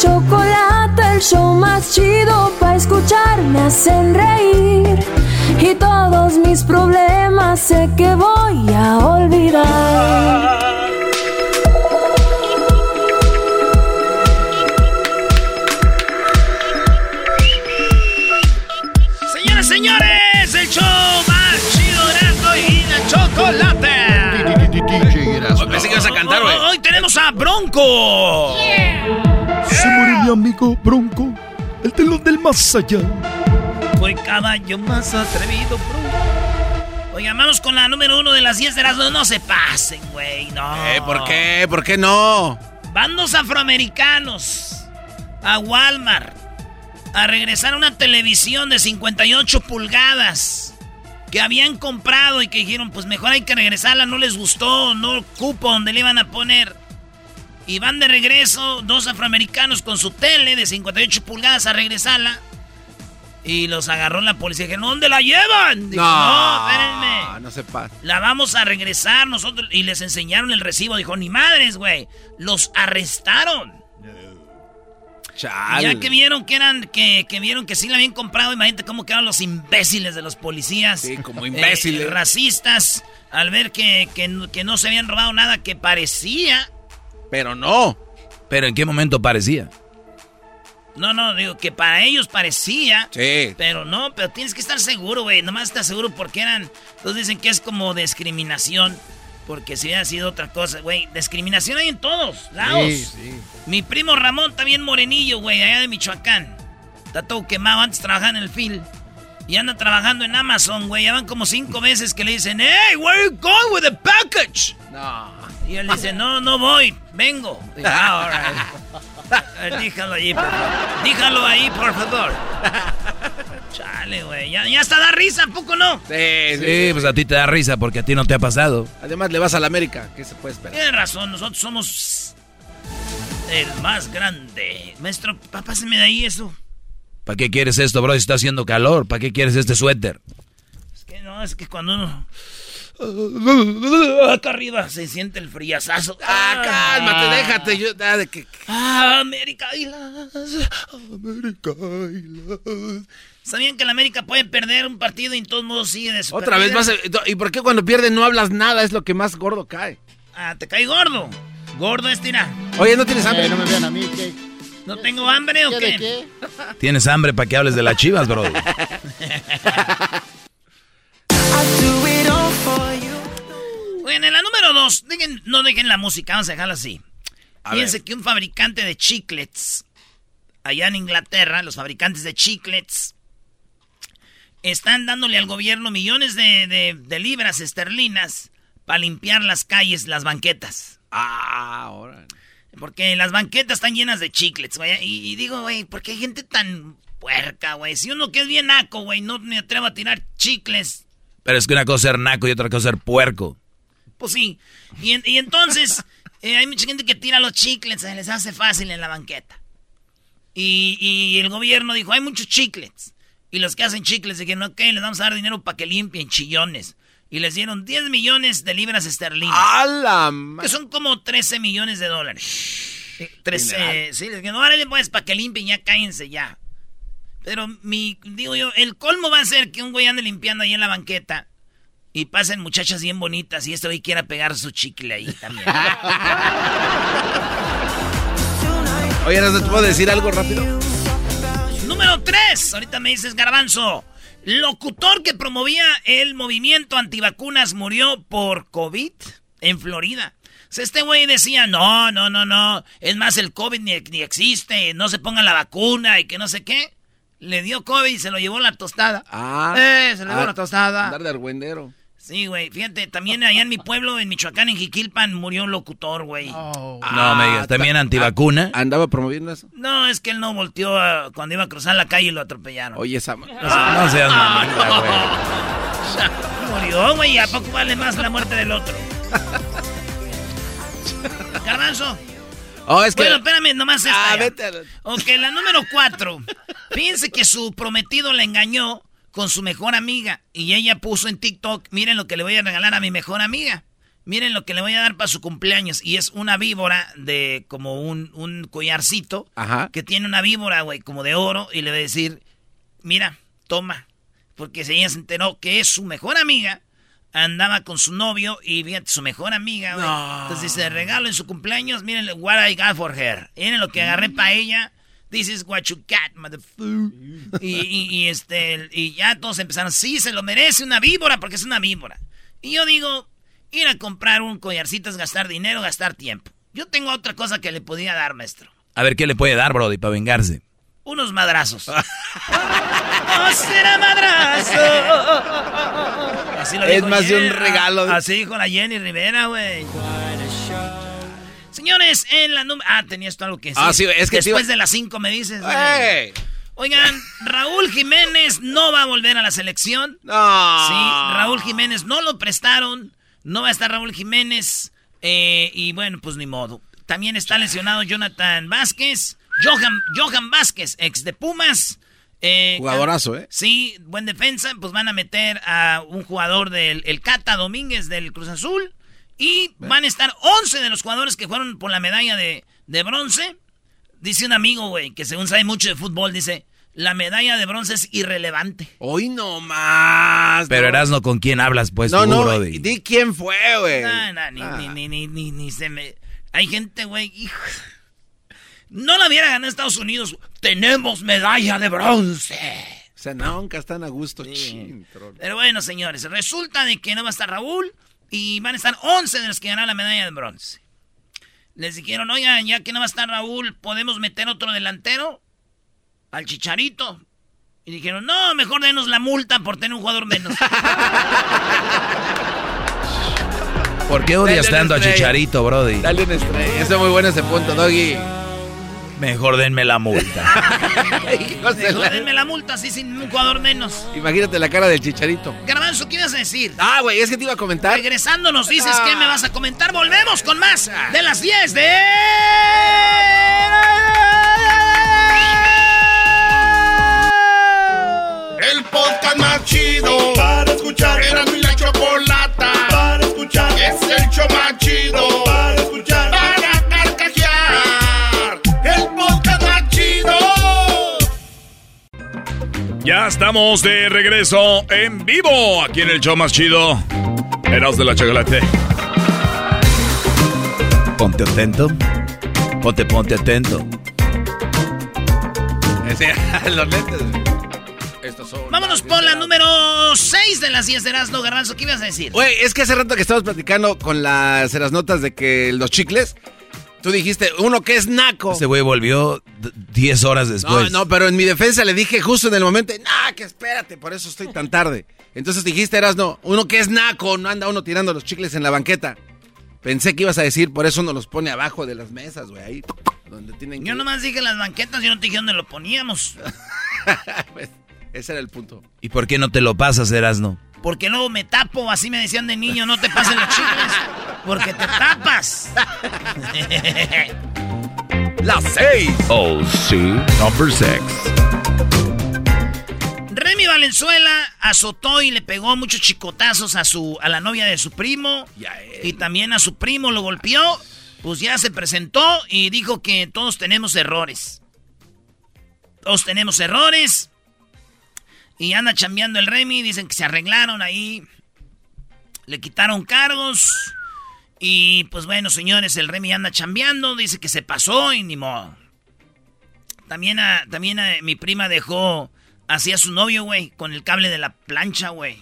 Chocolate, el show más chido para escuchar, me hacen reír. Y todos mis problemas sé que voy a olvidar. Señoras, señores, el show más chido de Erasmo y la chocolate. Hoy pensé que ibas a cantar, güey. Hoy tenemos a Bronco. Amigo Bronco, el telón del más allá. Fue caballo más atrevido, Bronco. Oigan, vamos con la número uno de las 10 de Erasmo. No se pasen, güey, no. Eh, ¿Por qué? ¿Por qué no? Van dos afroamericanos a Walmart a regresar a una televisión de 58 pulgadas que habían comprado y que dijeron, pues mejor hay que regresarla, no les gustó, no cupo donde le iban a poner. Y van de regreso dos afroamericanos con su tele de 58 pulgadas a regresarla. Y los agarró la policía. Dijeron, ¿dónde la llevan? Dijo, no, espérenme. No se pasa. La vamos a regresar nosotros. Y les enseñaron el recibo. Dijo, ni madres, güey. Los arrestaron. Chale. Ya que vieron que eran, que, que vieron que sí la habían comprado, imagínate cómo quedaron los imbéciles de los policías. Sí, como Eh, imbéciles. racistas, al ver que, que, que no se habían robado nada que parecía. Pero no. Pero ¿en qué momento parecía? No, no, digo que para ellos parecía. Sí. Pero no, pero tienes que estar seguro, güey. Nomás estás seguro porque eran. Entonces dicen que es como discriminación. Porque si hubiera sido otra cosa, güey. Discriminación hay en todos lados. Sí, sí. Mi primo Ramón también morenillo, güey, allá de Michoacán. Está todo quemado, antes trabajaba en el field. Y anda trabajando en Amazon, güey. Ya van como cinco veces que le dicen, hey, where you going with the package? No. Y él dice, no, no voy, vengo. Digo, ah, right. Eh, Díjalo ahí, por favor. Díjalo ahí, por favor. Chale, güey. Ya, ya hasta da risa, ¿a poco no? Sí, sí. Sí, pues a ti te da risa porque a ti no te ha pasado. Además, le vas a la América. ¿Qué se puede esperar? Tienes razón, nosotros somos el más grande. Maestro, páseme de ahí eso. ¿Para qué quieres esto, bro? Si está haciendo calor. ¿Para qué quieres este suéter? Es que no, es que cuando uno... Acá arriba se siente el friazazo. Ah, cálmate, déjate. Yo, ah, de que, Ah, América Águilas. América Islas. ¿Sabían que la América puede perder un partido y en todos modos sigue de Otra vez a- ¿Y por qué cuando pierden no hablas nada? Es lo que más gordo cae. Ah, te cae gordo. Gordo es tira. Oye, ¿no tienes hambre? Eh, no me vean a mí, ¿qué? ¿No tengo hambre o ¿Qué qué? ¿Tienes hambre para que hables de las chivas, bro? Bueno, en la número dos, dejen- no dejen la música, vamos a dejarla así. A Fíjense ver. que un fabricante de chiclets, allá en Inglaterra, los fabricantes de chiclets, están dándole al gobierno millones de, de- de libras esterlinas para limpiar las calles, las banquetas. Ah, ahora. Porque las banquetas están llenas de chiclets, güey. Y, y digo, güey, ¿por qué hay gente tan puerca, güey? Si uno que es bien naco, güey, no me atrevo a tirar chicles. Pero es que una cosa es ser naco y otra cosa es ser puerco. Pues sí. Y, en- y entonces, eh, hay mucha gente que tira los chiclets, se les hace fácil en la banqueta. Y, y el gobierno dijo, hay muchos chiclets. Y los que hacen chiclets dijeron, ok, les vamos a dar dinero para que limpien chillones. Y les dieron 10 millones de libras esterlinas. ¡A la ma- Que son como 13 millones de dólares. Eh, 13, sí, les dijeron, órale pues, para que limpien, ya cállense ya. Pero mi, digo yo, el colmo va a ser que un güey ande limpiando ahí en la banqueta y pasen muchachas bien bonitas y este güey quiera pegar su chicle ahí también. Oye, ¿no te puedo decir algo rápido? Número 3, ahorita me dices garbanzo. Locutor que promovía el movimiento antivacunas murió por COVID en Florida. Este güey decía, no, no, no, no. Es más, el COVID ni, ni existe, no se ponga la vacuna y que no sé qué. Le dio COVID y se lo llevó la tostada. Ah. Eh, se le llevó la tostada. Andar de argüendero. Sí, güey. Fíjate, también allá en mi pueblo, en Michoacán, en Jiquilpan, murió un locutor, güey. no me digas, ¿también antivacuna? ¿Andaba promoviendo eso? No, es que él no volteó a- cuando iba a cruzar la calle y lo atropellaron. Oye, esa... No seas mamita, güey. Murió, güey. ¿A poco vale más la muerte del otro? Garbanzo. Oh, es que... Bueno, espérame, nomás esta. Ah, ya. vete a la- Ok, la número cuatro. Fíjense que su prometido le engañó con su mejor amiga. Y ella puso en TikTok, miren lo que le voy a regalar a mi mejor amiga. Miren lo que le voy a dar para su cumpleaños. Y es una víbora de como un, un collarcito. Ajá. Que tiene una víbora, güey, como de oro. Y le va a decir, mira, toma. Porque ella se enteró que es su mejor amiga, andaba con su novio y fíjate, su mejor amiga, güey. Entonces dice, regalo en su cumpleaños, miren what I got for her. Miren lo que agarré para ella. This is what you got, motherfucker. Y, y, y, este, y ya todos empezaron, sí, se lo merece una víbora porque es una víbora. Y yo digo, ir a comprar un collarcito es gastar dinero, gastar tiempo. Yo tengo otra cosa que le podía dar, maestro. A ver, ¿qué le puede dar, Brody, para vengarse? Unos madrazos. ¡Oh, será madrazo! Así lo Es dijo más de un Jenny- regalo. Así dijo la Jenny Rivera, güey. Señores, en la número... Ah, tenías tú algo que decir. Ah, sí, es que Después iba- de las cinco me dices. güey. ¡Ey! Oigan, Raúl Jiménez no va a volver a la selección. No. Sí, Raúl Jiménez no lo prestaron. No va a estar Raúl Jiménez. eh, y bueno, pues ni modo. También está lesionado Jonathan Vázquez. Johan, Johan Vázquez, ex de Pumas. Eh, Jugadorazo, ¿eh? Sí, buen defensa. Pues van a meter a un jugador del el Cata Domínguez del Cruz Azul. Y van a estar 11 de los jugadores que fueron por la medalla de, de bronce. Dice un amigo, güey, que según sabe mucho de fútbol, dice, la medalla de bronce es irrelevante. Hoy no más. Pero no. Erasno, ¿con quién hablas, pues, No, tú, no, Brody? di quién fue, güey. No, no, ni, Ah. ni, ni, ni, ni, ni se me... Hay gente, güey, hijo... No la hubiera ganado Estados Unidos. Tenemos medalla de bronce. O sea, nunca están a gusto. Chin, troll. Pero bueno, señores, resulta de que no va a estar Raúl y van a estar 11 de los que ganaron la medalla de bronce. Les dijeron, oigan, ya que no va a estar Raúl, ¿podemos meter otro delantero? Al Chicharito. Y dijeron, no, mejor denos la multa por tener un jugador menos. ¿Por qué odias tanto a. Chicharito, Brody? Dale una estrella. Eso es muy bueno ese punto, Doggy. Mejor denme la multa. Mejor la- denme la multa así sin un jugador menos. Imagínate la cara del chicharito. Garbanzo, ¿qué ibas a decir? Ah, güey, es que te iba a comentar. Regresando nos dices Ah. qué me vas a comentar. Volvemos con más de las 10 de... El podcast más chido para escuchar. Era mi la Ya estamos de regreso en vivo aquí en el show más chido. Eras de la chocolate. Ponte atento. Ponte, ponte atento. Los lentes. Estos son. Vámonos por la número 6 de las 10 de Erasmo Garbanzo. ¿Qué ibas a decir? Güey, es que hace rato que estábamos platicando con las, las notas de que los chicles. Tú dijiste, uno que es naco. Este güey volvió d- 10 horas No, después. no, pero en mi defensa le dije justo en el momento, nah, que espérate, por eso estoy tan tarde. Entonces dijiste, eras no, uno que es naco, no anda uno tirando los chicles en la banqueta. Pensé que ibas a decir, por eso uno los pone abajo de las mesas, güey, ahí donde tienen que... Yo nomás dije las banquetas, yo no te dije dónde lo poníamos. Pues, ese era el punto. ¿Y por qué no te lo pasas, Erasno? Porque luego me tapo, así me decían de niño, no te pasen los chicles. Porque te tapas. Las seis. Oh, sí. Number six. Remy Valenzuela azotó y le pegó muchos chicotazos a su a la novia de su primo y también a su primo lo golpeó. Pues ya se presentó y dijo que todos tenemos errores. Todos tenemos errores. Y anda chambeando el Remy, dicen que se arreglaron ahí. Le quitaron cargos. Y pues bueno, señores, el Remy anda chambeando, dice que se pasó y ni modo. También a, también a, mi prima dejó así a su novio, güey, con el cable de la plancha, güey.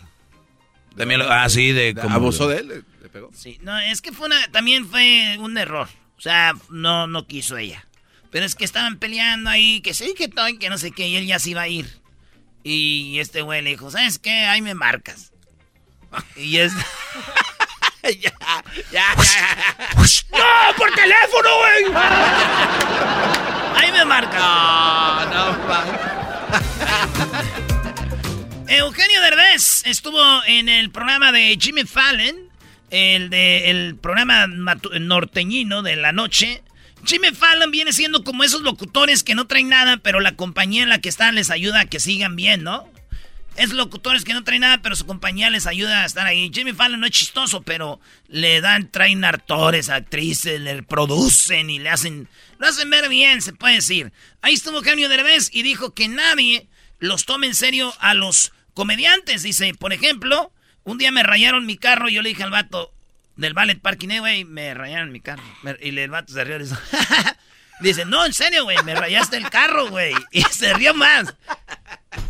También lo- ah, sí, de como... ¿Abusó de él? ¿Le- le pegó? Sí, no, es que fue una, también fue un error. O sea, no, no quiso ella. Pero es que estaban peleando ahí, que sí, que todo, que no sé qué, y él ya se iba a ir. Y este güey le dijo, ¿sabes qué? Ahí me marcas. Y es... ya, ya, ya. ¡No, por teléfono, güey! Ahí me marca. No, no. Eugenio Derbez estuvo en el programa de Jimmy Fallon, el de el programa norteñino de la noche. Jimmy Fallon viene siendo como esos locutores que no traen nada, pero la compañía en la que están les ayuda a que sigan bien, ¿no? Es locutores que no traen nada, pero su compañía les ayuda a estar ahí. Jimmy Fallon no es chistoso, pero le dan, traen actores, actrices, le producen y le hacen, lo hacen ver bien, se puede decir. Ahí estuvo Eugenio Derbez y dijo que nadie los tome en serio a los comediantes. Dice, por ejemplo, un día me rayaron mi carro y yo le dije al vato del ballet parking, eh, güey, me rayaron mi carro. Me- y el vato se rió y dice, no, en serio, güey, me rayaste el carro, güey. Y se rió más.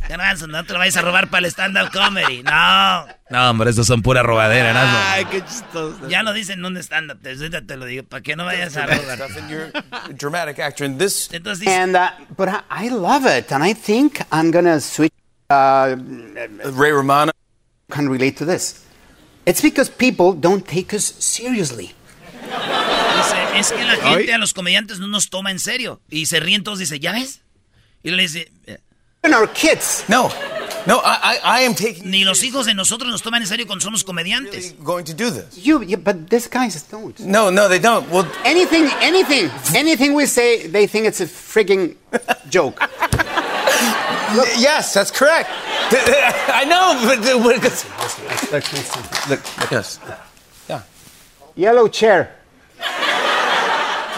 Garbanzo, no te lo vayas a robar para el stand-up comedy. No. No, hombre, estos son pura robadera, ¿no? Ay, qué chistoso. Ya lo dicen en un stand-up. Te, te lo digo. Para que no vayas a robar. dramatic actor. And this Entonces dice, And uh, but I, I love it, and I think I'm gonna switch. Uh, Ray Romano. can relate to this. It's because people don't take us seriously. dice, es que la gente a los comediantes no nos toma en serio. Y se ríen todos. Dice, ¿ya ves? Y le dice, eh, Even our kids. No, no, I, I, I am taking. ni los hijos de nosotros nos toman en serio cuando somos comediantes. Going to do this. You, yeah, but these guys don't. No, no, they don't. Well, Anything, anything, anything we say, they think it's a frigging joke. yes, that's correct. I know, but look, yes, yeah. Yellow chair.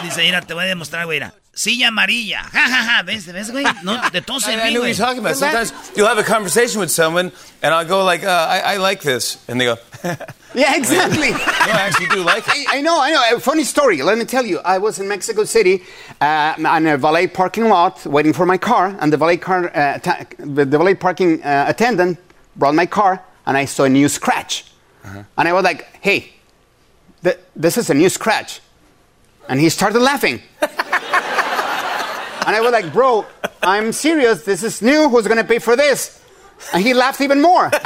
Dice, mira, te voy a demostrar, güey. Mira. Silla amarilla. Ja, ja, ja. ¿Ves? ¿Ves, güey? No, de todos se I, I ríen, know what you're talking about. Sometimes you'll have a conversation with someone, and I'll go like, uh, I, I like this, and they go, Yeah, exactly. I actually do like it. I, I know, I know. A funny story. Let me tell you. I was in Mexico City uh, on a valet parking lot waiting for my car, and the valet car, uh, ta- the the valet parking uh, attendant brought my car, and I saw a new scratch, and I was like, "Hey, th- this is a new scratch," and he started laughing. And I was like, "Bro, I'm serious. This is new. Who's gonna pay for this?" And he laughed even more.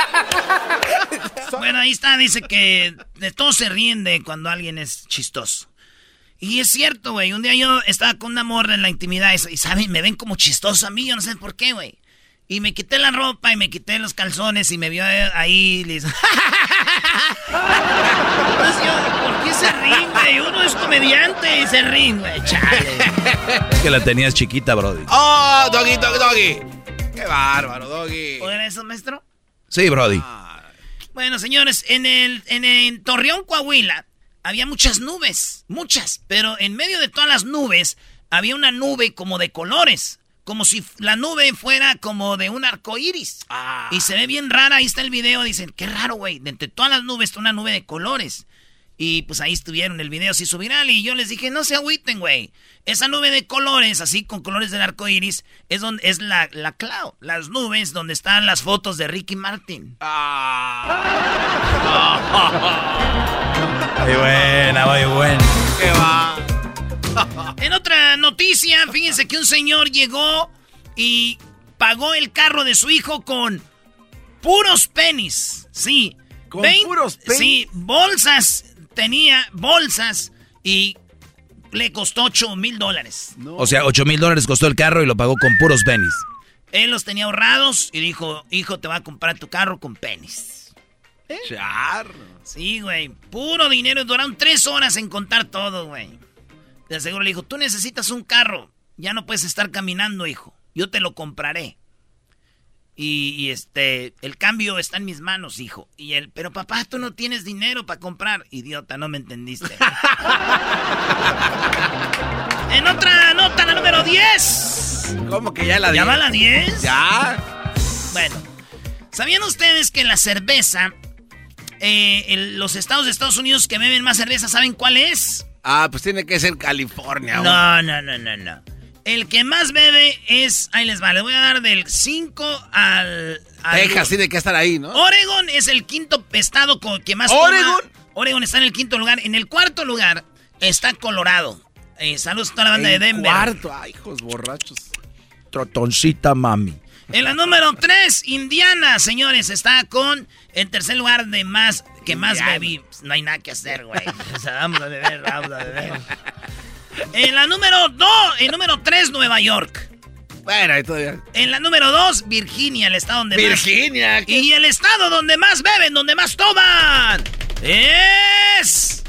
Bueno, ahí está, dice que de todos se ríen de cuando alguien es chistoso. Y es cierto, güey. Un día yo estaba con una morra en la intimidad y, y ¿saben? Me ven como chistoso a mí, yo no sé por qué, güey. Y me quité la ropa y me quité los calzones y me vio ahí y le hizo... Entonces yo, ¿por qué se ríen, güey? Uno es comediante y se ríen, güey. Chale. Es que la tenías chiquita, Brody. ¡Oh, doggy, doggy, doggy! ¡Qué bárbaro, doggy! ¿O era eso, maestro? Sí, Brody. Bueno, señores, en el en, el Torreón, Coahuila, había muchas nubes, muchas, pero en medio de todas las nubes había una nube como de colores, como si la nube fuera como de un arco iris. Y se ve bien rara, ahí está el video, dicen, qué raro, güey, de entre todas las nubes está una nube de colores. Y pues ahí estuvieron, el video se hizo viral y yo les dije, no se agüiten, güey. Esa nube de colores, así con colores del arco iris, es, donde, es la, la cloud, las nubes donde están las fotos de Ricky Martin. Muy buena, muy buena. ¡Qué va! En otra noticia, fíjense que un señor llegó y pagó el carro de su hijo con puros penis. Sí. ¿Con puros penis? Sí, bolsas. Tenía bolsas y le costó 8 mil dólares. O sea, 8 mil dólares costó el carro y lo pagó con puros penis. Él los tenía ahorrados y dijo, hijo, te va a comprar tu carro con penis. Charro. Sí, güey. Puro dinero. Duraron tres horas en contar todo, güey. De seguro le dijo, tú necesitas un carro. Ya no puedes estar caminando, hijo. Yo te lo compraré. Y, y, este, el cambio está en mis manos, hijo. Y él, pero papá, tú no tienes dinero para comprar. Idiota, no me entendiste. en otra nota, la número 10. ¿Cómo que ya la di? ¿Ya va la 10? ¿Ya? Bueno, ¿sabían ustedes que la cerveza, eh, el- los estados de Estados Unidos que beben más cerveza, ¿saben cuál es? Ah, pues tiene que ser California. güey. No, no, no, no, no. El que más bebe es, ahí les va, les voy a dar del 5 al... al Texas tiene que estar ahí, ¿no? Oregon es el quinto estado con que más ¿Oregon? toma. Oregon está en el quinto lugar. En el cuarto lugar está Colorado. Eh, saludos a toda la banda de En Denver. cuarto. Ay, hijos borrachos. Trotoncita mami. En la número 3, Indiana, señores, está con el tercer lugar de más que más bebí. No hay nada que hacer, güey. O sea, vamos a beber, vamos a beber. En la número 2, en número 3, Nueva York. Bueno, ahí todavía. En la número 2, Virginia, el estado donde Virginia. más. Y el estado donde más beben, donde más toman. Es.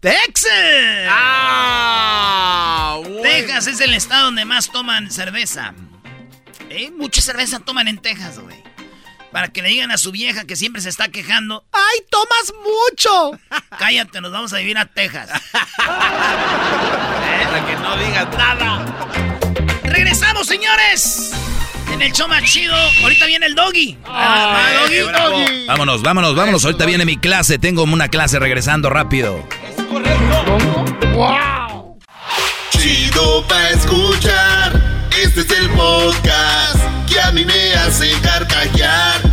Texas. ¡Ah! bueno. Texas es el estado donde más toman cerveza. ¿Eh? Mucha cerveza toman en Texas, güey. Para que le digan a su vieja que siempre se está quejando. ¡Ay, tomas mucho! Cállate, nos vamos a vivir a Texas. Para que no digas nada. ¡Regresamos, señores! En el show más chido. Ahorita viene el doggy. Ah, doggy, doggy. Vámonos, vámonos, vámonos. Ahorita viene mi clase. Tengo una clase regresando rápido. Chido pa' escuchar. Este es el podcast a.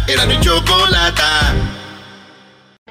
Era mi.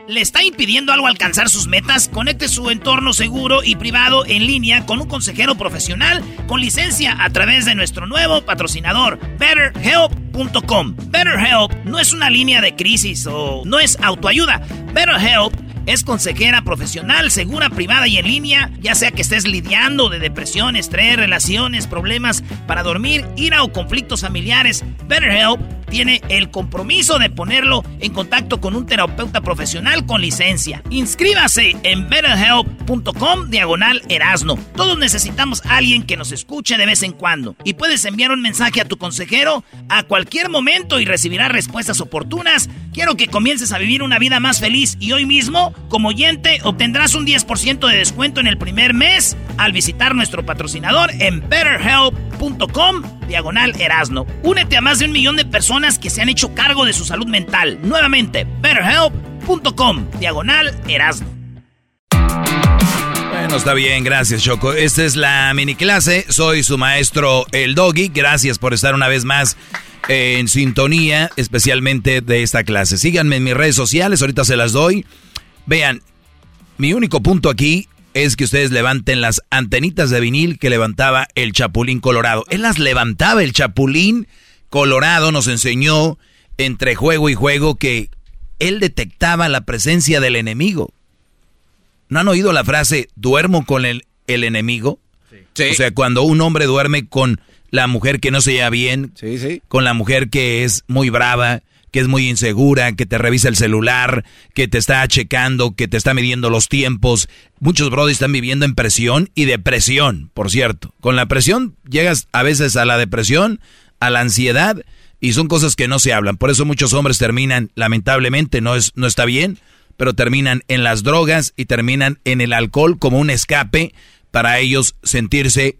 ¿Le está impidiendo algo alcanzar sus metas? Conecte su entorno seguro y privado en línea con un consejero profesional con licencia a través de nuestro nuevo patrocinador, BetterHelp.com. BetterHelp no es una línea de crisis o no es autoayuda. BetterHelp es consejera profesional, segura, privada y en línea, ya sea que estés lidiando de depresión, estrés, relaciones, problemas para dormir, ira o conflictos familiares. BetterHelp tiene el compromiso de ponerlo en contacto con un terapeuta profesional con licencia. Inscríbase en betterhelp.com diagonal erasno. Todos necesitamos a alguien que nos escuche de vez en cuando. Y puedes enviar un mensaje a tu consejero a cualquier momento y recibirás respuestas oportunas. Quiero que comiences a vivir una vida más feliz y hoy mismo, como oyente, obtendrás un 10% de descuento en el primer mes al visitar nuestro patrocinador en betterhelp.com diagonal erasno. Únete a más de un millón de personas que se han hecho cargo de su salud mental. Nuevamente, betterhelp.com diagonal erasno. Bueno, está bien, gracias, Choco. Esta es la mini clase. Soy su maestro, el Doggy. Gracias por estar una vez más en sintonía, especialmente de esta clase. Síganme en mis redes sociales, ahorita se las doy. Vean, mi único punto aquí es que ustedes levanten las antenitas de vinil que levantaba el Chapulín Colorado. Él las levantaba, el Chapulín Colorado nos enseñó entre juego y juego que él detectaba la presencia del enemigo. ¿No han oído la frase duermo con el, el enemigo? Sí. O sea, cuando un hombre duerme con la mujer que no se lleva bien, Sí, sí. con la mujer que es muy brava, que es muy insegura, que te revisa el celular, que te está checando, que te está midiendo los tiempos. Muchos brodis están viviendo en presión y depresión, por cierto. Con la presión llegas a veces a la depresión, a la ansiedad y son cosas que no se hablan. Por eso muchos hombres terminan, lamentablemente, no, es, no está bien, pero terminan en las drogas y terminan en el alcohol como un escape para ellos sentirse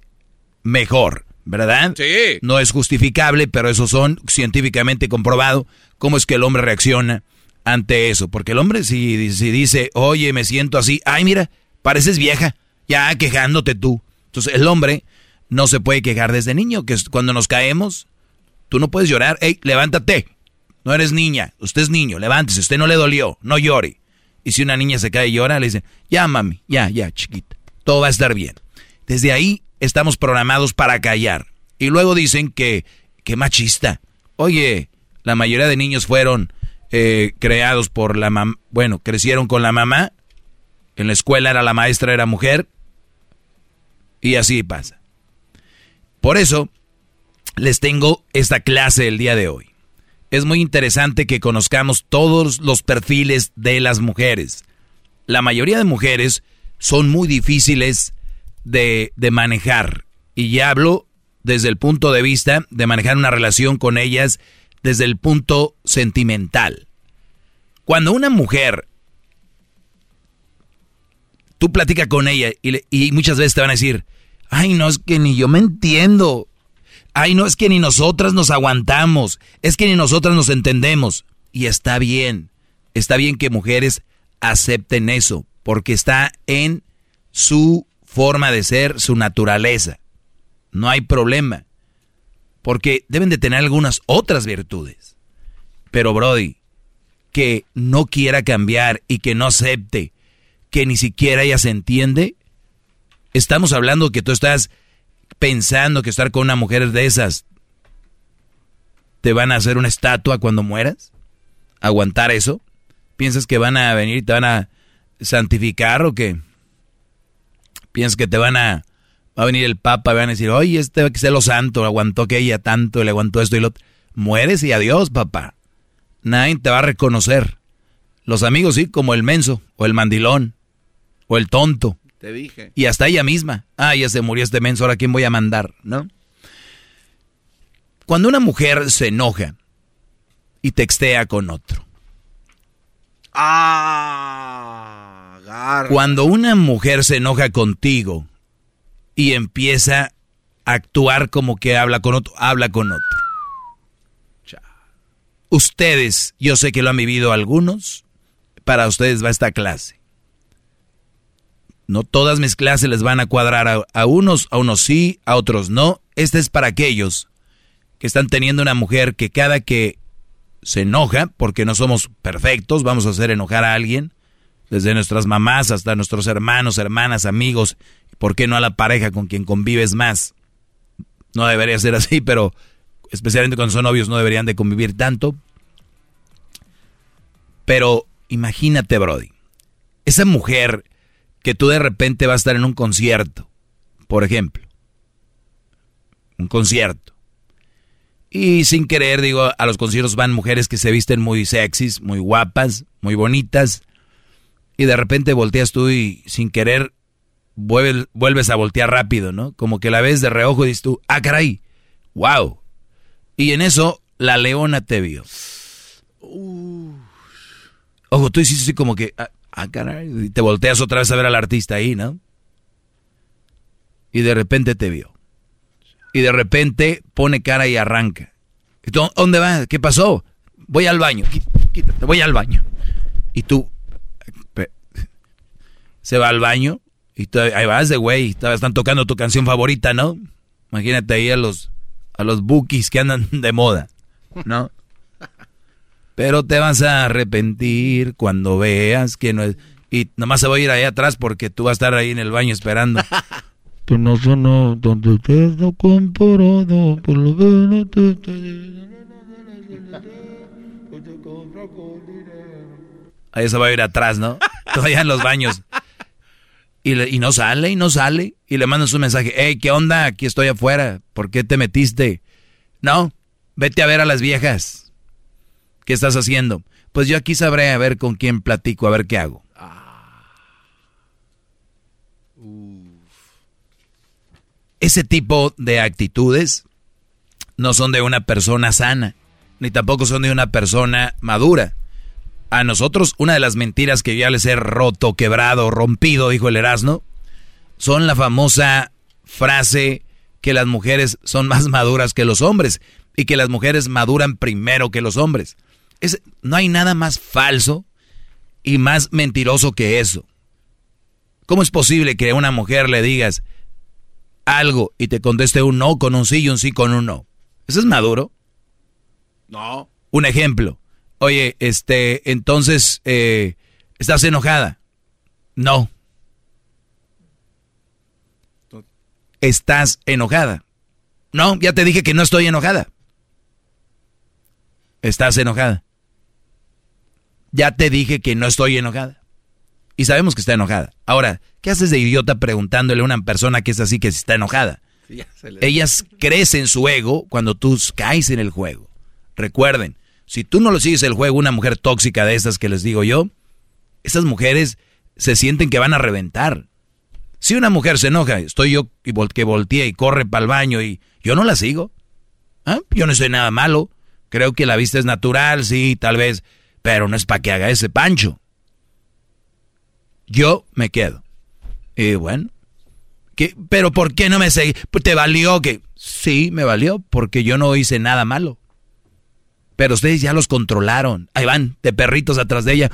mejor, ¿verdad? Sí. No es justificable, pero eso son científicamente comprobado cómo es que el hombre reacciona ante eso. Porque el hombre si, si dice, oye, me siento así, ay, mira, pareces vieja, ya quejándote tú. Entonces el hombre no se puede quejar desde niño, que cuando nos caemos, tú no puedes llorar, hey, levántate. No eres niña, usted es niño, levántese, usted no le dolió, no llore. Y si una niña se cae y llora, le dicen, ya mami, ya, ya, chiquita, todo va a estar bien. Desde ahí estamos programados para callar. Y luego dicen que, que machista. Oye, la mayoría de niños fueron eh, creados por la mamá, bueno, crecieron con la mamá, en la escuela era la maestra, era mujer, y así pasa. Por eso, les tengo esta clase el día de hoy. Es muy interesante que conozcamos todos los perfiles de las mujeres. La mayoría de mujeres son muy difíciles de, de manejar. Y ya hablo desde el punto de vista de manejar una relación con ellas desde el punto sentimental. Cuando una mujer, tú platicas con ella y muchas veces te van a decir, ay, no, es que ni yo me entiendo. Ay, no, es que ni nosotras nos aguantamos. Es que ni nosotras nos entendemos. Y está bien. Está bien que mujeres acepten eso, porque está en su forma de ser, su naturaleza. No hay problema. Porque deben de tener algunas otras virtudes. Pero Brody, que no quiera cambiar y que no acepte, que ni siquiera ella se entiende, estamos hablando que tú estás pensando que estar con una mujer de esas te van a hacer una estatua cuando mueras? ¿Aguantar eso? ¿Piensas que van a venir y te van a santificar o qué? ¿Piensas que te van a... Va a venir el Papa y van a decir, oye, este a ser lo santo, aguantó aquella tanto, le aguantó esto y lo otro. Mueres y adiós, papá. Nadie te va a reconocer. Los amigos sí, como el menso, o el mandilón, o el tonto. Te dije. Y hasta ella misma. Ah, ya se murió este menso, ahora quién voy a mandar, ¿no? Cuando una mujer se enoja y textea con otro. Ah, agarra. Cuando una mujer se enoja contigo y empieza a actuar como que habla con otro, habla con otro. Ustedes, yo sé que lo han vivido algunos, para ustedes va esta clase. No todas mis clases les van a cuadrar a, a unos, a unos sí, a otros no. Este es para aquellos que están teniendo una mujer que cada que se enoja, porque no somos perfectos, vamos a hacer enojar a alguien, desde nuestras mamás hasta nuestros hermanos, hermanas, amigos, ¿por qué no a la pareja con quien convives más? No debería ser así, pero especialmente cuando son novios no deberían de convivir tanto. Pero imagínate, Brody, esa mujer que tú de repente vas a estar en un concierto, por ejemplo, un concierto, y sin querer, digo, a los conciertos van mujeres que se visten muy sexys, muy guapas, muy bonitas, y de repente volteas tú y sin querer vuelves, a voltear rápido, ¿no? Como que la ves de reojo y dices tú, ah, caray, wow. Y en eso la leona te vio. Ojo, tú hiciste así como que, ah, ah, caray, y te volteas otra vez a ver al artista ahí, ¿no? Y de repente te vio. Y de repente pone cara y arranca. ¿Dónde vas? ¿Qué pasó? Voy al baño. Quítate, voy al baño. Y tú se va al baño y tú, ahí vas de güey, están tocando tu canción favorita, ¿no? Imagínate ahí a los a los bookies que andan de moda, ¿no? Pero te vas a arrepentir cuando veas que no es y nomás se va a ir ahí atrás porque tú vas a estar ahí en el baño esperando. No sonó donde te comparado por lo menos te, Ahí se va a ir atrás, ¿no? Todavía en los baños. Y, y, no sale, y no sale. Y le mandas un mensaje, hey, ¿qué onda? Aquí estoy afuera. ¿Por qué te metiste? No, vete a ver a las viejas. ¿Qué estás haciendo? Pues yo aquí sabré a ver con quién platico, a ver qué hago. Ese tipo de actitudes no son de una persona sana, ni tampoco son de una persona madura. A nosotros, una de las mentiras que ya les he roto, quebrado, rompido, dijo el Erasmo, son la famosa frase que las mujeres son más maduras que los hombres y que las mujeres maduran primero que los hombres. Es, no hay nada más falso y más mentiroso que eso. ¿Cómo es posible que a una mujer le digas, algo y te conteste un no con un sí y un sí con un no. ¿Eso es maduro? No. Un ejemplo. Oye, este, entonces, eh, ¿estás enojada? No. ¿Estás enojada? No, ya te dije que no estoy enojada. ¿Estás enojada? Ya te dije que no estoy enojada. Y sabemos que está enojada. Ahora, ¿qué haces de idiota preguntándole a una persona que es así que está enojada? Ellas crecen su ego cuando tú caes en el juego. Recuerden, si tú no lo sigues el juego, una mujer tóxica de esas que les digo yo, esas mujeres se sienten que van a reventar. Si una mujer se enoja, estoy yo que voltea y corre para el baño y yo no la sigo. ¿Ah? Yo no soy nada malo. Creo que la vista es natural, sí, tal vez, pero no es para que haga ese pancho. Yo me quedo. Y bueno, ¿qué? ¿pero por qué no me seguí? ¿Te valió que? Sí, me valió, porque yo no hice nada malo. Pero ustedes ya los controlaron. Ahí van, de perritos atrás de ella,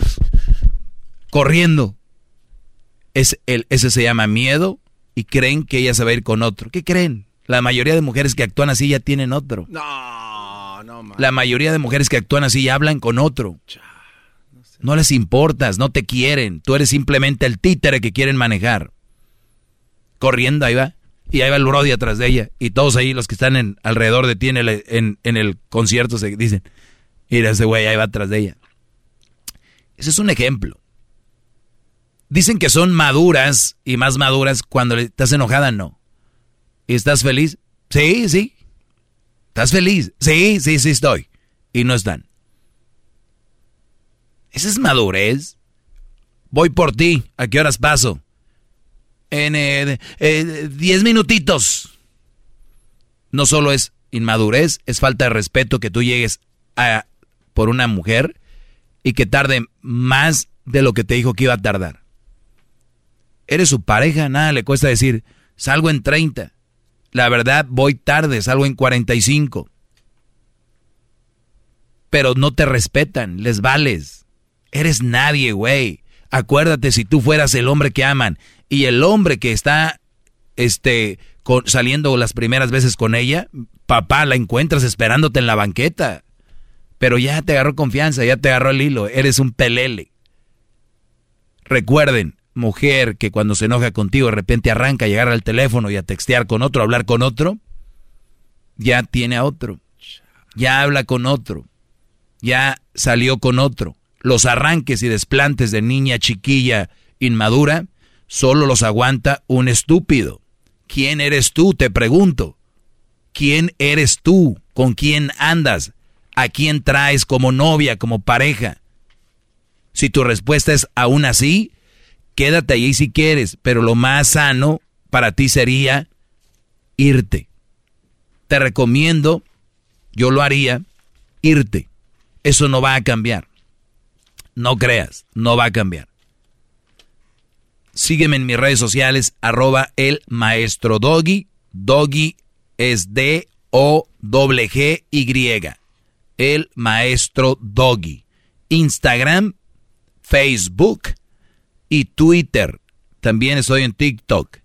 corriendo. Es el, ese se llama miedo y creen que ella se va a ir con otro. ¿Qué creen? La mayoría de mujeres que actúan así ya tienen otro. No, no, man. La mayoría de mujeres que actúan así ya hablan con otro. No les importas, no te quieren. Tú eres simplemente el títere que quieren manejar. Corriendo, ahí va. Y ahí va el Brody atrás de ella. Y todos ahí, los que están en, alrededor de ti en el, en, en el concierto, se dicen, mira ese güey ahí va atrás de ella. Ese es un ejemplo. Dicen que son maduras y más maduras cuando estás enojada, no. ¿Y estás feliz? Sí, sí. ¿Estás feliz? Sí, sí, sí estoy. Y no están. Esa es madurez. Voy por ti. ¿A qué horas paso? En eh, eh, diez minutitos. No solo es inmadurez, es falta de respeto que tú llegues a, por una mujer y que tarde más de lo que te dijo que iba a tardar. Eres su pareja, nada le cuesta decir, salgo en 30. La verdad, voy tarde, salgo en 45. Pero no te respetan, les vales. Eres nadie, güey. Acuérdate si tú fueras el hombre que aman y el hombre que está este saliendo las primeras veces con ella, papá, la encuentras esperándote en la banqueta. Pero ya te agarró confianza, ya te agarró el hilo, eres un pelele. Recuerden, mujer que cuando se enoja contigo de repente arranca a llegar al teléfono y a textear con otro, a hablar con otro, ya tiene a otro, ya habla con otro, ya salió con otro. Los arranques y desplantes de niña chiquilla inmadura solo los aguanta un estúpido. ¿Quién eres tú? Te pregunto. ¿Quién eres tú? ¿Con quién andas? ¿A quién traes como novia, como pareja? Si tu respuesta es aún así, quédate allí si quieres, pero lo más sano para ti sería irte. Te recomiendo, yo lo haría, irte. Eso no va a cambiar. No creas, no va a cambiar. Sígueme en mis redes sociales, arroba el maestro Doggy. Doggy es D-O-G-Y. El maestro Doggy. Instagram, Facebook y Twitter. También estoy en TikTok.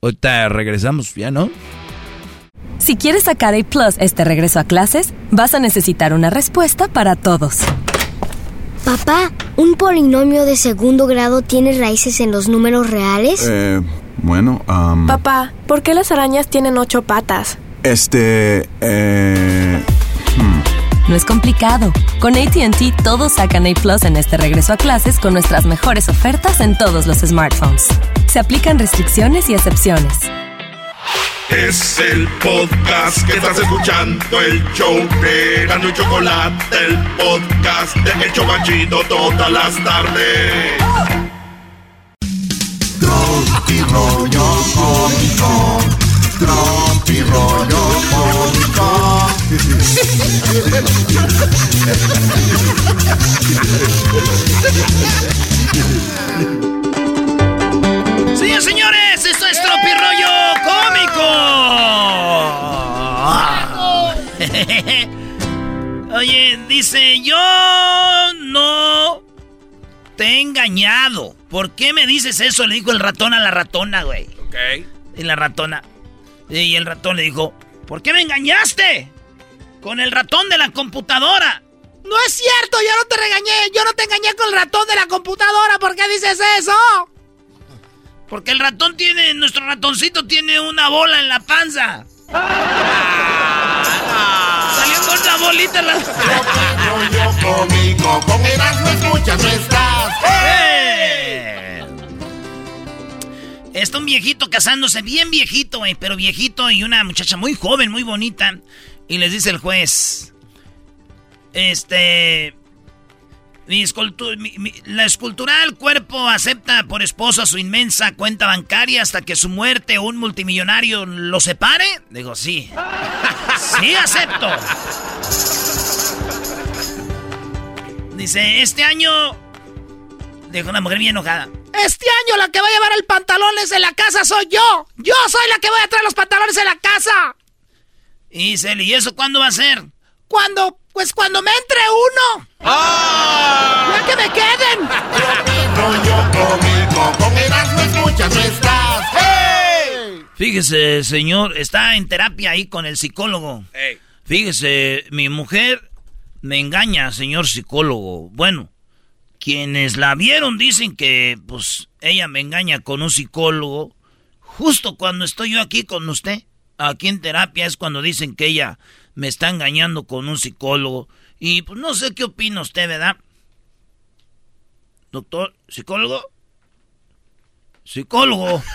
Ahorita regresamos, ¿ya no? Si quieres sacar A Plus este regreso a clases, vas a necesitar una respuesta para todos. Papá, ¿un polinomio de segundo grado tiene raíces en los números reales? Eh, bueno, um, Papá, ¿por qué las arañas tienen ocho patas? Este, eh... No es complicado. Con ATT todos sacan A Plus en este regreso a clases con nuestras mejores ofertas en todos los smartphones. Se aplican restricciones y excepciones. Es el podcast que estás escuchando, el show de Gano y Chocolate, el podcast de El Chocachito todas las tardes. Tropi rollo cómico, tropi rollo cómico. Señores, señores, esto es Tropi Rollo Cómico. Oye, dice, yo no te he engañado. ¿Por qué me dices eso? Le dijo el ratón a la ratona, güey. Ok. Y la ratona. Y el ratón le dijo, ¿por qué me engañaste? Con el ratón de la computadora. No es cierto, yo no te regañé. Yo no te engañé con el ratón de la computadora. ¿Por qué dices eso? Porque el ratón tiene, nuestro ratoncito tiene una bola en la panza. Salió con una bolita en la... Rollo cómico, con Erasmo escuchas no estás. ¡Eh! Está un viejito casándose, bien viejito, güey, pero viejito y una muchacha muy joven, muy bonita. Y les dice el juez, este... Mi la escultural cuerpo acepta por esposo a su inmensa cuenta bancaria hasta que su muerte o un multimillonario lo separe. Digo, sí. Sí, acepto. Dice, este año... Dijo una mujer bien enojada. Este año la que va a llevar el pantalones de la casa soy yo. Yo soy la que voy a traer los pantalones de la casa. Y dice, él, ¿y eso cuándo va a ser? Cuando, pues cuando me entre uno. ¡Ya que me queden! Rollo cómico, con Erasmo escuchas no estás. ¡Hey! Fíjese, señor, está en terapia ahí con el psicólogo. Fíjese, mi mujer me engaña, señor psicólogo. Bueno, quienes la vieron dicen que, pues, ella me engaña con un psicólogo justo cuando estoy yo aquí con usted, aquí en terapia, es cuando dicen que ella me está engañando con un psicólogo. Y pues no sé qué opina usted, ¿verdad? Doctor, psicólogo. Psicólogo.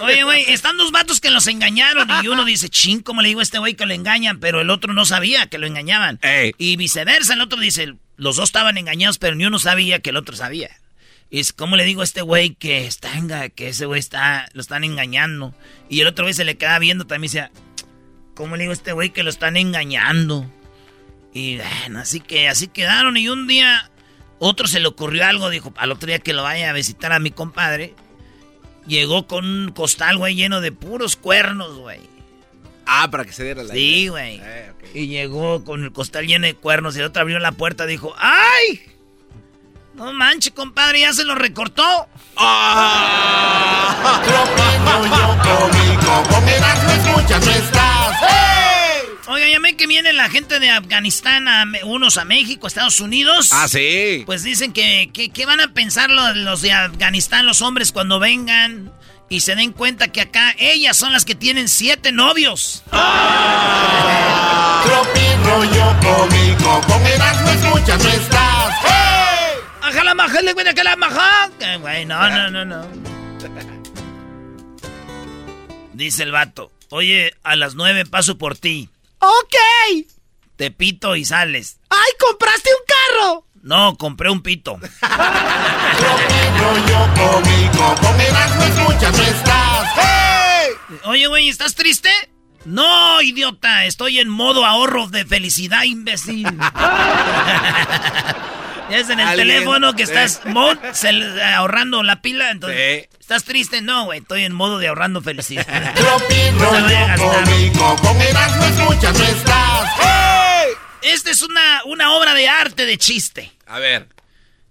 Oye, güey, están dos vatos que los engañaron y uno dice, ching, ¿cómo le digo a este güey que lo engañan? Pero el otro no sabía que lo engañaban. Y viceversa, el otro dice, los dos estaban engañados, pero ni uno sabía que el otro sabía. Y es, ¿cómo le digo a este güey que está que ese güey está, lo están engañando? Y el otro güey se le queda viendo también y dice, ¿cómo le digo a este güey que lo están engañando? Y bueno, así que así quedaron y un día otro se le ocurrió algo, dijo, al otro día que lo vaya a visitar a mi compadre. Llegó con un costal, güey, lleno de puros cuernos, güey. Ah, para que se diera la Sí, güey. Eh, y llegó con el costal lleno de cuernos y el otro abrió la puerta y dijo, ¡ay! No manches, compadre, ya se lo recortó. ¡Ah! Oiga, ya me que viene la gente de Afganistán, a, unos a México, Estados Unidos. Ah, sí. Pues dicen que, ¿qué van a pensar los, los, de Afganistán, los hombres, cuando vengan y se den cuenta que acá ellas son las que tienen siete novios. ¡Ah! Tropi rollo cómico, con Erasmo escuchas no estás. ¡Hey! ¡Ajala maja, le cuenta que la maja! Güey, no, no, no, no. Dice el vato, oye, a las nueve paso por ti. Ok. Te pito y sales. ¡Ay, compraste un carro! No, compré un pito. Oye, güey, ¿estás triste? No, idiota, estoy en modo ahorro de felicidad, imbécil. es en el teléfono que estás ahorrando la pila, entonces... ¿Estás triste? No, güey, estoy en modo de ahorrando felicidad. Esta es una, una obra de arte de chiste. A ver.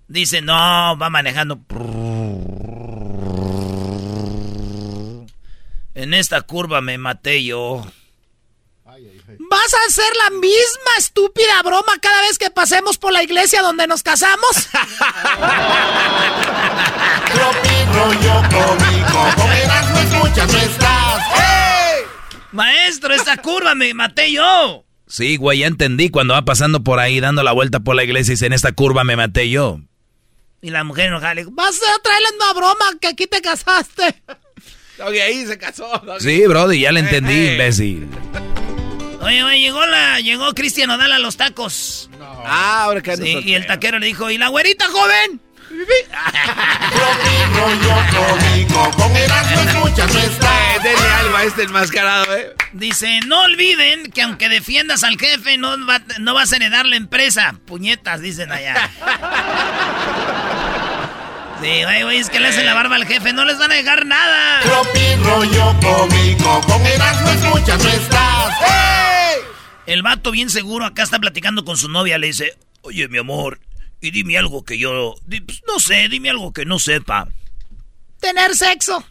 Dice, no, va manejando. En esta curva me maté yo. ¿Vas a hacer la misma estúpida broma cada vez que pasemos por la iglesia donde nos casamos? Maestro, esta curva me maté yo. Sí, güey, ya entendí. Cuando va pasando por ahí dando la vuelta por la iglesia y dice, en esta curva me maté yo. Y la mujer enojada le dijo, vas a traerle una broma que aquí te casaste. Ahí se casó. Sí, brody, ya le entendí, eh, eh. imbécil. Oye, oye, llegó la, llegó Cristian Odal a los tacos. Ah, ahora que sí, Y el taquero le dijo, ¿y la güerita joven? Denle algo a este enmascarado, eh. Dice, no olviden que aunque defiendas al jefe, no, no vas a heredar la empresa. Puñetas, dicen allá. Sí, güey, güey, es que le hacen la barba al jefe, no les van a dejar nada. Tropi rollo cómico, con Erasmo escuchas no estás. ¡Hey! El vato bien seguro acá está platicando con su novia, le dice, oye, mi amor, y dime algo que yo, pues, no sé, dime algo que no sepa. Tener sexo.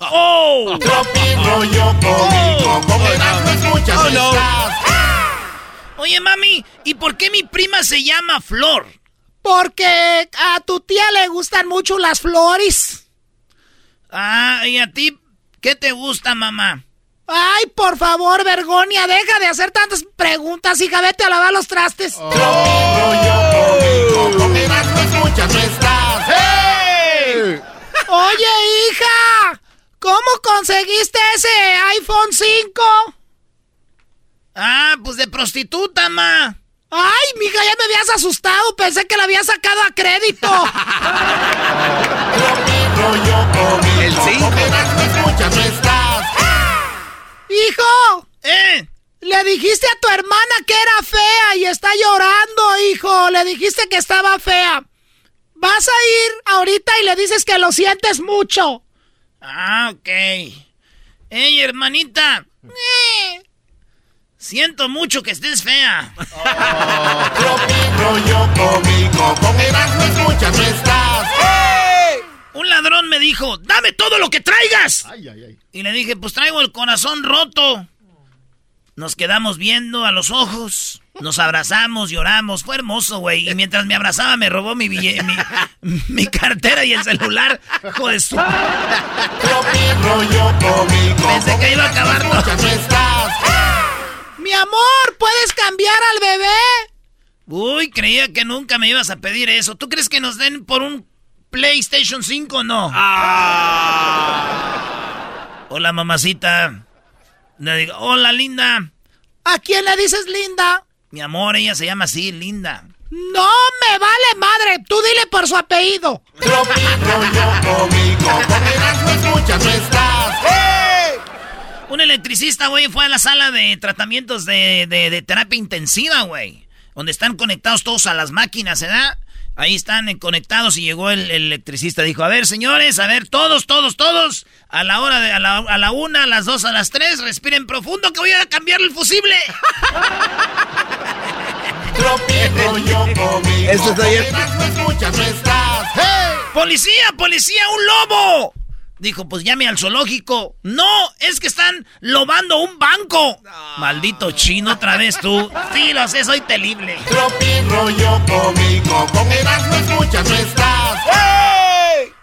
¡Oh! Tropi rollo cómico, con Erasmo escuchas oh, no estás. Oye, mami, ¿y por qué mi prima se llama Flor? Porque a tu tía le gustan mucho las flores. Ah, ¿y a ti qué te gusta, mamá? Ay, por favor, Vergonia, deja de hacer tantas preguntas, hija, vete a lavar los trastes. Oh. Oye, hija, ¿cómo conseguiste ese iPhone 5? Ah, pues de prostituta, ma. ¡Ay, mija, ya me habías asustado! Pensé que la había sacado a crédito. El 5. ¡Hijo! ¿Eh? Le dijiste a tu hermana que era fea y está llorando, hijo. Le dijiste que estaba fea. Vas a ir ahorita y le dices que lo sientes mucho. Ah, ok. Ey, hermanita. Eh. Siento mucho que estés fea. Un ladrón me dijo, dame todo lo que traigas. Y le dije, pues traigo el corazón roto. Nos quedamos viendo a los ojos. Nos abrazamos, lloramos, fue hermoso, güey. Y mientras me abrazaba me robó mi, bille- mi, mi cartera y el celular. Hijo de su... Pensé que iba a acabar todo. Mi amor, ¿puedes cambiar al bebé? Uy, creía que nunca me ibas a pedir eso. ¿Tú crees que nos den por un PlayStation 5 o no? Hola, mamacita. Le digo, hola, linda. ¿A quién le dices linda? Mi amor, ella se llama así, linda. No me vale madre, tú dile por su apellido. Un electricista, güey, fue a la sala de tratamientos de, de- de terapia intensiva, güey. Donde están conectados todos a las máquinas, ¿verdad? Ahí están conectados y llegó el, el electricista. Dijo, a ver, señores, a ver, todos, todos, todos. A la hora de, a la, a la una, a las dos, a las tres, respiren profundo que voy a cambiar el fusible. Esto está bien. ¡Policía, policía, un lobo! Dijo, pues llame al zoológico. No, es que están lobando un banco. Maldito chino, otra vez tú. Sí, lo sé, soy terrible. rollo cómico, con Erasmo escuchas, no estás.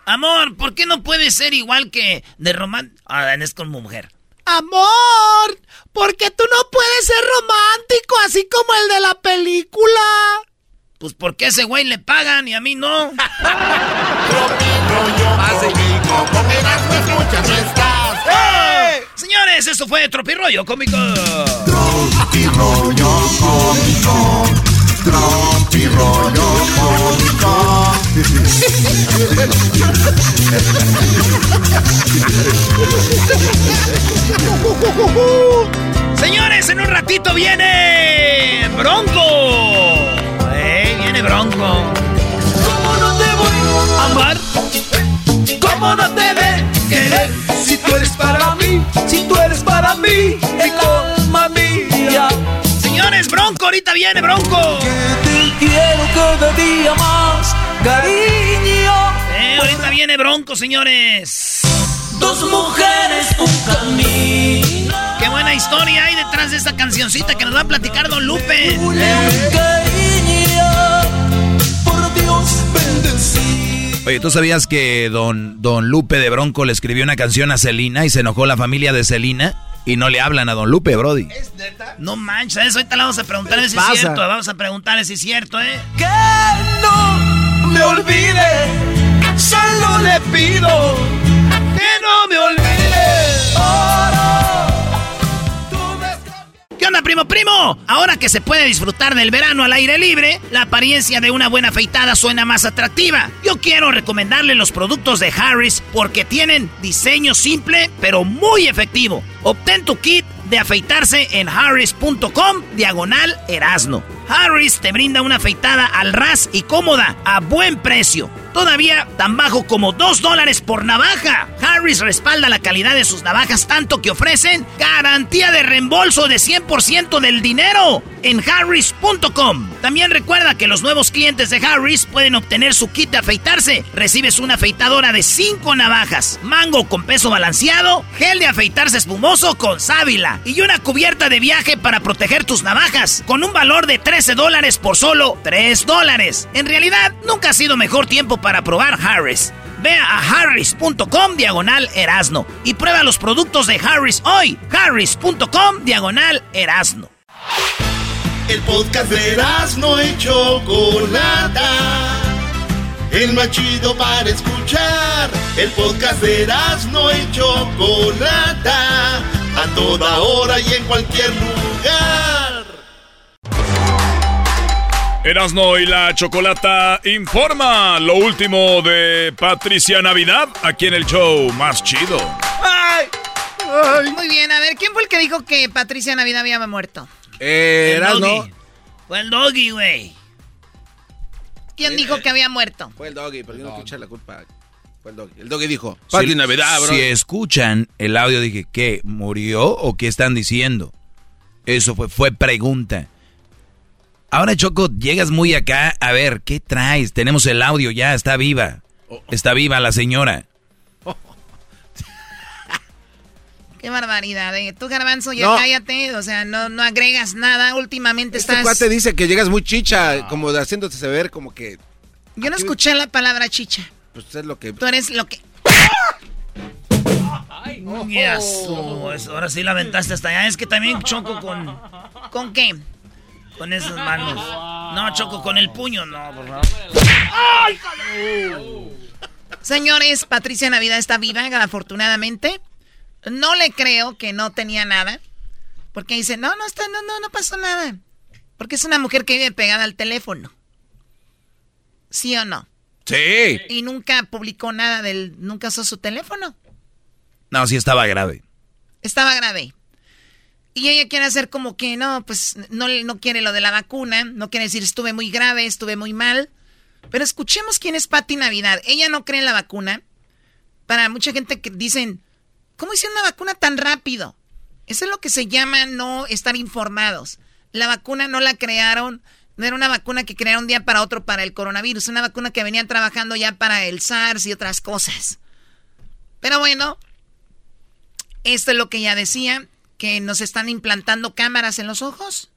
Amor, ¿por qué no puede ser igual que de román... Ah, es con mujer. Amor, porque tú no puedes ser romántico así como el de la película. Pues porque a ese güey le pagan y a mí no. Con Erasmo escuchas, no estás. Señores, esto fue Tropirollo Cómico. Tropi rollo cómico. Tropi rollo cómico. Señores, en un ratito viene Bronco. Eh, viene Bronco. ¿Cómo no te voy a amar? ¿Cómo no te de querer? Si tú eres para mí, si tú eres para mí, el alma mía. Señores, Bronco, ahorita viene Bronco. Te quiero cada día más, cariño. Eh, ahorita viene Bronco, señores. Dos mujeres, un camino. Qué buena historia hay detrás de esta cancioncita que nos va a platicar Don Lupe. Por Oye, ¿tú sabías que don, don Lupe de Bronco le escribió una canción a Celina y se enojó la familia de Celina y no le hablan a don Lupe, Brody? No manches, eso ahorita le vamos a preguntar si es pasa? cierto. Vamos a preguntarle si es cierto, ¿eh? Que no me olvide, solo le pido que no me olvide. ¿Qué onda, primo, primo? Ahora que se puede disfrutar del verano al aire libre, la apariencia de una buena afeitada suena más atractiva. Yo quiero recomendarle los productos de Harris porque tienen diseño simple pero muy efectivo. Obtén tu kit de afeitarse en harris.com diagonal erasno. Harris te brinda una afeitada al ras y cómoda a buen precio. Todavía tan bajo como 2 dólares por navaja. Harris respalda la calidad de sus navajas tanto que ofrecen garantía de reembolso de 100% del dinero en harris.com. También recuerda que los nuevos clientes de Harris pueden obtener su kit de afeitarse. Recibes una afeitadora de 5 navajas, mango con peso balanceado, gel de afeitarse espumoso con sábila y una cubierta de viaje para proteger tus navajas con un valor de 13 dólares por solo 3 dólares. En realidad, nunca ha sido mejor tiempo para probar Harris. Ve a harris.com diagonal erasno y prueba los productos de Harris hoy. harris.com diagonal erasno. El podcast de Erasmo y Chocolata. El más chido para escuchar. El podcast de Erasmo y Chocolata. A toda hora y en cualquier lugar. Erasno y la Chocolata informa lo último de Patricia Navidad aquí en el show más chido. Muy bien, a ver, ¿quién fue el que dijo que Patricia Navidad había muerto? Eh, Erasmo. Fue el doggy, güey. ¿Quién dijo que había muerto? Fue el doggy, pero yo no echar la culpa. Fue el doggy. El doggy dijo, Pati Si- Navidad, bro. Si escuchan el audio, dije, ¿qué? ¿Murió o qué están diciendo? Eso fue, fue pregunta. Ahora, Choco, llegas muy acá. A ver, ¿qué traes? Tenemos el audio ya, está viva. Está viva la señora. Qué barbaridad, ¿eh? Tú, Garbanzo, ya No. cállate. O sea, no, no agregas nada. Últimamente Este estás... cuate dice que llegas muy chicha, como de haciéndote ver como que... Yo no escuché la palabra chicha. Pues es lo que... Tú eres lo que... Su- eso, ahora sí la aventaste hasta allá. Es que también choco con. ¿Con qué? Con esas manos. No, choco con el puño, no, por favor. Señores, Patricia Navidad está viva, afortunadamente. No le creo que no tenía nada. Porque dice, no, no está, no, no, no pasó nada. Porque es una mujer que vive pegada al teléfono. ¿Sí o no? Sí. Y nunca publicó nada del, nunca usó su teléfono. No, sí estaba grave. Estaba grave. Y ella quiere hacer como que no, pues no, no quiere lo de la vacuna, no quiere decir estuve muy grave, estuve muy mal. Pero escuchemos quién es Patti Navidad. Ella no cree en la vacuna. Para mucha gente que dicen, ¿cómo hicieron una vacuna tan rápido? Eso es lo que se llama no estar informados. La vacuna no la crearon, no era una vacuna que crearon un día para otro para el coronavirus, una vacuna que venían trabajando ya para el SARS y otras cosas. Pero bueno, esto es lo que ella decía, que nos están implantando cámaras en los ojos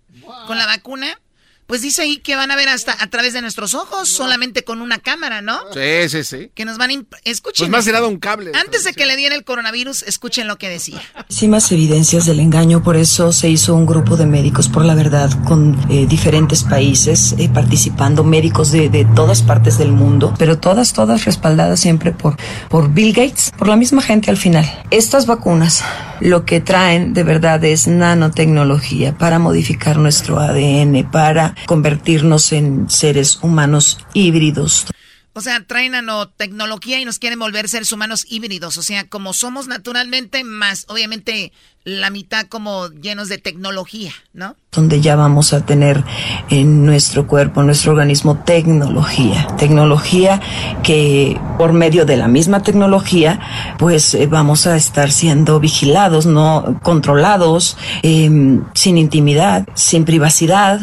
con la vacuna. Pues dice ahí que van a ver hasta a través de nuestros ojos, solamente con una cámara, ¿no? Sí, sí, sí. Que nos van a... Escuchen. Pues esto. tirado un cable. Antes de que le diera el coronavirus, escuchen lo que decía. Muchísimas evidencias del engaño, por eso se hizo un grupo de médicos por la verdad con eh, diferentes países eh, participando, médicos de, de todas partes del mundo, pero todas, todas respaldadas siempre por, por Bill Gates, por la misma gente al final. Estas vacunas lo que traen de verdad es nanotecnología para modificar nuestro ADN, para convertirnos en seres humanos híbridos. O sea, traen nanotecnología y nos quieren volver seres humanos híbridos. O sea, como somos naturalmente, más obviamente la mitad como llenos de tecnología, ¿no? donde ya vamos a tener en nuestro cuerpo, en nuestro organismo, tecnología. Tecnología que por medio de la misma tecnología, pues eh, vamos a estar siendo vigilados, no controlados, eh, sin intimidad, sin privacidad.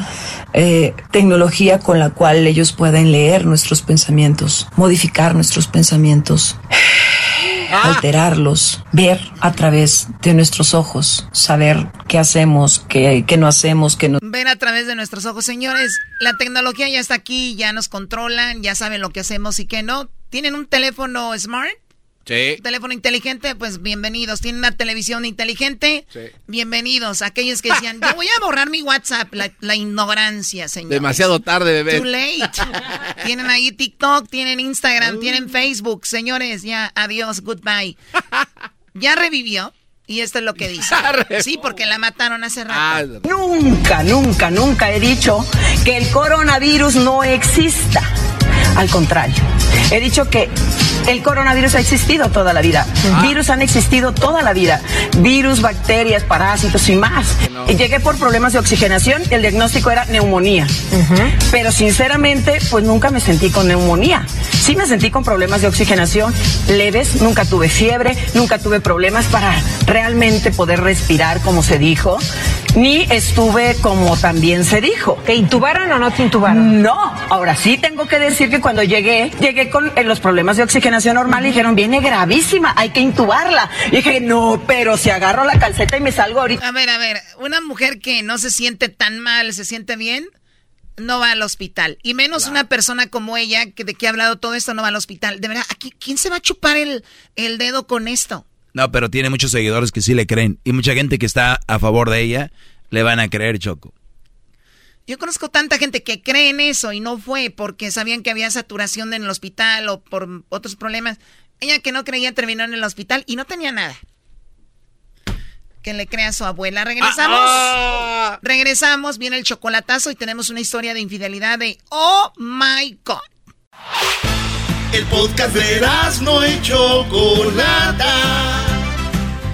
eh, tecnología con la cual ellos pueden leer nuestros pensamientos, modificar nuestros pensamientos alterarlos, ver a través de nuestros ojos, saber qué hacemos, qué, qué no hacemos, qué no. Ver a través de nuestros ojos. Señores, la tecnología ya está aquí, ya nos controlan, ya saben lo que hacemos y qué no. ¿Tienen un teléfono smart? Sí. ¿Un teléfono inteligente? Pues bienvenidos. ¿Tienen una televisión inteligente? Sí. Bienvenidos. Aquellos que decían, yo voy a borrar mi WhatsApp. La, la ignorancia, señor. Demasiado tarde, bebé. Too late. tienen ahí TikTok, tienen Instagram, tienen Facebook. Señores, ya, adiós, goodbye. Ya revivió. Y esto es lo que dice. Sí, porque la mataron hace rato. Nunca, nunca, nunca he dicho que el coronavirus no exista. Al contrario, he dicho que el coronavirus ha existido toda la vida. Virus han existido toda la vida. Virus, bacterias, parásitos y más. Y Llegué por problemas de oxigenación y el diagnóstico era neumonía. Pero sinceramente, pues nunca me sentí con neumonía. Sí me sentí con problemas de oxigenación leves, nunca tuve fiebre, nunca tuve problemas para realmente poder respirar como se dijo, ni estuve como también se dijo. ¿Te intubaron o no te intubaron? No, ahora sí tengo que decir que cuando llegué, llegué con eh, los problemas de oxigenación normal y dijeron, viene gravísima, hay que intubarla. Y dije, no, pero si agarro la calceta y me salgo ahorita. A ver, a ver, una mujer que no se siente tan mal, se siente bien, no va al hospital. Y menos una persona como ella, que de que ha hablado todo esto, no va al hospital. De verdad, aquí, ¿quién se va a chupar el, el dedo con esto? No, pero tiene muchos seguidores que sí le creen. Y mucha gente que está a favor de ella le van a creer, Choco. Yo conozco tanta gente que cree en eso y no fue porque sabían que había saturación en el hospital o por otros problemas. Ella que no creía terminó en el hospital y no tenía nada. Que le crea a su abuela. Regresamos. Regresamos, viene el chocolatazo y tenemos una historia de infidelidad de Oh my God. El podcast de no y Chocolata.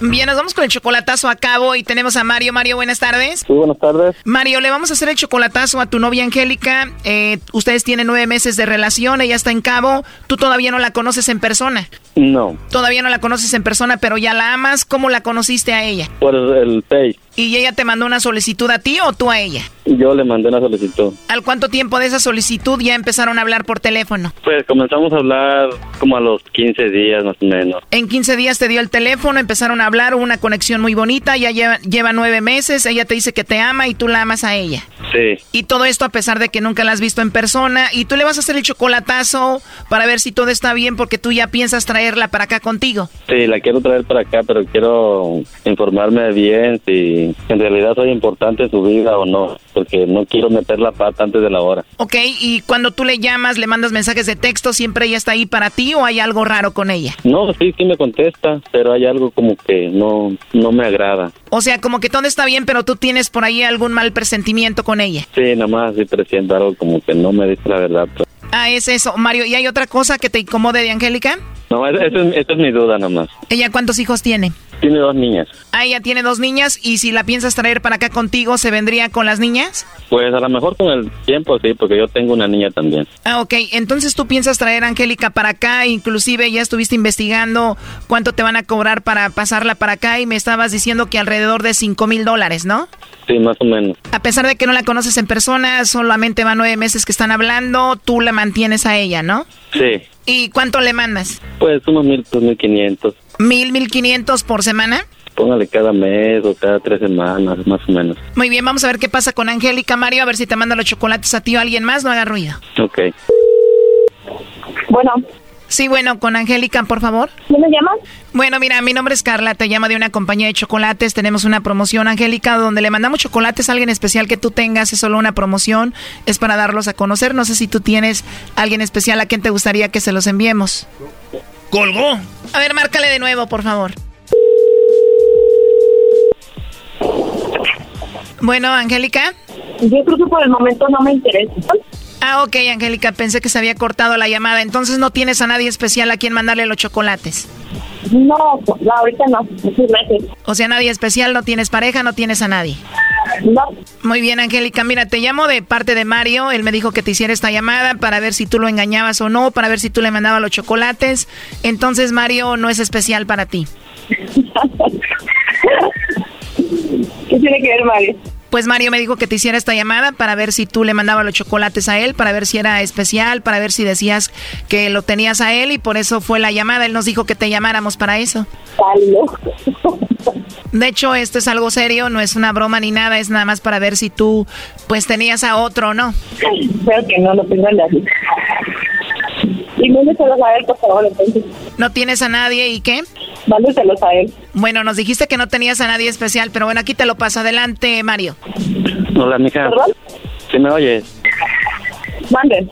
Bien, nos vamos con el chocolatazo a cabo y tenemos a Mario. Mario, buenas tardes. Sí, buenas tardes. Mario, le vamos a hacer el chocolatazo a tu novia Angélica. Eh, ustedes tienen nueve meses de relación, ella está en cabo. Tú todavía no la conoces en persona. No, Todavía no la conoces en persona, pero ya la amas. ¿Cómo la conociste a ella? por el Pay. ¿Y ella te mandó una solicitud a ti o tú a ella? Yo le mandé una solicitud. ¿Al cuánto tiempo de esa solicitud ya empezaron a hablar por teléfono? Pues comenzamos a hablar como a los 15 días más o menos. En 15 días te dio el teléfono, empezaron a hablar, hubo una conexión muy bonita, ya lleva, lleva nueve meses, ella te dice que te ama y tú la amas a ella. Sí, Y todo esto a pesar de que nunca la has visto en persona y tú le vas a hacer el chocolatazo para ver si todo está bien porque tú ya piensas traerla para acá contigo. sí, la quiero traer para acá, pero quiero informarme bien si en realidad soy importante en su vida o no, porque no quiero meter la pata antes de la hora. Ok, y cuando tú le llamas, le mandas mensajes de texto, ¿siempre ella está ahí para ti o hay algo raro con ella? No, sí, sí me contesta, pero hay algo como que no, no me agrada. O sea, como que todo está bien, pero tú tienes por ahí algún mal presentimiento con ella. Sí, nada más sí presiento algo como que no me dice la verdad. pues. Ah, es eso. Mario, ¿y hay otra cosa que te incomode de Angélica? No, esa es, es mi duda nada más. ¿Ella cuántos hijos tiene? Tiene dos niñas. Ah, ella tiene dos niñas y si la piensas traer para acá contigo, ¿se vendría con las niñas? Pues a lo mejor con el tiempo sí, porque yo tengo una niña también. Ah, ok. Entonces tú piensas traer a Angélica para acá, inclusive ya estuviste investigando cuánto te van a cobrar para pasarla para acá y me estabas diciendo que alrededor de 5 mil dólares, ¿no? Sí, más o menos. A pesar de que no la conoces en persona, solamente van nueve meses que están hablando, tú la mantienes a ella, ¿no? Sí, ¿Y cuánto le mandas? pues unos mil, pues mil quinientos. ¿Mil, mil quinientos por semana? Póngale cada mes o cada tres semanas, más o menos. Muy bien, vamos a ver qué pasa con Angélica, Mario, a ver si te manda los chocolates a ti o a alguien más, no haga ruido. Ok. Bueno. Sí, bueno, con Angélica, por favor. ¿Quién me llamas? Bueno, mira, mi nombre es Carla, te llamo de una compañía de chocolates, tenemos una promoción, Angélica, donde le mandamos chocolates a alguien especial que tú tengas, es solo una promoción, es para darlos a conocer, no sé si tú tienes alguien especial a quien te gustaría que se los enviemos. Colgó. A ver, márcale de nuevo, por favor. Bueno, Angélica. Yo creo que por el momento no me interesa. Ah, ok, Angélica, pensé que se había cortado la llamada. Entonces no tienes a nadie especial a quien mandarle los chocolates. No, no, ahorita no. Muchas gracias. O sea, nadie especial, no tienes pareja, no tienes a nadie. No. Muy bien, Angélica. Mira, te llamo de parte de Mario. Él me dijo que te hiciera esta llamada para ver si tú lo engañabas o no, para ver si tú le mandabas los chocolates. Entonces, Mario no es especial para ti. ¿Qué tiene que ver, Mario? Pues Mario me dijo que te hiciera esta llamada para ver si tú le mandabas los chocolates a él, para ver si era especial, para ver si decías que lo tenías a él y por eso fue la llamada. Él nos dijo que te llamáramos para eso. De hecho, esto es algo serio, no es una broma ni nada, es nada más para ver si tú pues tenías a otro o no. Creo que no lo tengo en la. Y mándeselos a él, por favor, entonces. ¿No tienes a nadie y qué? Mándeselos a él. Bueno, nos dijiste que no tenías a nadie especial, pero bueno, aquí te lo paso. Adelante, Mario. Hola, mija. ¿Perdón? ¿Sí me oyes? Mande.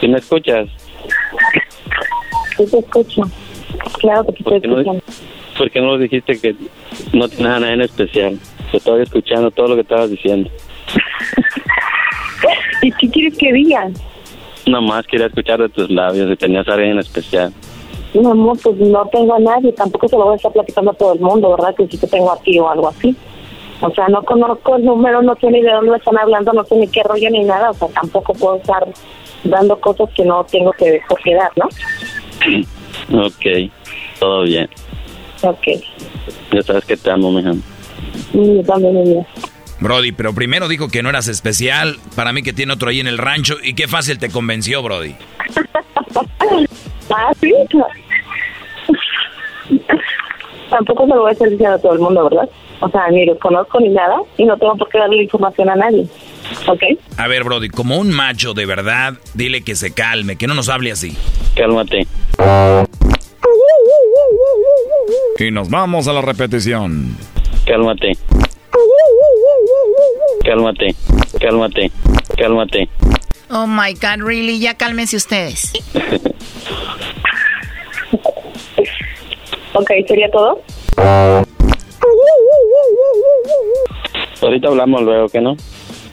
¿Sí me escuchas? Sí te escucho. Claro que te estoy ¿Por qué no, escuchando. por qué no lo dijiste que no tienes a nadie en especial? Te estaba escuchando todo lo que estabas diciendo. ¿Y qué quieres que diga? Nada más quería escuchar de tus labios si tenías a alguien en especial. No, amor, pues no tengo a nadie. Tampoco se lo voy a estar platicando a todo el mundo, ¿verdad? Que sí que tengo aquí o algo así. O sea, no conozco el número, no sé ni de dónde están hablando, no sé ni qué rollo ni nada. O sea, tampoco puedo estar dando cosas que no tengo que dar, ¿no? Ok, todo bien. Ok. Ya sabes que te amo, mija. Y yo también, mi. Brody, pero primero dijo que no eras especial. Para mí que tiene otro ahí en el rancho. Y qué fácil te convenció, Brody. Ah, sí. Tampoco se lo voy a estar diciendo a todo el mundo, ¿verdad? O sea, ni los conozco ni nada y no tengo por qué darle información a nadie. ¿Ok? A ver, Brody, como un macho de verdad, dile que se calme, que no nos hable así. Cálmate. Y nos vamos a la repetición. Cálmate. Cálmate. Cálmate. Cálmate. Oh my God, really, ya cálmense ustedes. Ok, ¿sería todo? ahorita hablamos luego, ¿qué no?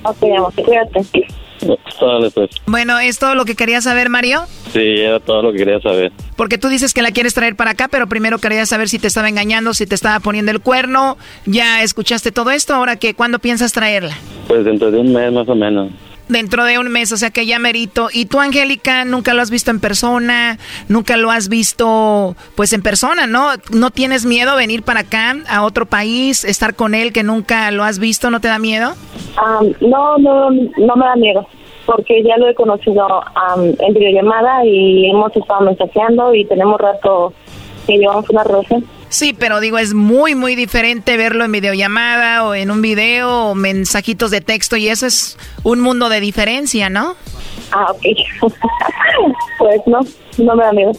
Ok, amor, cuídate. Dale, pues. Bueno, ¿es todo lo que querías saber, Mario? Sí, era todo lo que quería saber. Porque tú dices que la quieres traer para acá, pero primero quería saber si te estaba engañando, si te estaba poniendo el cuerno. Ya escuchaste todo esto, ahora que ¿cuándo piensas traerla? Pues dentro de un mes más o menos. Dentro de un mes, o sea que ya merito. ¿Y tú, Angélica, nunca lo has visto en persona? ¿Nunca lo has visto, pues, en persona, no? ¿No tienes miedo venir para acá, a otro país, estar con él que nunca lo has visto? ¿No te da miedo? Ah, no, no, no me da miedo, porque ya lo he conocido am, en videollamada y hemos estado mensajeando y tenemos rato que llevamos una relación. Sí, pero digo, es muy, muy diferente verlo en videollamada o en un video o mensajitos de texto y eso es un mundo de diferencia, ¿no? Ah, ok. pues no, no me da miedo.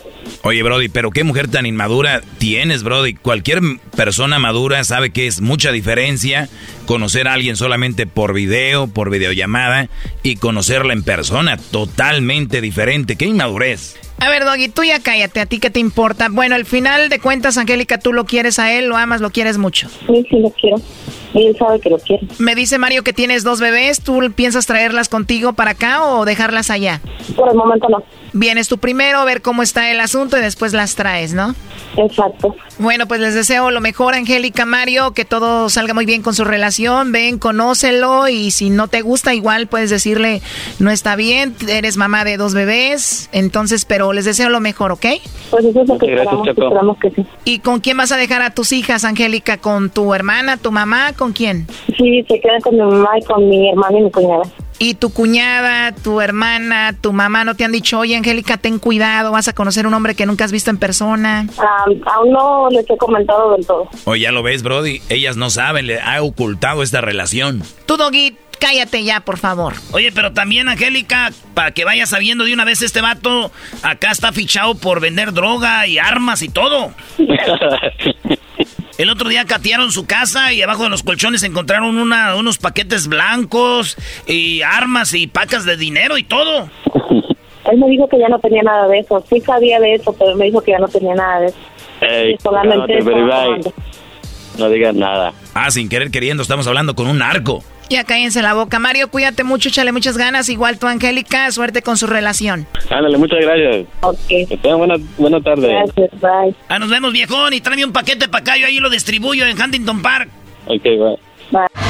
Oye, Brody, pero qué mujer tan inmadura tienes, Brody. Cualquier persona madura sabe que es mucha diferencia conocer a alguien solamente por video, por videollamada y conocerla en persona. Totalmente diferente. Qué inmadurez. A ver, Doggy, tú ya cállate, ¿a ti qué te importa? Bueno, al final de cuentas, Angélica, tú lo quieres a él, lo amas, lo quieres mucho. Sí, sí, lo quiero. Él sabe que lo quiere. Me dice Mario que tienes dos bebés, ¿tú piensas traerlas contigo para acá o dejarlas allá? Por el momento no. Vienes tú primero, ver cómo está el asunto y después las traes, ¿no? Exacto. Bueno, pues les deseo lo mejor, Angélica, Mario, que todo salga muy bien con su relación. Ven, conócelo y si no te gusta, igual puedes decirle, no está bien, eres mamá de dos bebés. Entonces, pero les deseo lo mejor, ¿ok? Pues eso es lo que Gracias, esperamos, Choco. esperamos que sí. ¿Y con quién vas a dejar a tus hijas, Angélica? ¿Con tu hermana, tu mamá? ¿Con quién? Sí, se quedan con mi mamá y con mi hermana y mi cuñada. ¿Y tu cuñada, tu hermana, tu mamá no te han dicho, oye, Angélica, ten cuidado, vas a conocer un hombre que nunca has visto en persona? Ah, aún no les he comentado del todo. Oye, ya lo ves, Brody. Ellas no saben, le ha ocultado esta relación. Tú, Doggy, cállate ya, por favor. Oye, pero también, Angélica, para que vayas sabiendo de una vez este vato, acá está fichado por vender droga y armas y todo. El otro día catearon su casa y abajo de los colchones encontraron una, unos paquetes blancos y armas y pacas de dinero y todo. Él me dijo que ya no tenía nada de eso. Sí sabía de eso, pero me dijo que ya no tenía nada de eso. Ey, Solamente tomando. No digas nada. Ah, sin querer queriendo, estamos hablando con un narco. Ya cállense la boca. Mario, cuídate mucho, échale muchas ganas. Igual tú, Angélica, suerte con su relación. Ándale, muchas gracias. Ok. Que tengan buena, buena tarde. Gracias, bye. Ah, nos vemos, viejón, y tráeme un paquete para acá, yo ahí lo distribuyo en Huntington Park. Ok, bye.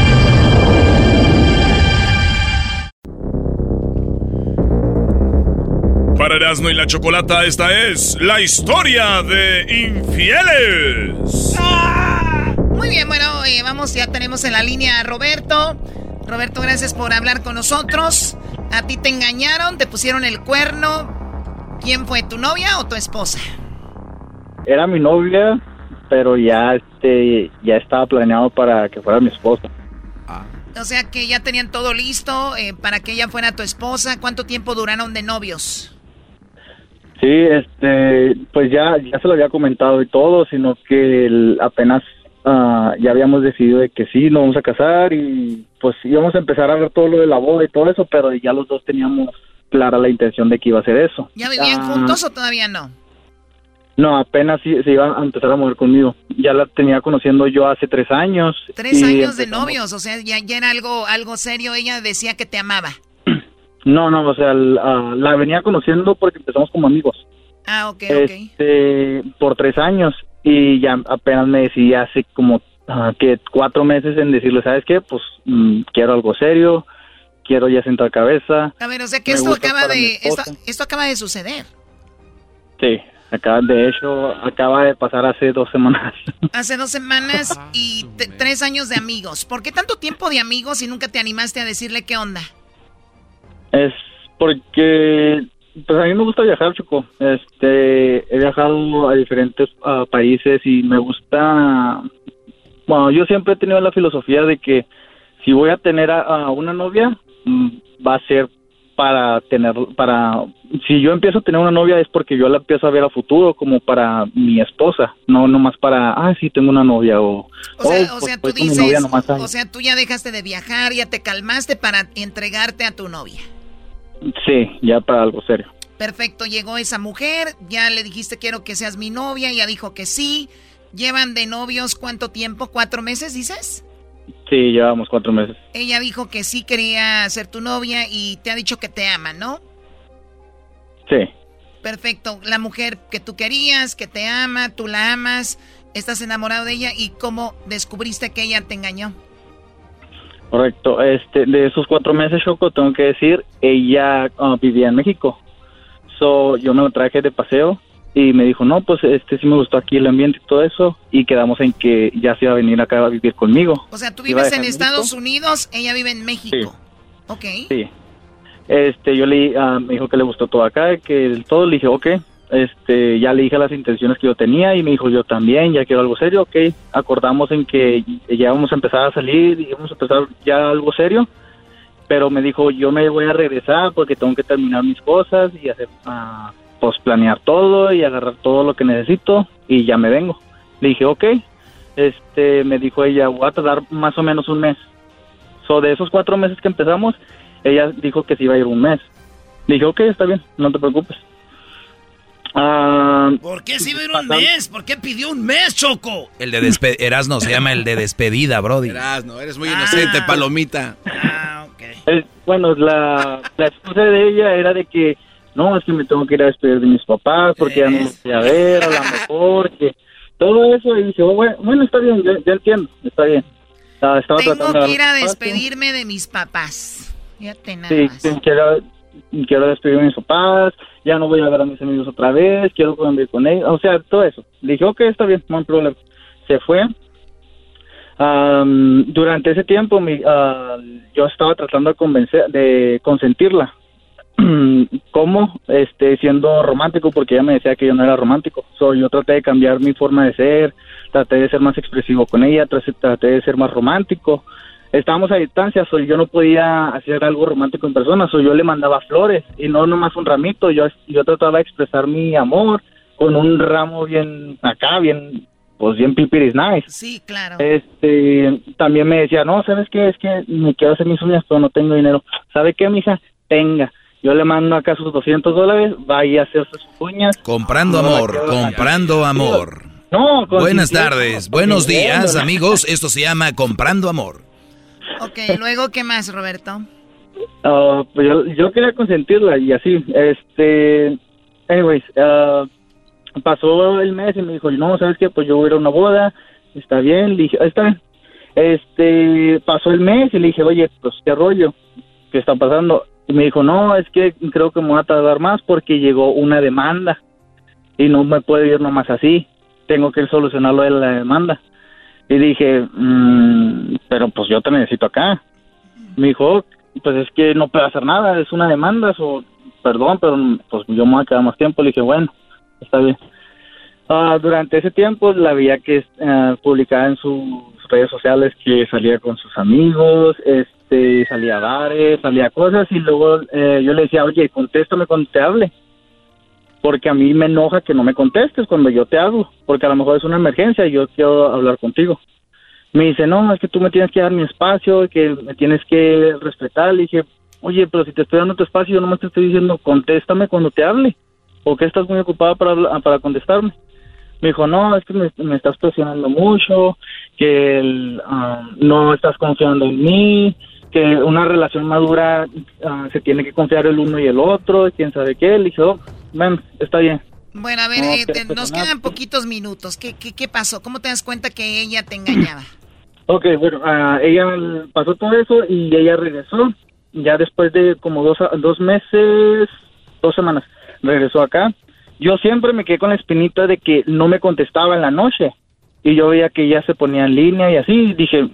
Erasmo y la Chocolata, esta es la historia de infieles. Muy bien, bueno, eh, vamos, ya tenemos en la línea a Roberto. Roberto, gracias por hablar con nosotros. A ti te engañaron, te pusieron el cuerno. ¿Quién fue, tu novia o tu esposa? Era mi novia, pero ya este ya estaba planeado para que fuera mi esposa. O sea que ya tenían todo listo eh, para que ella fuera tu esposa. ¿Cuánto tiempo duraron de novios? Sí, este, pues ya ya se lo había comentado y todo, sino que el- apenas ah, ya habíamos decidido de que sí, nos vamos a casar y pues íbamos a empezar a ver todo lo de la boda y todo eso, pero ya los dos teníamos clara la intención de que iba a ser eso. ¿Ya vivían Ah, juntos o todavía no? No, apenas sí, se iba a empezar a mover conmigo. Ya la tenía conociendo yo hace tres años. Tres años de novios, o sea, ya, ya era algo, algo serio. Ella decía que te amaba. No, no, o sea, la, la venía conociendo porque empezamos como amigos. Ah, ok, ok. Este, por tres años y ya apenas me decidí hace como ah, que cuatro meses en decirle, ¿sabes qué? Pues mm, quiero algo serio, quiero ya sentar cabeza. A ver, o sea que esto acaba de, esto, esto acaba de suceder. Sí, acaba, de hecho, acaba de pasar hace dos semanas. Hace dos semanas y tres años de amigos. ¿Por qué tanto tiempo de amigos y nunca te animaste a decirle qué onda? Es porque, pues a mí me gusta viajar, chico. Este, he viajado a diferentes ah, países y me gusta. Bueno, yo siempre he tenido la filosofía de que si voy a tener a, a una novia, mm, va a ser para tener, para, si yo empiezo a tener una novia es porque yo la empiezo a ver a futuro como para mi esposa, no nomás para, ah, sí, tengo una novia o, O sea, "Oh, o pues, sea, tú mi dices, novia nomás ahí". o sea, tú ya dejaste de viajar, ya te calmaste para entregarte a tu novia. Sí, ya para algo serio. Perfecto, llegó esa mujer, ya le dijiste quiero que seas mi novia, ella dijo que sí. ¿Llevan de novios cuánto tiempo? ¿Cuatro meses, dices? Sí, llevamos cuatro meses. Ella dijo que sí quería ser tu novia y te ha dicho que te ama, ¿no? Sí. Perfecto, la mujer que tú querías, que te ama, tú la amas, estás enamorado de ella y cómo descubriste que ella te engañó. Correcto. Este, de esos cuatro meses, Choco, tengo que decir, ella ah, vivía en México. So, yo me lo traje de paseo y me dijo, no, pues este sí me gustó aquí el ambiente y todo eso. Y quedamos en que ya se iba a venir acá a vivir conmigo. O sea, tú vives en Estados Unidos, ella vive en México. Ok. Sí. Este, yo le ah, me dijo que le gustó todo acá, que todo le dije, ok. Este, ya le dije las intenciones que yo tenía y me dijo, yo también, ya quiero algo serio, ok. Acordamos en que ya vamos a empezar a salir y vamos a empezar ya algo serio. Pero me dijo, yo me voy a regresar porque tengo que terminar mis cosas y hacer, ah, pues planear todo y agarrar todo lo que necesito y ya me vengo. Le dije, ok. Este, me dijo ella, voy a tardar más o menos un mes. So, de esos cuatro meses que empezamos, ella dijo que se iba a ir un mes. Le dije, ok, está bien, no te preocupes. Ah, ¿Por qué si ir un mes? ¿Por qué pidió un mes, Choco? El de despedida, Erasno se llama el de despedida, Brody. Erasno, eres muy inocente, palomita. Eh, bueno, la, la excusa de ella era de que no, es que me tengo que ir a despedir de mis papás porque ya no los voy a ver, a lo mejor, que todo eso. Y dije, oh, bueno, bueno, está bien, ya, ya entiendo, está bien. Ah, estaba Tengo que ir a despedirme de mis papás. Fíjate nada Sí, más. quiero, quiero despedirme de mis papás, ya no voy a ver a mis amigos otra vez, quiero convivir con ellos, o sea, todo eso. Le dije, ok, está bien, no hay problema. Se fue. Am, durante ese tiempo mi, ah, yo estaba tratando de convencer, de consentirla. ¿Cómo? Este, siendo romántico, porque ella me decía que yo no era romántico. So, yo traté de cambiar mi forma de ser, traté de ser más expresivo con ella, traté de ser más romántico. Estábamos a distancia, so, yo no podía hacer algo romántico en persona, so, yo le mandaba flores y no nomás un ramito, yo, yo trataba de expresar mi amor con un ramo bien acá, bien, pues bien pipiris nice. Sí, claro. Este, también me decía, no, ¿sabes qué? Es que me quiero hacer mis uñas, pero no tengo dinero. ¿Sabe qué, mija? Tenga. Yo le mando acá sus 200 dólares, vaya a hacerse sus uñas. Comprando No, amor, no, comprando amor. No, Buenas tardes, buenos días, amigos. Esto se llama Comprando Amor. Ok, luego, ¿qué más, Roberto? Ah, pues yo, yo quería consentirla y así. Este, anyways, ah, pasó el mes y me dijo, no, ¿sabes qué? Pues yo voy a ir a una boda, está bien, le dije, "Ah, está bien. Este, pasó el mes y le dije, oye, pues qué rollo, qué está pasando. Y me dijo, no, es que creo que me voy a tardar más porque llegó una demanda y no me puedo ir nomás así, tengo que solucionarlo de la demanda. Y dije, "Mm, pero pues yo te necesito acá. Me dijo, pues es que no puedo hacer nada, es una demanda, o perdón, pero pues yo me voy a quedar más tiempo. Le dije, bueno, está bien. Ah, durante ese tiempo la veía que eh, publicaba en sus redes sociales que salía con sus amigos, este, salía a bares, salía a cosas y luego eh, yo le decía, oye, contéstame cuando te hable. Porque a mí me enoja que no me contestes cuando yo te hablo, porque a lo mejor es una emergencia y yo quiero hablar contigo. Me dice, no, es que tú me tienes que dar mi espacio, que me tienes que respetar. Le dije, oye, pero si te estoy dando tu espacio, yo nomás te estoy diciendo, contéstame cuando te hable. ¿O que estás muy ocupada para, para contestarme? Me dijo, no, es que me, estás presionando mucho, que ah, no estás confiando en mí, que una relación madura ah, se tiene que confiar el uno y el otro, quién sabe qué. Le dije, oh, ven, está bien. Bueno, a ver, No, eh, te- nos quedan poquitos minutos. ¿Qué, qué, ¿Qué pasó? ¿Cómo te das cuenta que ella te engañaba? Ok, bueno, ah, ella pasó todo eso y ella regresó. Ya después de como dos, dos meses, dos semanas, regresó acá. Yo siempre me quedé con la espinita de que no me contestaba en la noche. Y yo veía que ella se ponía en línea y así. Dije,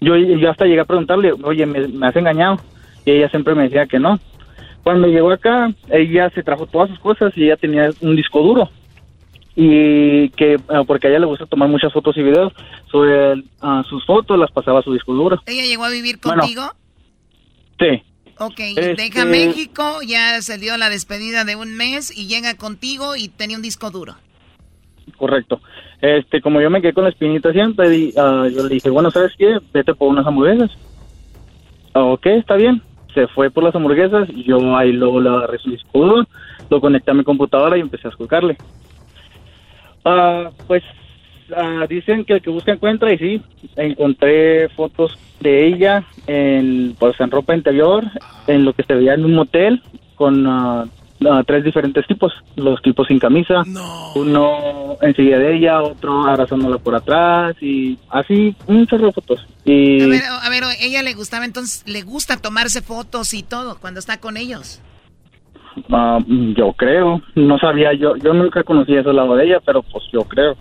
yo, yo hasta llegué a preguntarle, oye, ¿me, me has engañado? Y ella siempre me decía que no. Cuando llegó acá, ella se trajo todas sus cosas y ella tenía un disco duro y que ah, porque a ella le gusta tomar muchas fotos y videos sobre ah, sus fotos las pasaba a su disco duro ¿Ella llegó a vivir Bueno. contigo? sí Ok, Este- deja México, ya se dio la despedida de un mes y llega contigo y tenía un disco duro. Correcto. Este, como yo me quedé con la espinita siempre, ah, yo le dije, bueno, ¿sabes qué? Vete por unas hamburguesas. Ah, ok, está bien. Se fue por las hamburguesas y yo ahí luego le agarré su duro, lo conecté a mi computadora y empecé a esculcarle. Ah, pues ah, dicen que el que busca encuentra y sí, encontré fotos de ella en, pues, en ropa interior, en lo que se veía en un motel con ah, tres diferentes tipos, los tipos sin camisa, uno enseguida de ella, otro abrazándola por atrás y así un chorro de fotos. Y A ver, a ver, ella le gustaba entonces, le gusta tomarse fotos y todo cuando está con ellos. ah, yo creo, no sabía, yo yo nunca conocí ese lado de ella, pero pues yo creo.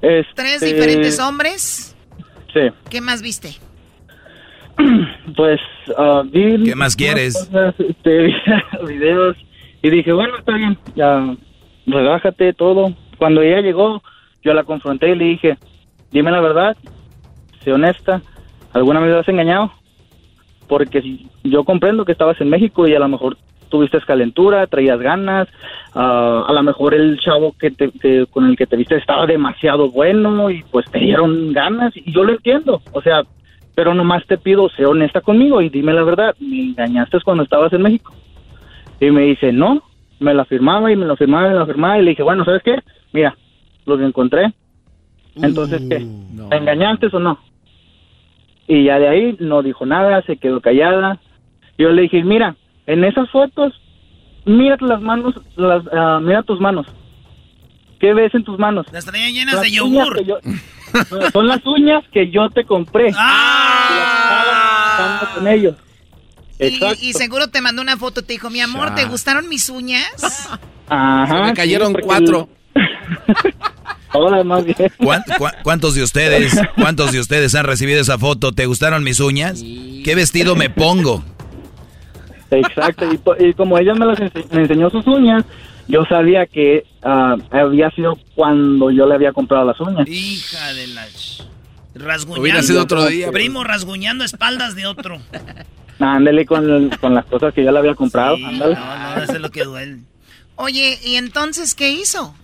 Tres Este, diferentes hombres. Sí. ¿Qué más viste? Pues, ah, vi... ¿Qué más quieres? cosas, este, videos, y dije, bueno, está bien, ya, relájate, todo. Cuando ella llegó, yo la confronté y le dije, dime la verdad, sé honesta, ¿alguna vez has engañado? Porque yo comprendo que estabas en México y a lo mejor tuviste calentura, traías ganas, ah, a lo mejor el chavo que te, que- con el que te viste estaba demasiado bueno y pues te dieron ganas y yo lo entiendo, o sea, pero nomás te pido, sé honesta conmigo y dime la verdad, me engañaste cuando estabas en México. Y me dice, no, me la firmaba y me lo firmaba y me lo firmaba y le dije, bueno, ¿sabes qué? Mira, lo que encontré. Entonces, ¿qué? ¿Me engañaste o no? Y ya de ahí no dijo nada, se quedó callada. Yo le dije, mira, en esas fotos, mira las manos, las, ah, mira tus manos. ¿Qué ves en tus manos? Las traía llenas Las de yogur. yo- son las uñas que yo te compré. Ah. Estaba con ellos. Y, seguro te mandó una foto, te dijo, mi amor, ¿te gustaron mis uñas? Ajá. Se me cayeron sí, cuatro. Ahora más bien. ¿Cuán- cua- ¿Cuántos de ustedes, cuántos de ustedes han recibido esa foto? ¿Te gustaron mis uñas? ¿Qué vestido me pongo? Exacto, y, po- y como ella me, las ense- me enseñó sus uñas, yo sabía que ah, había sido cuando yo le había comprado las uñas. Hija de la... Rasguñando. Hubiera sido otro día, Primo rasguñando espaldas de otro. Ándale con, con las cosas que yo le había comprado, ándale. No, no, eso es lo que duele. Oye, ¿y entonces qué hizo?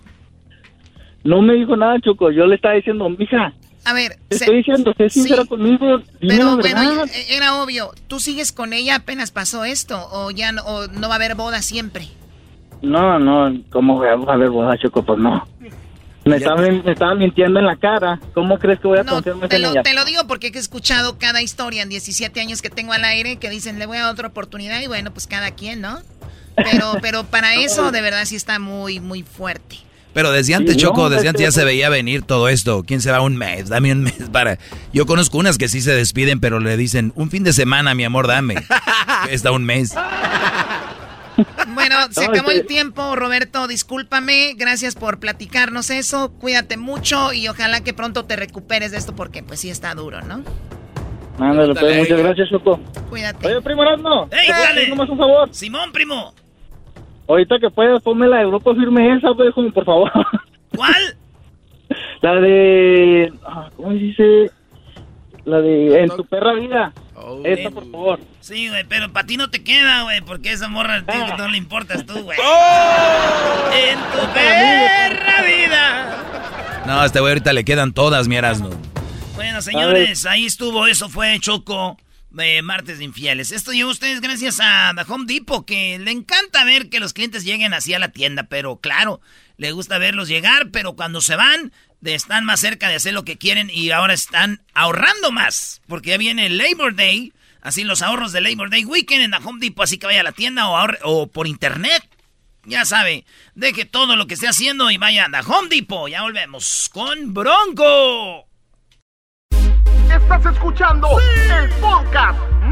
No me dijo nada, Choco, yo le estaba diciendo, mija, A ver, te se- estoy diciendo, sé sincera conmigo, dime pero bueno, verdad. e- era obvio, ¿tú sigues con ella apenas pasó esto o ya no, o no va a haber boda siempre? No, no, ¿cómo voy a a ver boda, Choco? Pues no. Me estaba, me estaba mintiendo en la cara. ¿Cómo crees que voy a confiar más Te en lo, ella? te lo digo porque he escuchado cada historia en 17 años que tengo al aire que dicen le voy a dar otra oportunidad y bueno, pues cada quien, ¿no? Pero, pero para eso de verdad sí está muy, muy fuerte. Pero desde antes, Sí, Choco, no, desde antes ya se veía venir todo esto. ¿Quién se va un mes? Dame un mes para... Yo conozco unas que sí se despiden, pero le dicen, un fin de semana, mi amor, dame. Está un mes. Bueno, se No, acabó este- el tiempo, Roberto, discúlpame, gracias por platicarnos eso, cuídate mucho y ojalá que pronto te recuperes de esto porque pues sí está duro, ¿no? Ándale, pues, muchas gracias, Choco. Cuídate. Oye, primo Erasmo. ¡Ey, dale! Nomás un favor. Simón, primo. Ahorita que puedas, ponme la de Europa Firme esa, pues, como, por favor. ¿Cuál? La de... ah, ¿Cómo se dice? La de En tu perra vida. Esa, por favor. Sí, güey, pero para ti no te queda, güey, porque esa morra a ti no le importas tú, güey. ¡Oh! En tu perra vida. No, a este güey ahorita le quedan todas, mi Erasmo. Bueno, señores, ahí estuvo, eso fue Choco de Martes de Infieles. Esto llegó a ustedes gracias a The Home Depot, que le encanta ver que los clientes lleguen así a la tienda, pero claro, le gusta verlos llegar, pero cuando se van, de- están más cerca de hacer lo que quieren y ahora están ahorrando más, porque ya viene el Labor Day, así los ahorros del Labor Day Weekend en The Home Depot, así que vaya a la tienda o, ahorre- o por internet. Ya sabe, deje todo lo que esté haciendo y vaya a The Home Depot. Ya volvemos con Bronco. Estás escuchando el podcast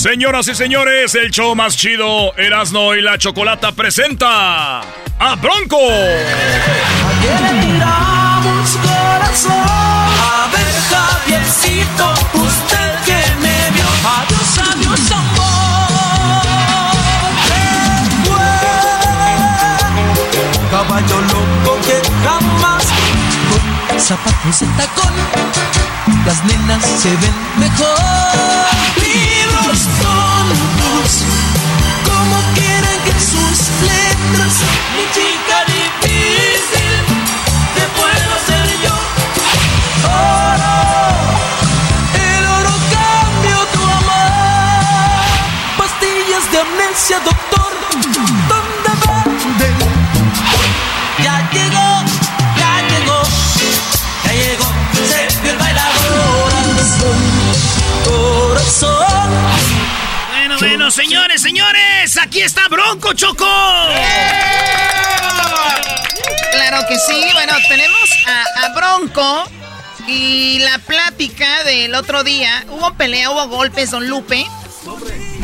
Señoras y señores, el show más chido, Erasno y la Chocolata presenta a Bronco. A ver, Javiercito, usted que me vio. Adiós, adiós, amor. Caballo loco que jamás con zapatos de tacón. Las nenas se ven mejor. Como quieren que sus letras. Mi chica difícil, te puedo ser yo. Oro, el oro cambio tu amor. Pastillas de amnesia, doctor. Bueno, señores, señores, aquí está Bronco Choco. Claro que sí. Bueno, tenemos a, a Bronco y la plática del otro día. Hubo pelea, hubo golpes, don Lupe.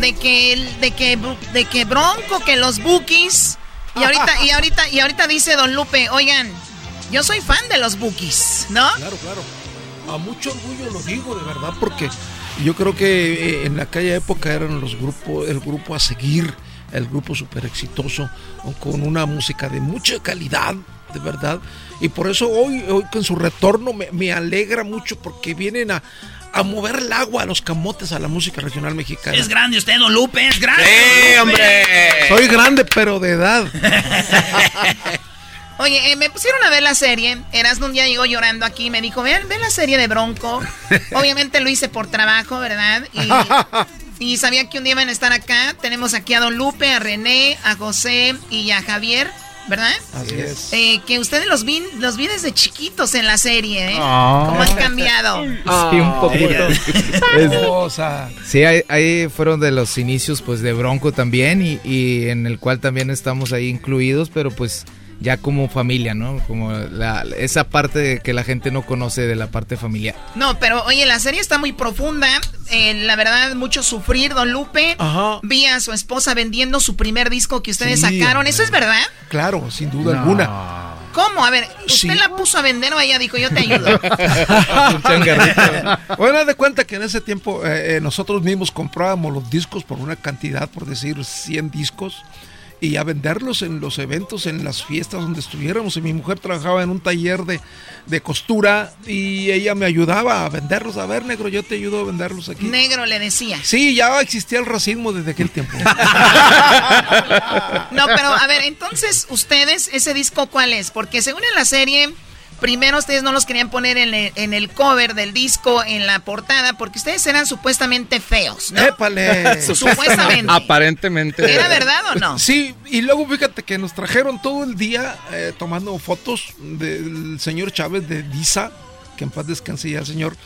De que, el- de que, de que Bronco, que los bookies. Y ahorita, y ahorita, y ahorita dice don Lupe, oigan, yo soy fan de los bookies, ¿no? Claro, claro. A mucho orgullo lo digo, de verdad, porque yo creo que eh, en aquella época eran los grupos, el grupo a seguir, el grupo súper exitoso, con una música de mucha calidad, de verdad. Y por eso hoy, hoy con su retorno me, me alegra mucho porque vienen a, a mover el agua a los camotes a la música regional mexicana. Es grande usted, don Lupe, es grande. ¡Sí, Lupe. Soy grande, pero de edad. Oye, eh, me pusieron a ver la serie. Erasmo un día llegó llorando aquí y me dijo, vean, ven la serie de Bronco. Obviamente lo hice por trabajo, ¿verdad? Y, y sabía que un día iban a estar acá. Tenemos aquí a Don Lupe, a René, a José y a Javier, ¿verdad? Así es. Eh, que ustedes los vi, los vi desde chiquitos en la serie, ¿eh? Ah. ¿Cómo han cambiado? Sí, un poquito. Sí, ahí, ahí fueron de los inicios pues de Bronco también y, y en el cual también estamos ahí incluidos, pero pues ya como familia, ¿no? Como la, esa parte que la gente no conoce de la parte familiar. No, pero oye, la serie está muy profunda. Eh, la verdad, mucho sufrir, Don Lupe. Ajá. Vi a su esposa vendiendo su primer disco que ustedes Sí, sacaron. ¿Eso es verdad? Claro, sin duda No. alguna. ¿Cómo? A ver, ¿usted Sí. la puso a vender o ella dijo, yo te ayudo? bueno, de cuenta que en ese tiempo eh, eh, nosotros mismos comprábamos los discos por una cantidad, por decir 100 discos, y a venderlos en los eventos, en las fiestas donde estuviéramos. Y mi mujer trabajaba en un taller de, de costura y ella me ayudaba a venderlos. A ver, negro, yo te ayudo a venderlos aquí. Negro le decía. Sí, ya existía el racismo desde aquel tiempo. No, pero a ver, entonces, ustedes, ¿ese disco cuál es? Porque según en la serie, primero ustedes no los querían poner en el, en el cover del disco, en la portada, porque ustedes eran supuestamente feos, ¿no? ¡Épale! Supuestamente. Aparentemente. ¿Era verdad o no? Sí, y luego fíjate que nos trajeron todo el día eh, tomando fotos del señor Chávez de Disa, que en paz descanse ya el señor.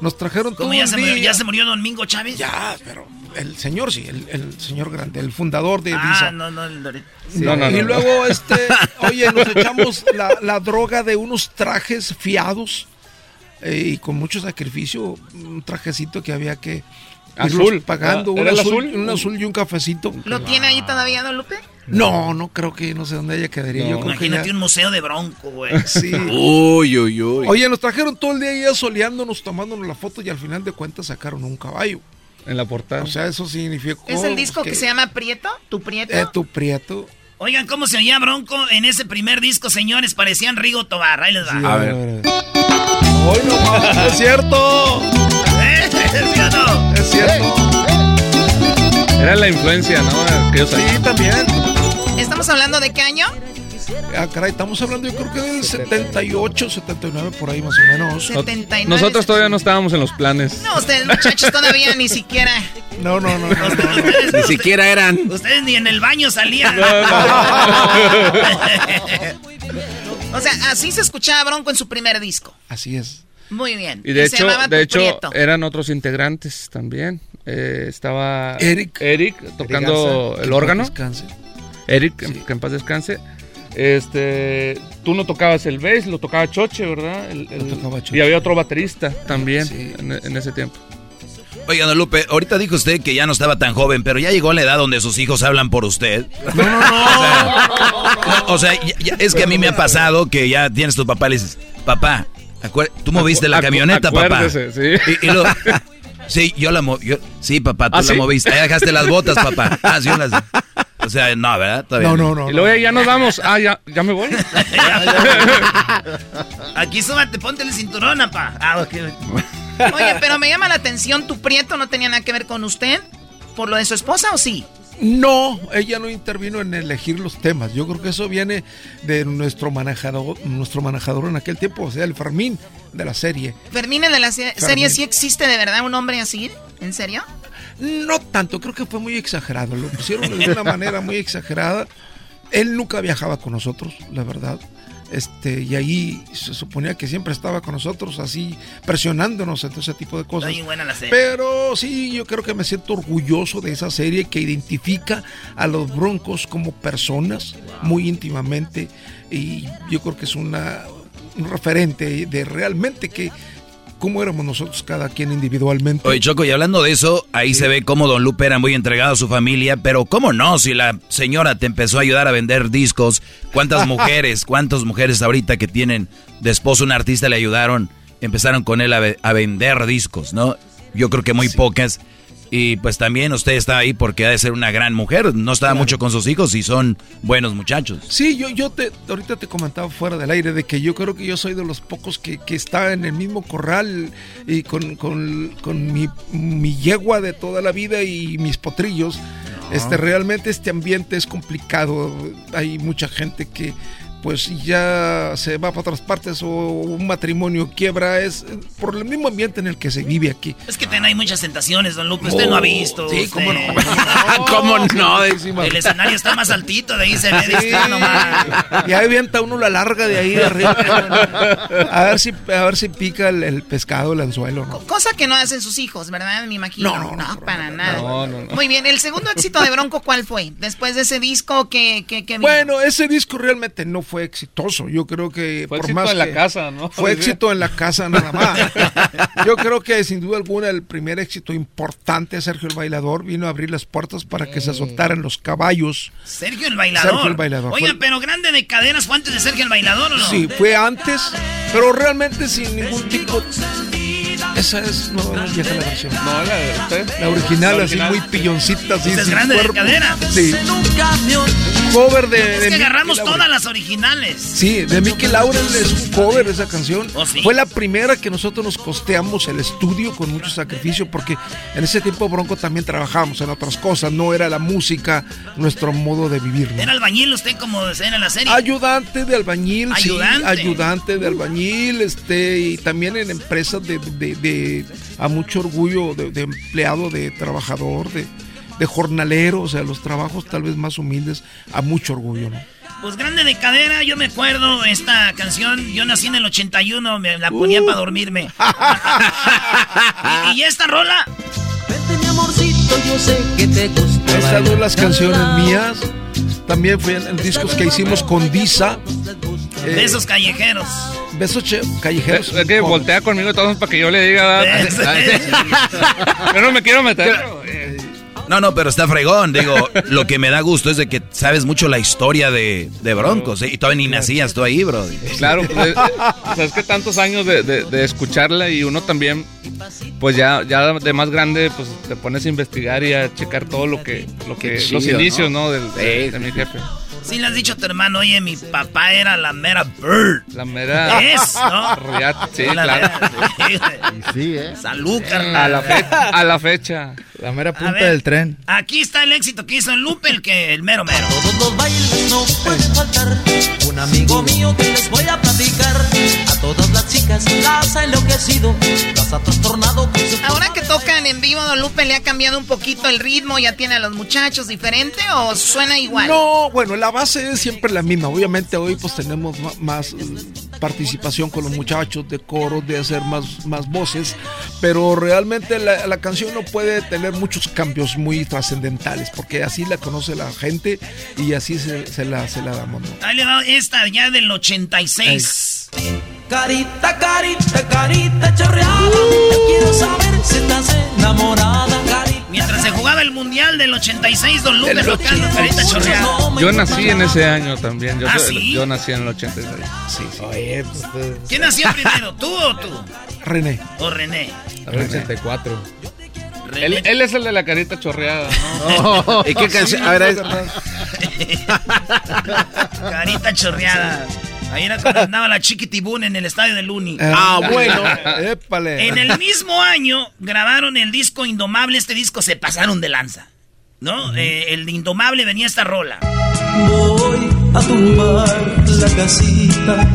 Nos trajeron todo ¿Cómo ya el se, día. murió, ya se murió Domingo Chávez? Ya, pero el señor sí, el, el señor grande, el fundador de Ah, Disa. no, no, el Dorito. No, y luego, este, oye, nos echamos la, la droga de unos trajes fiados eh, y con mucho sacrificio, un trajecito que había que Azul. pagando, Ah, un ¿era el azul, azul? un azul y un cafecito. ¿Lo tiene ahí todavía, Don Lupe? No, no creo que, no sé dónde ella quedaría. Yo creo que Imagínate ya- un museo de Bronco, güey. Sí. Uy, uy, uy. Oye, nos trajeron todo el día ya soleándonos, tomándonos la foto y al final de cuentas sacaron un caballo. En la portada. O sea, eso significó. ¿Es el disco que, se llama Prieto? ¿Tu Prieto? Eh, tu prieto. Oigan, ¿cómo se oía Bronco en ese primer disco, señores? Parecían Rigo Tobar. Ahí les va. A ver. ¡Hoy no mames! ¡Es cierto! ¿Eh? ¿Sí o no? ¡Es cierto! Era la influencia, ¿no? Aquellos años. Sí, también. ¿Estamos hablando de qué año? ah, caray, estamos hablando yo creo que del 78, 79, por ahí más o menos. 79. Nosotros todavía no estábamos en los planes. No, ustedes muchachos todavía ni siquiera. No, no, no. no, Ustedes- Ni siquiera eran. Ustedes ni en el baño salían. o sea, así se escuchaba Bronco en su primer disco. Así es. Muy bien. Y de hecho, de hecho Prieto. eran otros integrantes también. Eh, estaba Eric. Eric tocando Garza, el órgano. descanse. Eric, que- que en paz descanse. Este, tú no tocabas el bass, lo tocaba Choche, ¿verdad? El- el- tocaba Choche. Y había otro baterista también en, en ese tiempo. Oiga, don Lupe, ahorita dijo usted que ya no estaba tan joven, pero ya llegó a la edad donde sus hijos hablan por usted. No, no, no. O sea, ya- ya- es que a mí me ha pasado que ya tienes tu papá y le dices, papá, tú moviste la camioneta, papá. acuérdese, sí. Y, y lo- sí, yo la moví. Sí, papá, tú ¿Ah, la sí? moviste. Ahí dejaste las botas, papá. Ah, sí, las- O sea, no, ¿verdad? Todavía No, no, no. y luego ya, nos vamos. Ah, ya, ya me voy. Aquí súbate, ponte el cinturón, apa. Ah, ok. Oye, pero me llama la atención, tu Prieto no tenía nada que ver con usted. ¿Por lo de su esposa o sí? No, ella no intervino en elegir los temas. Yo creo que eso viene de nuestro manejador, nuestro manejador en aquel tiempo, o sea, el Fermín de la serie. Fermín de la se- Fermín. serie, ¿sí existe de verdad un hombre así? ¿En serio? No tanto, creo que fue muy exagerado. Lo pusieron de una manera muy exagerada. Él nunca viajaba con nosotros, la verdad. Este, y ahí se suponía que siempre estaba con nosotros, así presionándonos en todo ese tipo de cosas. Buena la serie. Pero sí, yo creo que me siento orgulloso de esa serie que identifica a los Broncos como personas muy íntimamente. Y yo creo que es una, un referente de realmente que cómo éramos nosotros cada quien individualmente. Oye, Choco, y hablando de eso, ahí se ve cómo Don Lupe era muy entregado a su familia, pero ¿cómo no? Si la señora te empezó a ayudar a vender discos, ¿cuántas mujeres, cuántas mujeres ahorita que tienen de esposo un artista le ayudaron, empezaron con él a, ve- a vender discos, ¿no? Yo creo que muy pocas. Y pues también usted está ahí porque ha de ser una gran mujer, no estaba mucho con sus hijos y son buenos muchachos. Sí, yo, yo te, ahorita te comentaba fuera del aire de que yo creo que yo soy de los pocos que, que está en el mismo corral y con, con- con mi, mi yegua de toda la vida y mis potrillos. Este, realmente este ambiente es complicado. Hay mucha gente que pues ya se va para otras partes o un matrimonio quiebra. Es por el mismo ambiente en el que se vive aquí. Es que ten- hay muchas tentaciones, don Lupe. Usted no ha visto. Sí, usted- cómo no. ¿Cómo no? El escenario está más altito, de ahí se ve. Sí. nomás. Y ahí avienta uno la larga de ahí de arriba. A ver si, a ver si pica el, el pescado, el anzuelo, ¿no? Cosa que no hacen sus hijos, ¿verdad? Me imagino. No, no, no, para nada. no, no, no. Muy bien, el segundo éxito de Bronco, ¿cuál fue? Después de ese disco que... que, que? Bueno, ese disco realmente no fue exitoso. Yo creo que Fue por éxito más en la casa, ¿no? Fue éxito en la casa nada más. Yo creo que sin duda alguna el primer éxito importante de Sergio el Bailador vino a abrir las puertas para que se soltaran los caballos. Sergio el bailador. Sergio el Bailador. Oiga, Fue- pero grande de cadenas fue antes de Sergio el bailador, ¿o no? Sí, fue antes, pero realmente sin ningún tipo. Esa es, no, no es vieja la versión. No, la de usted. La original, La así muy pilloncita, así. Esa es sin grande de cuerpo. cadera. Sí. Cover de. Es de que agarramos todas las originales. Sí, de Mickey Laurel es un cover esa canción. ¿Oh, sí? Fue la primera que nosotros nos costeamos el estudio con mucho sacrificio porque en ese tiempo Bronco también trabajábamos en otras cosas, no era la música nuestro modo de vivir. ¿no? Era albañil usted como decían en la serie. Ayudante de albañil, sí, Ayudante. ayudante de albañil, este, y también en empresas de, de- de- a mucho orgullo de, de empleado, de trabajador, de, de jornalero, o sea, los trabajos tal vez más humildes, a mucho orgullo, ¿no? Pues grande de cadera, yo me acuerdo esta canción, yo nací en el 81, me la ponía para dormirme. y, y esta rola, Mi amorcito, yo sé que te gusta. Estas son las canciones mías. También fue en, en discos que hicimos con Disa. eh, besos callejeros. Besos che- callejeros. Es, que voltea conmigo todos para que yo le diga. Es- Yo no me quiero meter. No, no, pero está fregón. Digo, lo que me da gusto es de que sabes mucho la historia de, de Broncos. ¿eh? Y todavía ni nacías tú ahí, bro. Claro, pues, eh, o sea, es que tantos años de, de- de escucharla y uno también, pues ya, ya de más grande, pues te pones a investigar y a checar todo lo que, lo que, los inicios, ¿no? ¿no? Del, de, de mi jefe. Sí le has dicho a tu hermano, oye, mi papá era la mera bird. La mera. Es, ¿no? Sí, La claro. mera- Sí, ¿eh? Salud, carnal. A la, fe- a la fecha. La mera punta ver, del tren. Aquí está el éxito que hizo el Lupe, el que el mero mero. Todos los bailes no puede faltar un amigo mío que les voy a platicar. A todas las chicas las ha enloquecido, las ha trastornado con su Ahora que tocan en vivo, Don Lupe le ha cambiado un poquito el ritmo, ya tiene a los muchachos diferente o suena igual. No, bueno, la base es siempre la misma. Obviamente hoy pues tenemos más eh, participación con los muchachos de coro, de hacer más, más voces, pero realmente la, la canción no puede tener muchos cambios muy trascendentales, porque así la conoce la gente y así se, se la, se la damos. ¿no? Ahí le va esta ya del 86. Carita, carita, carita chorreada. Yo quiero saber si estás enamorada. Mundial del 86, Don Lupe tocando carita chorreada. Yo nací en ese año también. Yo, ¿Ah, soy- sí? yo nací en el 86. Sí, sí. Oye, pues, ¿Quién nació primero, tú o tú? René. O René. el 84. Él, él es el de la carita chorreada, ¿no? ¿Y qué canción? A ver, es- Carita chorreada. Ahí era cuando andaba la Chiquitibún en el estadio de Luni. Ah, bueno. Épale. En el mismo año grabaron el disco Indomable. Este disco se pasaron de lanza. ¿No? Eh, el de Indomable venía esta rola. voy a tumbar la casita.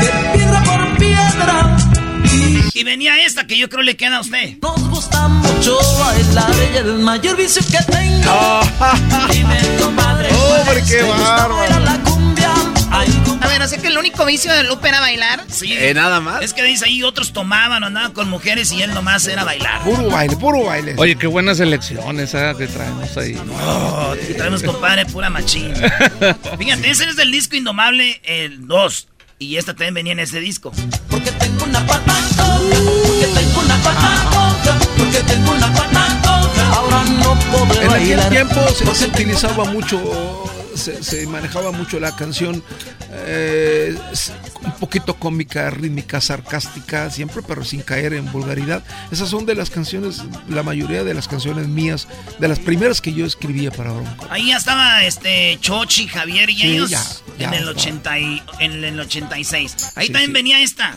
Que piedra por piedra. Y venía esta que yo creo le queda a usted. Nos gusta mucho bailar y el mayor vicio que tengo. Dime, comadre, Hombre, qué ¿te gusta bárbaro. bailar la cumbia? Ay, Sea que el único vicio de Lupe era bailar. Sí. Eh, nada más. Es que dice ahí otros tomaban o andaban con mujeres y él nomás era bailar. Puro baile, puro baile. Oye, qué buena selección esa que traemos ahí. Oh, aquí traemos, compadre, pura machín. Fíjate, ese es del disco Indomable, el 2. Y esta también venía en ese disco. Porque tengo una pata porque tengo una pata porque tengo una pata. Ahora no podré En aquel tiempo se, se utilizaba mucho, se, se manejaba mucho la canción eh, un poquito cómica, rítmica, sarcástica, siempre, pero sin caer en vulgaridad. Esas son de las canciones, la mayoría de las canciones mías, de las primeras que yo escribía para Bronco. Ahí ya estaba este Chochi, Javier y Sí, ellos ya, ya en, el estaba. 80 y- en el 86. Ahí Sí, también sí. venía esta.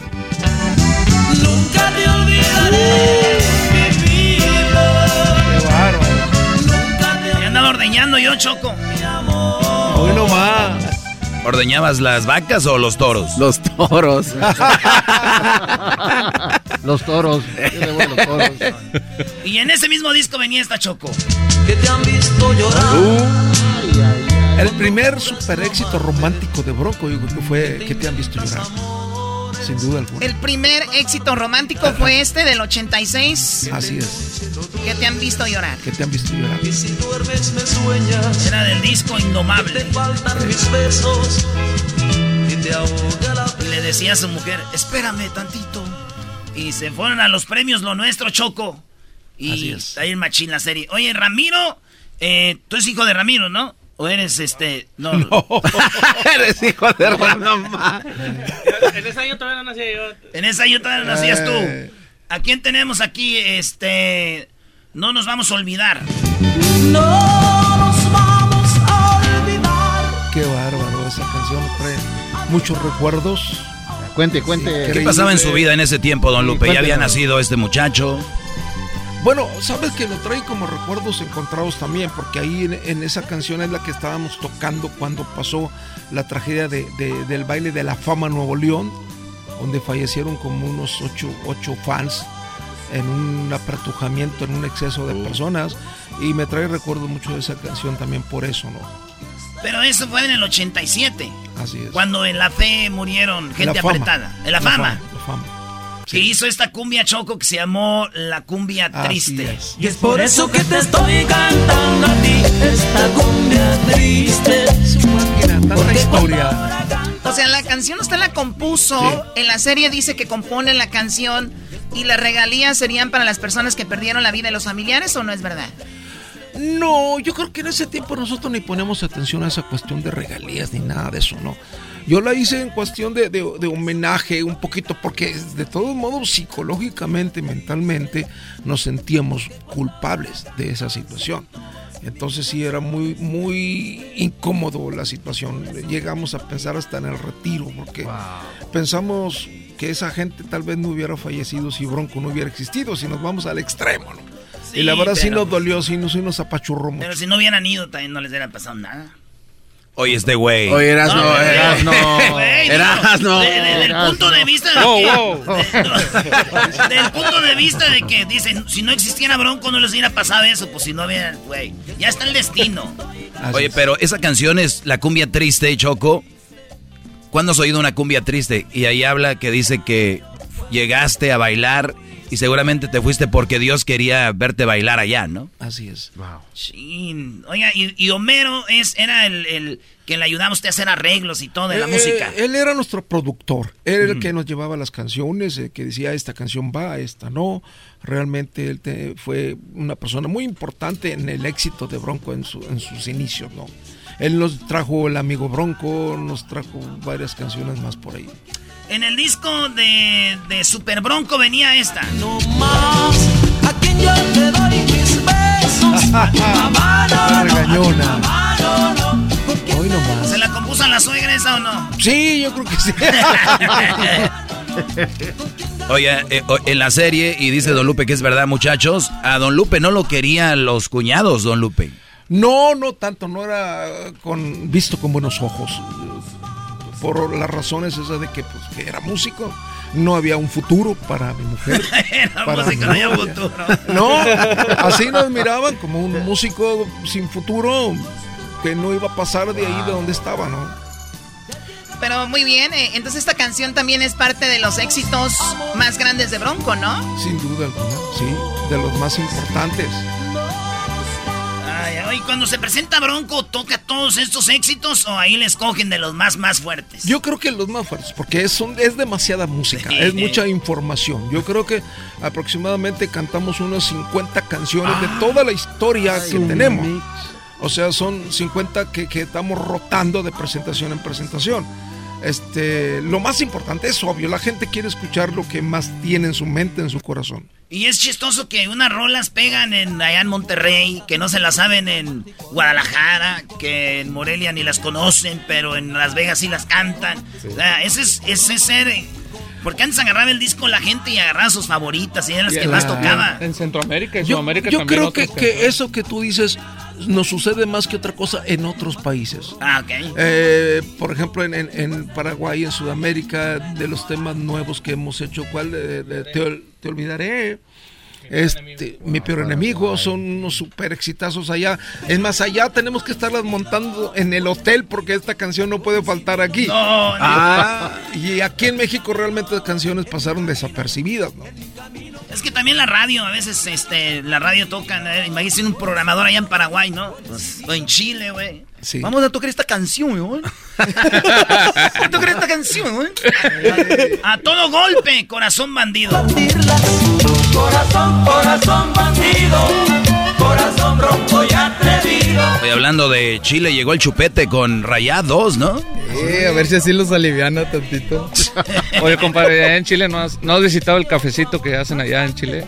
Nunca te olvidaré, mi vida. ¡Qué bárbaro! Ya andaba ordeñando yo, Choco. ¿Ordeñabas las vacas o los toros? Los toros. Los toros. Los. Y en ese mismo disco venía esta Choco. Que te han visto llorar. El primer super éxito romántico de Bronco, yo creo que fue que te han visto llorar. Sin duda alguna. El primer éxito romántico fue este del 86. Así es, Que te han visto llorar. que te han visto llorar. Y si duermes me sueñas. Era del disco Indomable. Te faltan mis besos. Y te ahoga la Le decía a su mujer, espérame tantito. Y se fueron a los premios Lo Nuestro, Choco. Y Así es. ahí el machín la serie. Oye, Ramiro, eh, tú eres hijo de Ramiro, ¿no? ¿O eres este.? No. Eres hijo de Ramón. En ese año todavía no nacía yo. En esa yo todavía no nacías tú. Eh. ¿A quién tenemos aquí? Este. No nos vamos a olvidar. No nos vamos a olvidar. Qué bárbaro, esa canción trae muchos recuerdos. Cuente, cuente. ¿Qué pasaba en su vida en ese tiempo, don Lupe? ¿Ya había nacido este muchacho? Bueno, sabes que lo trae como recuerdos encontrados también, porque ahí en, en esa canción es la que estábamos tocando cuando pasó la tragedia de- de- del baile de la fama Nuevo León, donde fallecieron como unos ocho, ocho fans en un apretujamiento, en un exceso de personas, y me trae recuerdos mucho de esa canción también por eso, ¿no? Pero eso fue en el 87. Así es. Cuando en la fe murieron gente La fama. apretada. En la, fama. La fama. Que hizo esta cumbia choco que se llamó La Cumbia Así Triste. es. Y es por eso que te estoy cantando a ti esta cumbia triste. Tanta historia. O sea, la canción usted la compuso. En la serie dice que compone la canción y las regalías serían para las personas que perdieron la vida de los familiares o no es verdad. No, yo creo que en ese tiempo nosotros ni ponemos atención a esa cuestión de regalías ni nada de eso, ¿no? Yo la hice en cuestión de, de- de homenaje un poquito porque de todos modos psicológicamente, mentalmente nos sentíamos culpables de esa situación. Entonces sí era muy, muy incómodo la situación. Llegamos a pensar hasta en el retiro porque pensamos que esa gente tal vez no hubiera fallecido si Bronco no hubiera existido, si nos vamos al extremo, ¿no? y la verdad sí pero- nos dolió, sí nos, sí nos apachurró mucho. Pero si no hubieran ido, también no les hubiera pasado nada. Oye, este güey. Oye, eras no, eras no. Eras no. de- de- del punto de vista de que, wow. de- del punto de vista de que dicen, si no existiera Bronco no les hubiera pasado eso, pues si no hubieran, güey, ya está el destino. Oye, pero esa canción es la cumbia triste, Choco. ¿Cuándo has oído una cumbia triste? Y ahí habla que dice que llegaste a bailar y seguramente te fuiste porque Dios quería verte bailar allá, ¿no? Así es. Sí. Oiga, y, y Homero es, era el, el que le ayudaba a usted a hacer arreglos y todo de la Eh, música. Él era nuestro productor, él era el que nos llevaba las canciones, eh, que decía esta canción va, esta no. Realmente él te- fue una persona muy importante en el éxito de Bronco en, su- en sus inicios, ¿no? Él nos trajo el amigo Bronco, nos trajo varias canciones más por ahí. En el disco de, de Super Bronco venía esta. A quien yo le doy mis besos. No, no, no, no. Hoy nomás. ¿Se la compuso a la suegra esa o no? Sí, yo creo que sí. Oye, eh, en la serie, y dice Don Lupe que es verdad, muchachos, a Don Lupe no lo querían los cuñados, Don Lupe. No, no tanto, no era con, visto con buenos ojos. Por las razones esas de que, pues, que era músico, no había un futuro para mi mujer. Era para músico, no había futuro. No, así nos miraban como un músico sin futuro que no iba a pasar de ahí de donde estaba, ¿no? Pero muy bien, eh, entonces esta canción también es parte de los éxitos más grandes de Bronco, ¿no? Sin duda alguna, sí, de los más importantes. Ay, ay, cuando se presenta Bronco, ¿toca todos estos éxitos o ahí le escogen de los más, más fuertes? Yo creo que los más fuertes, porque es, es demasiada música, Sí. es mucha información. Yo creo que aproximadamente cantamos unas 50 canciones de toda la historia que un tenemos. mix. O sea, son 50 que, que estamos rotando de presentación en presentación. Este, lo más importante es obvio, la gente quiere escuchar lo que más tiene en su mente, en su corazón. Y es chistoso que unas rolas pegan en, allá en Monterrey, que no se las saben en Guadalajara, que en Morelia ni las conocen, pero en Las Vegas sí las cantan. O sea, ese es, ese es ser... Porque antes agarraba el disco la gente y agarraba sus favoritas y eran las Y que en más tocaba. En Centroamérica y Yo, Sudamérica yo también. creo que, que eso que tú dices nos sucede más que otra cosa en otros países. Ah, ok. Eh, por ejemplo, en, en- en Paraguay, en Sudamérica, de los temas nuevos que hemos hecho, ¿cuál? Eh, te, Te olvidaré. Este, mi peor enemigo, son unos super exitazos allá. Es más, allá tenemos que estarlas montando en el hotel porque esta canción no puede faltar aquí. No, no. Ah, y aquí en México realmente las canciones pasaron desapercibidas, ¿no? Es que también la radio, a veces este, la radio tocan, eh, imagínate un programador allá en Paraguay, ¿no? Pues, o en Chile, güey. Sí. Vamos a tocar esta canción, güey. a tocar esta canción, güey. A todo golpe, corazón bandido. Corazón, corazón bandido. Corazón bronco y atrevido. Oye, hablando de Chile, llegó el chupete con Rayados, ¿no? Sí, a ver si así los aliviana tantito. Oye, compadre, allá en Chile no has, no has visitado el cafecito que hacen allá en Chile.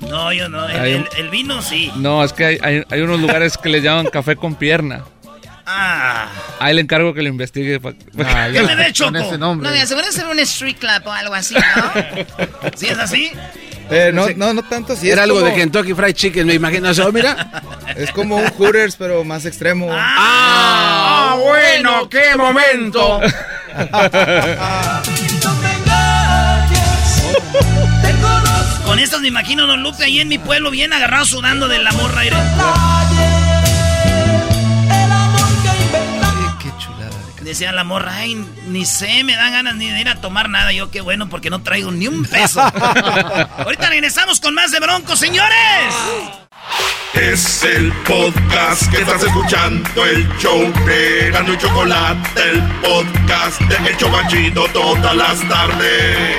No, yo no. El, Hay un- el- el vino sí. No, es que hay, hay, hay unos lugares que le llaman café con pierna. Ah. Ahí le encargo que lo investigue. pa- ¿Qué me ve, Choco? No, mira, seguro es un street club o algo así, ¿no? ¿Sí es así? Eh, no, no, no tanto así. Era es algo como- de Kentucky Fried Chicken, me imagino. O sea, mira. Es como un Hooters, pero más extremo. ¡Ah, bueno! ¡Qué momento! Con estas me imagino Don Lupe ahí en mi pueblo bien agarrado sudando de la morra. aire. Decía la morra, ay, ni sé, me dan ganas ni de ir a tomar nada. Yo, qué bueno, porque no traigo ni un peso. Ahorita regresamos con más de Broncos, señores. Es el podcast que estás escuchando, el show de Gano y Chocolate, el podcast de El Chobachito todas las tardes.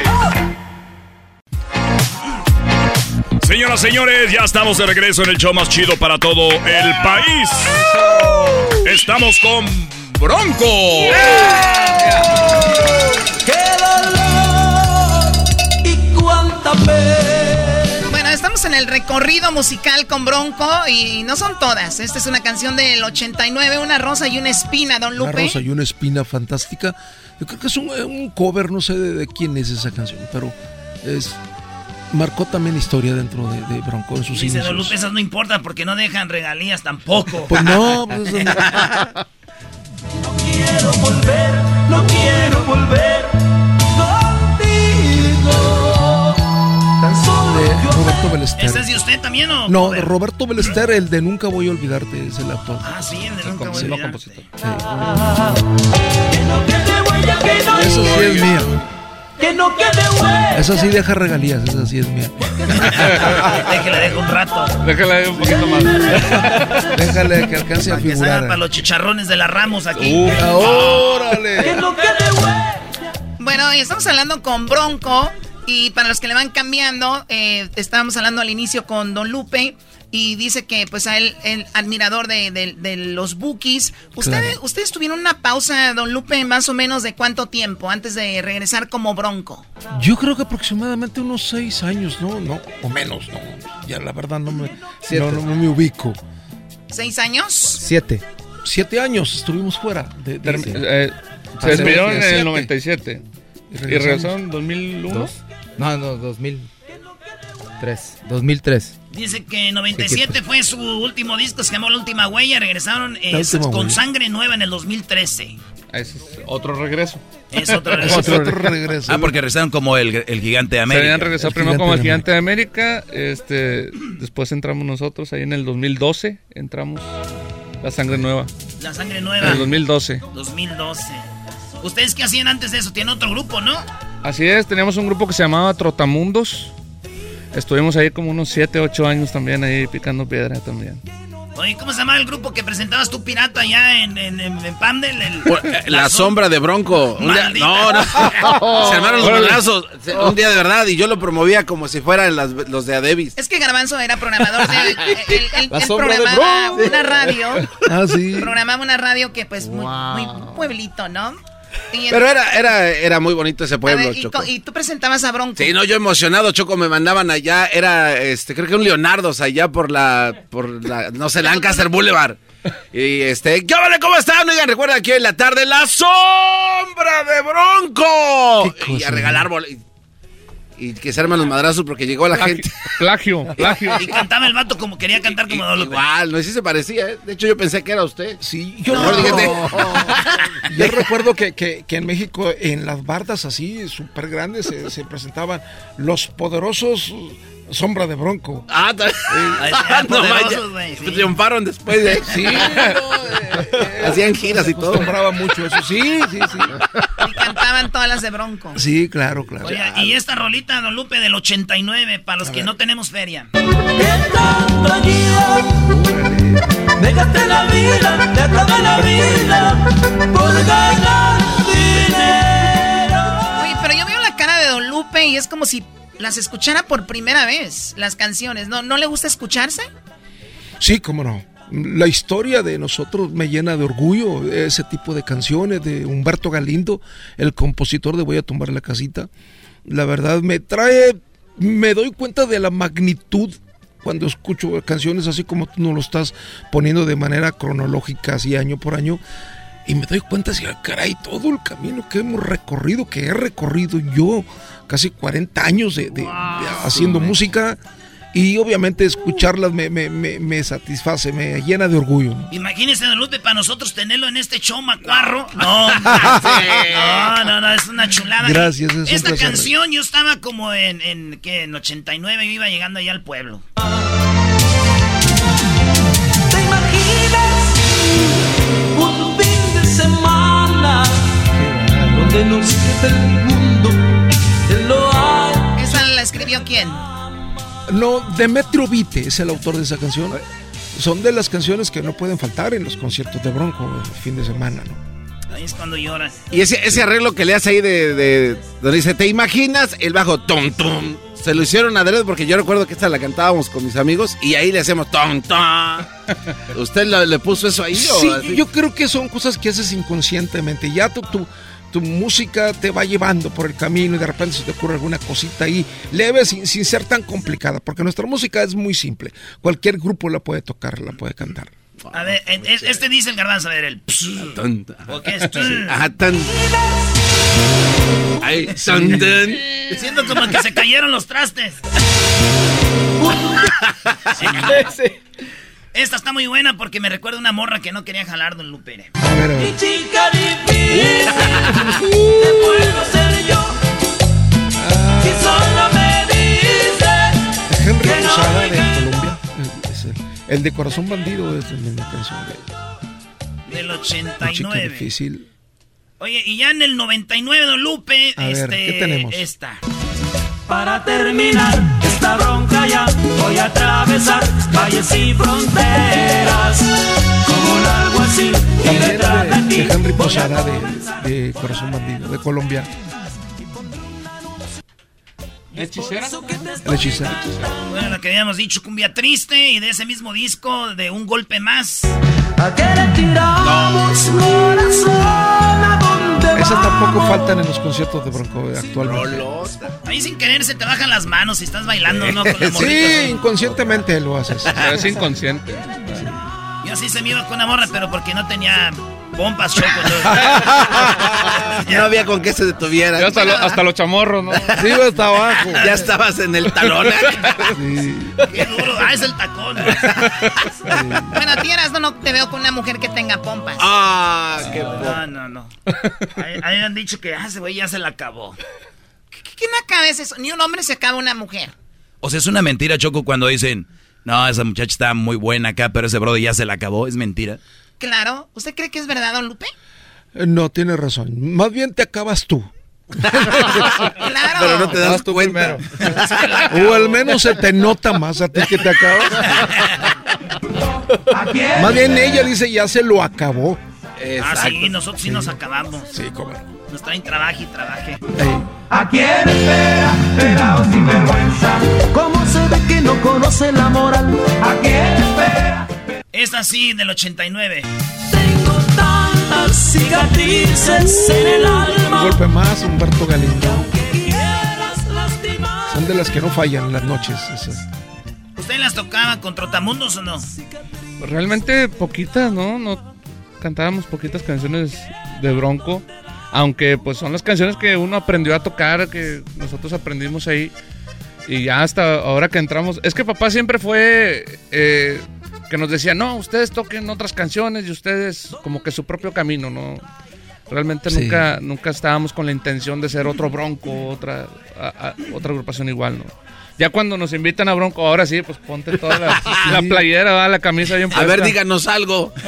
Señoras, señores, ya estamos de regreso en el show más chido para todo el país. Estamos con Bronco. ¡Qué dolor! ¡Y cuánta pena! Bueno, estamos en el recorrido musical con Bronco y no son todas. Esta es una canción del 89, una rosa y una espina, Don Una Lupe. rosa y una espina fantástica. Yo creo que es un, un cover, no sé de, de quién es esa canción, pero es marcó también historia dentro de, de Bronco en sus Dice inicios. Don Lupe, esas no importan porque no dejan regalías tampoco. Pues no, pues. Quiero volver, no quiero volver contigo. Tan solo de yo Roberto Belester. ¿Este es de usted también o? No, cover? Roberto Belester, el de Nunca voy a olvidarte, es el autor. Ah, sí, el de nunca voy a Sí. olvidarte. Esa sí es mía. Que no quede huella. Esa sí deja regalías, esa sí es mía. Déjale, dejo un rato. Déjale un poquito más. Déjale que alcance a Para que salga para figurar. los chicharrones de la Ramos aquí. Uh, ¡Órale! Que no quede huella. Bueno, y estamos hablando con Bronco. Y para los que le van cambiando, eh, estábamos hablando al inicio con Don Lupe. Y dice que, pues, a él, el admirador de, de- de los Bookies. ¿Ustedes, Claro. ¿Ustedes tuvieron una pausa, Don Lupe, más o menos de cuánto tiempo antes de regresar como Bronco? Yo creo que aproximadamente unos seis años, ¿no? No, o menos, no. Ya la verdad no me, no, no me ubico. ¿Seis años? Siete. Siete años estuvimos fuera. De, de- eh, se despidieron en el siete. 97. Y ¿Y regresamos. regresaron en 2001? ¿Dos? No, no, 2003. 2003. Dice que 97 fue su último disco, se llamó La Última Huella. Regresaron eh, con Huella. sangre nueva en el 2013. Ese es otro regreso. Es otro Es otro regreso. Ah, porque regresaron como el, el gigante de Se América. habían regresado El primero gigante como el gigante de América. Este, después entramos nosotros ahí en el 2012. Entramos la sangre nueva. La sangre En nueva. el 2012. 2012. ¿Ustedes qué hacían antes de eso? Tienen otro grupo, ¿no? Así es, teníamos un grupo que se llamaba Trotamundos. Estuvimos ahí como unos 7, 8 años también ahí picando piedra también. Oye, ¿cómo se llamaba el grupo que presentabas tú pirata allá en, en, en, en Pamdel? El- La, sombra de Bronco. Un día- no, no. Se armaron los balazos. Un día de verdad. Y yo lo promovía como si fueran las- los de Adebis. Es que Garbanzo era programador de... Él, él- de programaba Bronco. una radio. Ah, sí. Programaba una radio que, pues, muy, muy pueblito, ¿no? Pero era, era, era muy bonito ese pueblo, ver, y, Choco. co- y tú presentabas a Bronco. Sí, no, yo emocionado, Choco, me mandaban allá, era, este, creo que un Leonardo's allá por la, por la, no sé, Lancaster Boulevard. Y este, ¿qué vale? ¿Cómo están? Oigan, recuerda aquí en la tarde, la sombra de Bronco. Y a regalar bol- y, que se arman los madrazos porque llegó la gente. Plagio, plagio. Y cantaba el vato como quería cantar como Don Lupe. Igual, no sé si se parecía, ¿eh? De hecho, yo pensé que era usted. Sí, yo, No, fíjate. yo recuerdo que, que- que en México, en las bardas así, súper grandes, se, se presentaban los poderosos Sombra de Bronco. Ah, ta- Ay, no sí. Triunfaron después de. Sí, no, eh, eh, Hacían giras y todo. acostumbraba mucho eso. Sí, sí, sí. Todas las de Bronco. Sí, claro, claro. Oye, y esta rolita, Don Lupe, del 89, para los que no tenemos feria. Dejaste la vida, te acabé la vida por ganar dinero. Oye, pero yo veo la cara de Don Lupe y es como si las escuchara por primera vez, las canciones. ¿No, ¿no le gusta escucharse? Sí, cómo no. La historia de nosotros me llena de orgullo, ese tipo de canciones de Humberto Galindo, el compositor de Voy a tumbar la casita. La verdad me trae, me doy cuenta de la magnitud cuando escucho canciones así como tú nos lo estás poniendo de manera cronológica, así año por año. Y me doy cuenta, si caray, todo el camino que hemos recorrido, que he recorrido yo, casi 40 años de, de- de haciendo música, y obviamente escucharlas me, me, me, me satisface, me llena de orgullo. ¿no? Imagínese, Don Lupe, para nosotros tenerlo en este show macuarro. No, no, no, no, es una chulada. Gracias, es un Esta placer. canción yo estaba como en, en, ¿qué? en 89, yo iba llegando allá al pueblo. ¿Te imaginas un fin de semana donde nos quede el mundo? ¿Esa la escribió quién? No, Demetrio Vite es el autor de esa canción. Son de las canciones que no pueden faltar en los conciertos de Bronco el fin de semana, ¿no? Ahí es cuando llora. Y ese, ese arreglo que le hace ahí de, de- donde dice, ¿te imaginas? El bajo, tom, tom. Se lo hicieron adrede porque yo recuerdo que esta la cantábamos con mis amigos y ahí le hacemos tom, tom. ¿Usted le, le puso eso ahí o Sí, así? yo creo que son cosas que haces inconscientemente. Ya tu, tu, tu música te va llevando por el camino y de repente se te ocurre alguna cosita ahí leve sin, sin ser tan complicada, porque nuestra música es muy simple. Cualquier grupo la puede tocar, la puede cantar. A ver, en- es- este dice el garbanzo, a ver, el... ps- Tonta. ¿O qué es? Ajá, tan- Ay, tan. Siento como que se cayeron los trastes. Esta está muy buena porque me recuerda a una morra que no quería jalar Don Lupe. Mi chica difícil, puedo ser yo. Si solo me dices Henry que no Posada me de Colombia. el- es el, el de Corazón Bandido es la misma canción de Del La chica 89. difícil. Oye, y ya en el 99, Don Lupe, A ver, este, ¿qué tenemos? esta. Para terminar esta bronca ya voy a atravesar valles y fronteras como un así y detrás de de, ti de Henry Posada de, de Corazón Bandido, de Colombia. ¿Hechicera? La hechicera. Bueno, lo que habíamos dicho, Cumbia Triste, y de ese mismo disco, de Un Golpe Más. ¿A qué le tiramos corazón? ¿A dónde Esas tampoco faltan en los conciertos de Bronco actualmente. Ahí sin querer se te bajan las manos y estás bailando, ¿no? Con la morrita. Sí, inconscientemente lo haces. Pero es inconsciente. Yo sí se me iba con una morra, pero porque no tenía pompas, choco. No había con qué se detuviera. Ya hasta, lo- hasta los chamorros, ¿no? Sí, hasta abajo. Ya estabas en el talón. ¿eh? Qué duro. Ah, es el tacón. Bueno, a ti Eras, no, no te veo con una mujer que tenga pompas. Ah, qué No, no, no. Ahí, ahí han dicho que ah, ese güey ya se la acabó. ¿Quién acaba eso? Ni un hombre se acaba una mujer. O sea, es una mentira, Choco, cuando dicen, no, esa muchacha está muy buena acá, pero ese brother ya se la acabó. Es mentira. Claro. ¿Usted cree que es verdad, don Lupe? Eh, No, tienes razón. Más bien te acabas tú. Claro. Pero no te das cuenta. O al menos se te nota más a ti que te acabas. Más bien ella dice ya se lo acabó. Ah, sí, nosotros sí, nos acabamos. Sí, cómo Nos traen trabajo y trabaje. ¿A quién espera? Pelao sin vergüenza. ¿Cómo se ve que no conoce la moral? ¿A quién espera? Esta sí, del 89. Tengo tantas cicatrices en el Un alma. golpe más, Humberto Galindo. Son de las que no fallan en las noches. esas. ¿Usted las tocaba con Trotamundos o no? Realmente poquitas, ¿no? No cantábamos poquitas canciones de Bronco. Aunque pues son las canciones que uno aprendió a tocar, que nosotros aprendimos ahí. Y ya hasta ahora que entramos. Es que papá siempre fue eh, que nos decía, no, ustedes toquen otras canciones y ustedes como que su propio camino, ¿no? Realmente Sí. nunca, nunca estábamos con la intención de ser otro Bronco, otra, a- a- otra agrupación igual, ¿no? Ya cuando nos invitan a Bronco, ahora sí, pues ponte toda la, la playera, ¿va? la camisa bien A puesta. ver, díganos algo.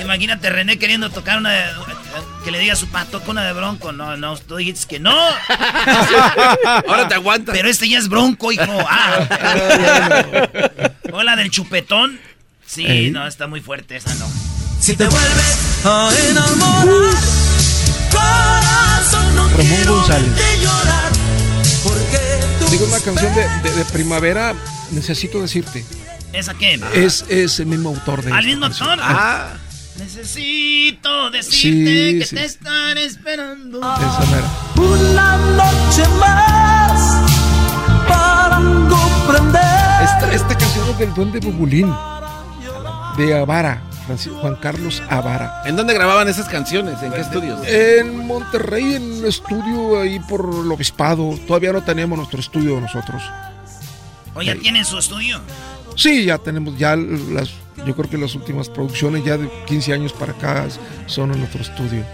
Imagínate René queriendo tocar una que le diga a su papá, toca una de Bronco. No, no, tú dijiste que no. Ahora te aguantas. Pero este ya es Bronco, hijo. Ah. Hola del chupetón. Sí, no, está muy fuerte esa, no. Si te vuelves a enamorar, corazón no Ramón González. verte llorar. Porque tú Digo una canción de, de- de primavera, necesito decirte. ¿Esa qué? Es, es el mismo autor de ¿Al mismo canción. actor? Ah, Necesito decirte Sí, que sí. te estaré esperando. esa mera. una noche más para comprender. Esta, esta canción es del Duende Bubulín, de Avara, Juan Carlos Avara. ¿En dónde grababan esas canciones? ¿En qué estudios? En Monterrey, en un estudio ahí por el obispado. Todavía no tenemos nuestro estudio nosotros. Oye, ¿ya tienen su estudio? Sí, ya tenemos ya las, yo creo que las últimas producciones ya de 15 años para acá son en nuestro estudio.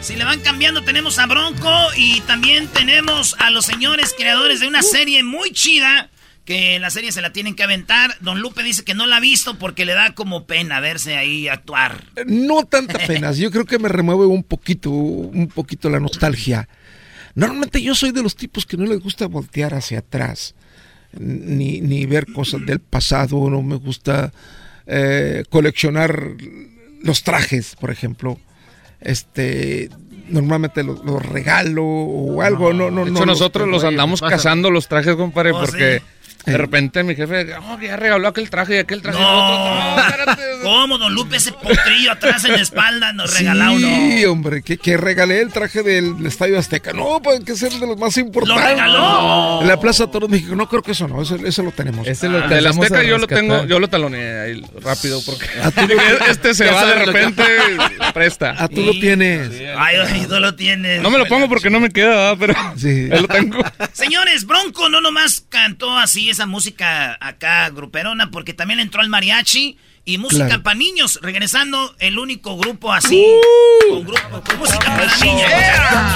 Si le van cambiando, tenemos a Bronco y también tenemos a los señores creadores de una serie muy chida. Que la serie se la tienen que aventar. Don Lupe dice que no la ha visto porque le da como pena verse ahí actuar. No tanta pena, yo creo que me remueve un poquito, un poquito la nostalgia. Normalmente yo soy de los tipos que no les gusta voltear hacia atrás, ni, ni ver cosas del pasado, no me gusta eh, coleccionar los trajes, por ejemplo. Este, normalmente los regalo o algo, no, no, De no. hecho, nosotros los andamos cazando los trajes, compadre, Oh, porque sí. De repente mi jefe, oh, que ya regaló aquel traje y aquel traje No. otro. No, espérate, ¿Cómo, don Lupe, ese potrillo atrás en la espalda nos regaló uno? Sí, hombre, que, que regalé el traje del Estadio Azteca. No, pues que ser de los más importantes. ¡Lo regaló! En la Plaza Toros México. No creo que eso no, eso, eso lo tenemos. Ese lo Ah, del alcanzamos Azteca yo lo tengo, yo lo taloneé ahí rápido porque tú lo- este se va de lo repente, presta. Ah, tú lo tienes. Ay, ay, tú lo tienes. No me lo pongo porque no me queda, pero Sí. lo tengo. Señores, Bronco no nomás cantó así esa música acá gruperona, porque también entró el mariachi y música Claro. para niños, regresando el único grupo así, con, grupo, con música para niños.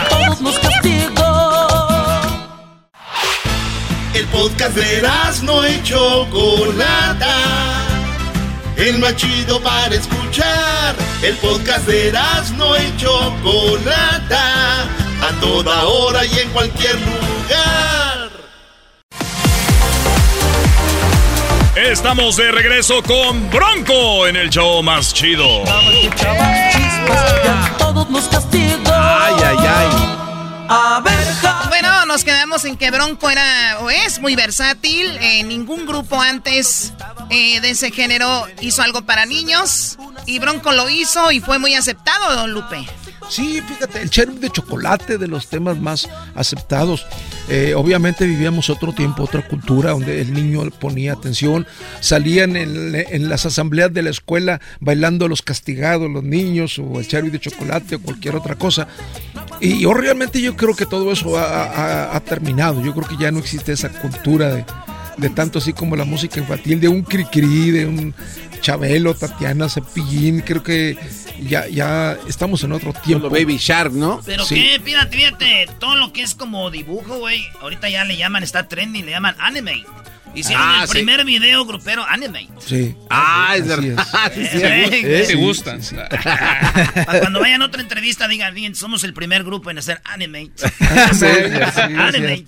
Todos nos castigó. El podcast de no y Chocolata. El más chido para escuchar. El podcast de no y Chocolata. A toda hora y en cualquier lugar. Estamos de regreso con Bronco en el show más chido. Todos nos castigó. Ay, ay, ay. A ver, ja- Bueno, nos quedamos en que Bronco era o es muy versátil. Eh, ningún grupo antes eh, de ese género hizo algo para niños. Y Bronco lo hizo y fue muy aceptado, don Lupe. Sí, fíjate, el cherry de chocolate de los temas más aceptados. Eh, obviamente vivíamos otro tiempo, otra cultura, donde el niño ponía atención. Salían en, las asambleas de la escuela bailando los castigados, los niños, o el cherry de chocolate, o cualquier otra cosa. Y yo realmente yo creo que todo eso ha, terminado. Yo creo que ya no existe esa cultura de, de tanto así como la música infantil, de un cri-cri, de un Chabelo, Tatiana, Cepillín. Creo que ya, ya estamos en otro tiempo. Baby Shark, ¿no? Pero Sí. qué, fíjate, fíjate, todo lo que es como dibujo, güey, ahorita ya le llaman, está trending, le llaman anime. Hicieron Ah, el sí. primer video grupero anime. Sí. Ah, es verdad. es. Sí, sí. Eh, ¿Te gustan? Para cuando vayan a otra entrevista digan, bien, somos el primer grupo en hacer anime. Sí, anime.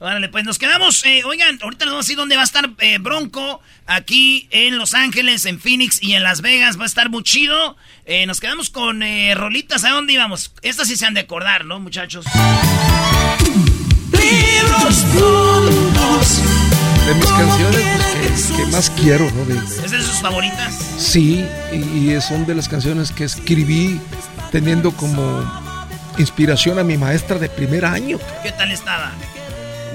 Órale, pues nos quedamos. eh, oigan, ahorita les vamos a decir dónde va a estar eh, Bronco. Aquí en Los Ángeles, en Phoenix y en Las Vegas. Va a estar muy chido. Eh, nos quedamos con eh, rolitas. ¿A dónde íbamos? Estas sí se han de acordar, ¿no, muchachos? libros. De mis canciones pues, que, que más quiero, ¿no? De- ¿Es de sus favoritas? sí, y, y son de las canciones que escribí teniendo como inspiración a mi maestra de primer año. ¿Qué tal estaba?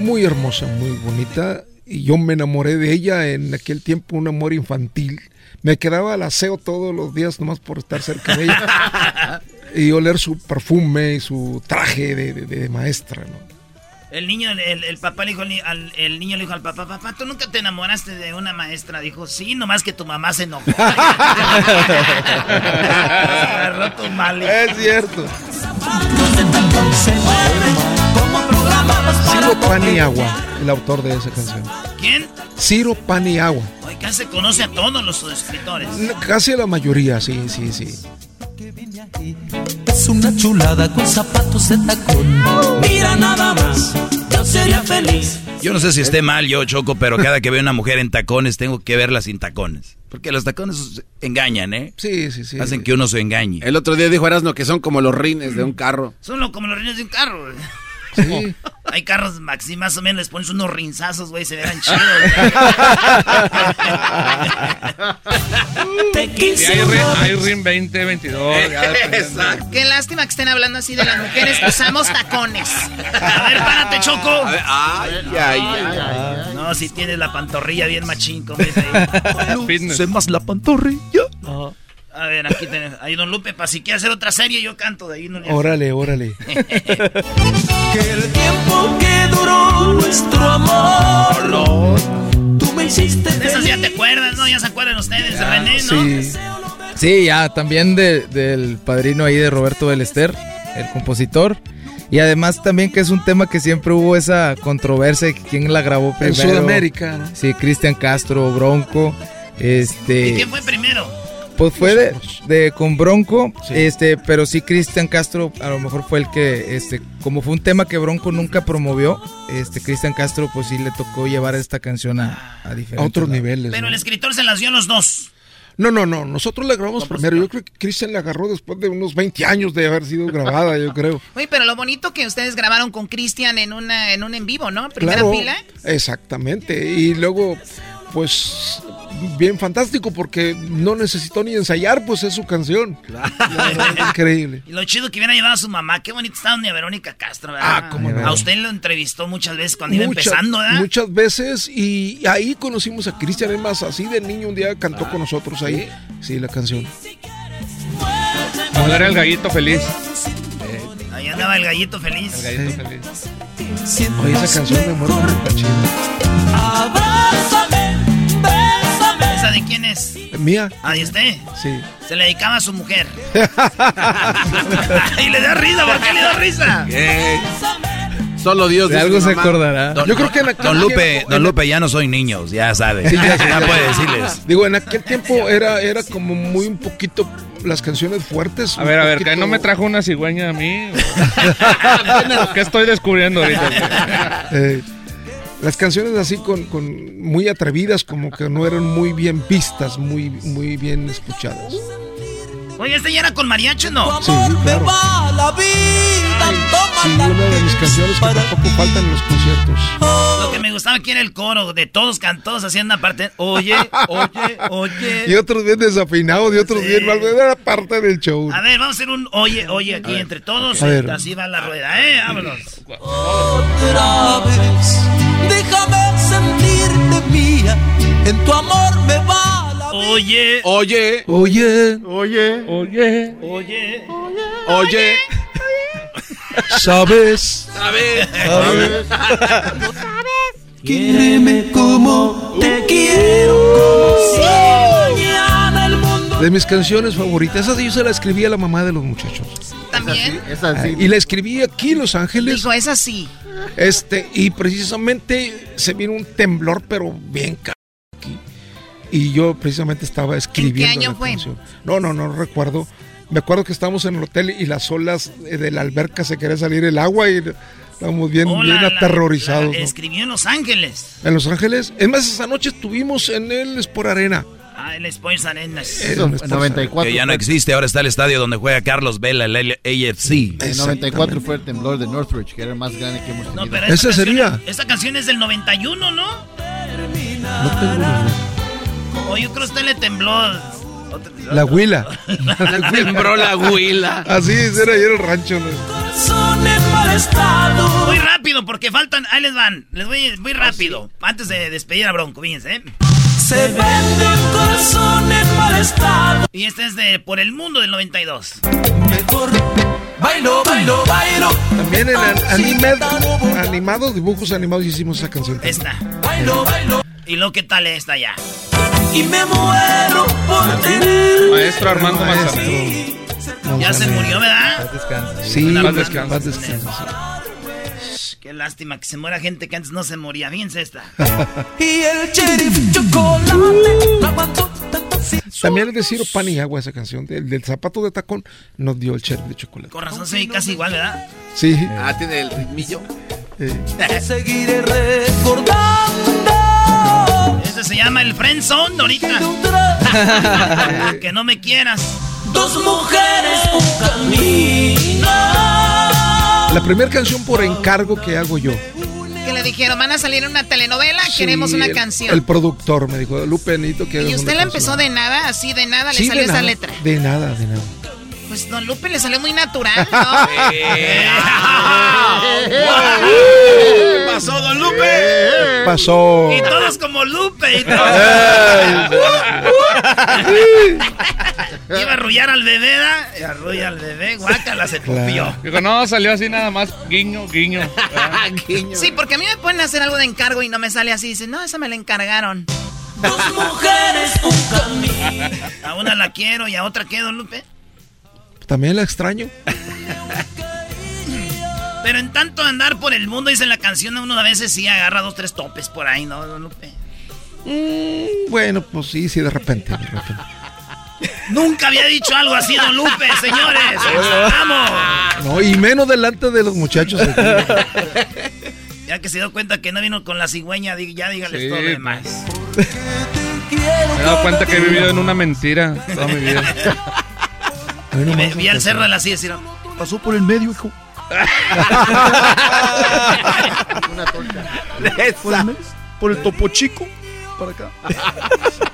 Muy hermosa, muy bonita. Y yo me enamoré de ella en aquel tiempo, un amor infantil. Me quedaba al aseo todos los días nomás por estar cerca de ella. y oler su perfume y su traje de, de- de maestra, ¿no? El niño, el, el papá le dijo al- el niño le dijo al papá, papá, ¿tú nunca te enamoraste de una maestra? Dijo, sí, nomás que tu mamá se enojó. Agarró tu mal. Es cierto. Ciro Paniagua, el autor de esa canción. ¿Quién? Ciro Paniagua. Oiga, se conoce a todos los escritores. Casi la mayoría, sí, sí, sí. Es una chulada con zapatos de tacón. Mira nada más, yo sería feliz. Yo no sé si esté mal yo, Choco, pero cada que veo una mujer en tacones tengo que verla sin tacones. Porque los tacones engañan, ¿eh? Sí, sí, sí. Hacen que uno se engañe. El otro día dijo Erasmo que son como los rines de un carro. Son como los rines de un carro. Sí. Hay carros maxi, más o menos les pones unos rinzazos, güey, se verán chidos. Te quise hay, rin, Robin. hay rin 20, 22. ya dependiendo. Qué lástima que estén hablando así de las mujeres que usamos tacones. A ver, párate, Choco. Ay, ay, ay. No, si tienes la pantorrilla bien machín, como dice ahí. Fitness. más la pantorrilla. A ver, aquí tenemos. Ahí, don Lupe, para si quiere hacer otra serie, yo canto de ahí. No. Órale, órale. Que el tiempo que duró nuestro amor. Tú me hiciste De esas ya te acuerdas, ¿no? Ya se acuerdan ustedes, de René, ¿no? Sí. Sí, ya, también de- del padrino ahí de Roberto Belester, el compositor. Y además también que es un tema que siempre hubo esa controversia de quién la grabó En primero. Sudamérica, ¿no? Sí, Cristian Castro, Bronco. Este, ¿Y quién fue primero? Pues fue de, de- con Bronco, Sí. este, pero sí Cristian Castro a lo mejor fue el que, este, como fue un tema que Bronco nunca promovió, este, Cristian Castro pues sí le tocó llevar esta canción a, a diferentes A otros lados. niveles. Pero ¿no? el escritor se las dio a los dos. No, no, no. Nosotros la grabamos primero. Yo creo que Cristian la agarró después de unos 20 años de haber sido grabada, yo creo. Oye, pero lo bonito que ustedes grabaron con Cristian en una en un en vivo, ¿no? Primera Claro, fila. Exactamente. Y luego pues bien fantástico porque no necesitó ni ensayar, pues es su canción. Increíble. Y lo chido que hubiera llevado a su mamá. Qué bonito está doña Verónica Castro, ¿verdad? Ah, cómo no. A usted lo entrevistó muchas veces cuando iba empezando, ¿verdad? Muchas veces y ahí conocimos a Cristian, es más, así de niño un día cantó con nosotros ahí, sí, la canción. Era el gallito feliz. Ahí andaba el gallito feliz. El gallito feliz. Oye, esa canción me muero por la chida. ¿Esa de quién es? Mía, Ah, ¿y usted? sí. Se le dedicaba a su mujer. y le da risa, ¿por qué le da risa? Solo Dios De algo se acordará. Don, Yo creo que en aquel Don Lupe, tiempo- Don Lupe, ya no soy niño, ya sabe. Sí, ya sé, ya ya puede decirles. Digo, en aquel tiempo era, era como muy un poquito las canciones fuertes. A ver, a ver, poquito- ¿que no me trajo una cigüeña a mí? ¿Qué estoy descubriendo ahorita? Eh, las canciones así con, con muy atrevidas, como que no eran muy bien vistas, muy, muy bien escuchadas. Oye, ¿este ya era con mariachi no? Sí, claro. Sí, una de mis canciones que tampoco faltan en los conciertos. Lo que me gustaba aquí era el coro de todos cantados haciendo una parte. Oye, oye, oye. Y otros bien desafinados y otros bien mal. Era parte del show. A ver, vamos a hacer un oye, oye aquí entre todos. A ver. Así va la rueda, ¿eh? Vámonos. Otra vez, déjame sentirte mía. En tu amor me va la Oye, Oye, Oye, Oye, Oye, oye. oye. ¿sabes? A ver. Quiéreme como te quiero. Como si mañana el mundo. De mis canciones favoritas, esa yo se la escribí a la mamá de los muchachos. También. es así. Y la escribí aquí en Los Ángeles. Dijo, es así. Este, y precisamente se vino un temblor, pero bien caro aquí. Y yo precisamente estaba escribiendo. año la fue? canción. No, no, no recuerdo. Me acuerdo que estábamos en el hotel y las olas eh, de la alberca se quería salir el agua y estábamos bien, Hola, bien la- aterrorizados. la- ¿no? Escribió en Los Ángeles. En Los Ángeles. Es más, esa noche estuvimos en el Sport Arena. Ah, el Sports Sport 94. Que ya no existe, ahora está el estadio donde juega Carlos Vela, el AFC. En 94 fue el temblor de Northridge, que era el más grande que hemos tenido. No, pero Ese esta canción- sería. Esta canción es del 91, ¿no? No tengo ni idea. O yo creo que usted le tembló. La huila. Tembló la huila. Así era en el rancho. ¿no? Corazón en mal estado. Muy rápido, porque faltan. Ahí les van. Les voy muy rápido. Antes de despedir a Bronco, fíjense, ¿eh? Se vende un corazón en mal estado. Y este es de Por el Mundo del 92. Mejor bailo, bailo, bailo. También en an- anime- animados, dibujos animados hicimos esa canción. Esta. Bailo, bailo. ¿Y lo que tal esta ya? Y me muero por tener. Maestro Armando Maestro. Manzanero. Ya se murió, ¿verdad? Paz descanse. Sí, paz vez descanse, paz descanse, sí. Qué lástima que se muera gente que antes no se moría. Fíjense esta. Y el sheriff chocolate. Tanta También es decir pan y agua esa canción. Del, del zapato de tacón nos dio el chef de chocolate. Con razón se ve casi igual, ¿verdad? Sí. Ah, tiene el ritmillo. eh, Seguiré recordando. Este se llama el Friend Zone ahorita. que no me quieras. Dos mujeres, un camino. La primera canción por encargo que hago yo. Que le dijeron, van a salir en una telenovela, queremos una el- canción. El productor me dijo, Lupe, necesito que y usted la empezó canción". de nada, así de nada, le salió esa nada, letra. De nada, de nada. Pues Don Lupe le salió muy natural, ¿no? ¿Qué pasó, don Lupe? Pasó. Y todos como Lupe. Y todos- Iba a arrullar al bebé, ¿da? Y arrulla al bebé, guácala, se copió. Digo, no, salió así nada más, guiño, guiño. Sí, porque a mí me pueden hacer algo de encargo y no me sale así. Dicen, no, esa me la encargaron. Dos mujeres, un camino. A una la quiero y a otra qué, don Lupe. También la extraño. Pero en tanto andar por el mundo, dice la canción, uno a veces sí agarra dos, tres topes por ahí, ¿no, don Lupe? Mm, bueno, pues sí, sí, de repente. De repente. Nunca había dicho algo así, don Lupe, señores. ¡Vamos! No, y menos delante de los muchachos. aquí. Ya que se dio cuenta que no vino con la cigüeña, ya dígales Sí, todo lo pues. demás. Me he dado cuenta que he vivido en una mentira toda mi vida. Y me vi al cerro de la silla y decir, Pasó por el medio, hijo. Una torta. Por el, por el topo chico. para acá.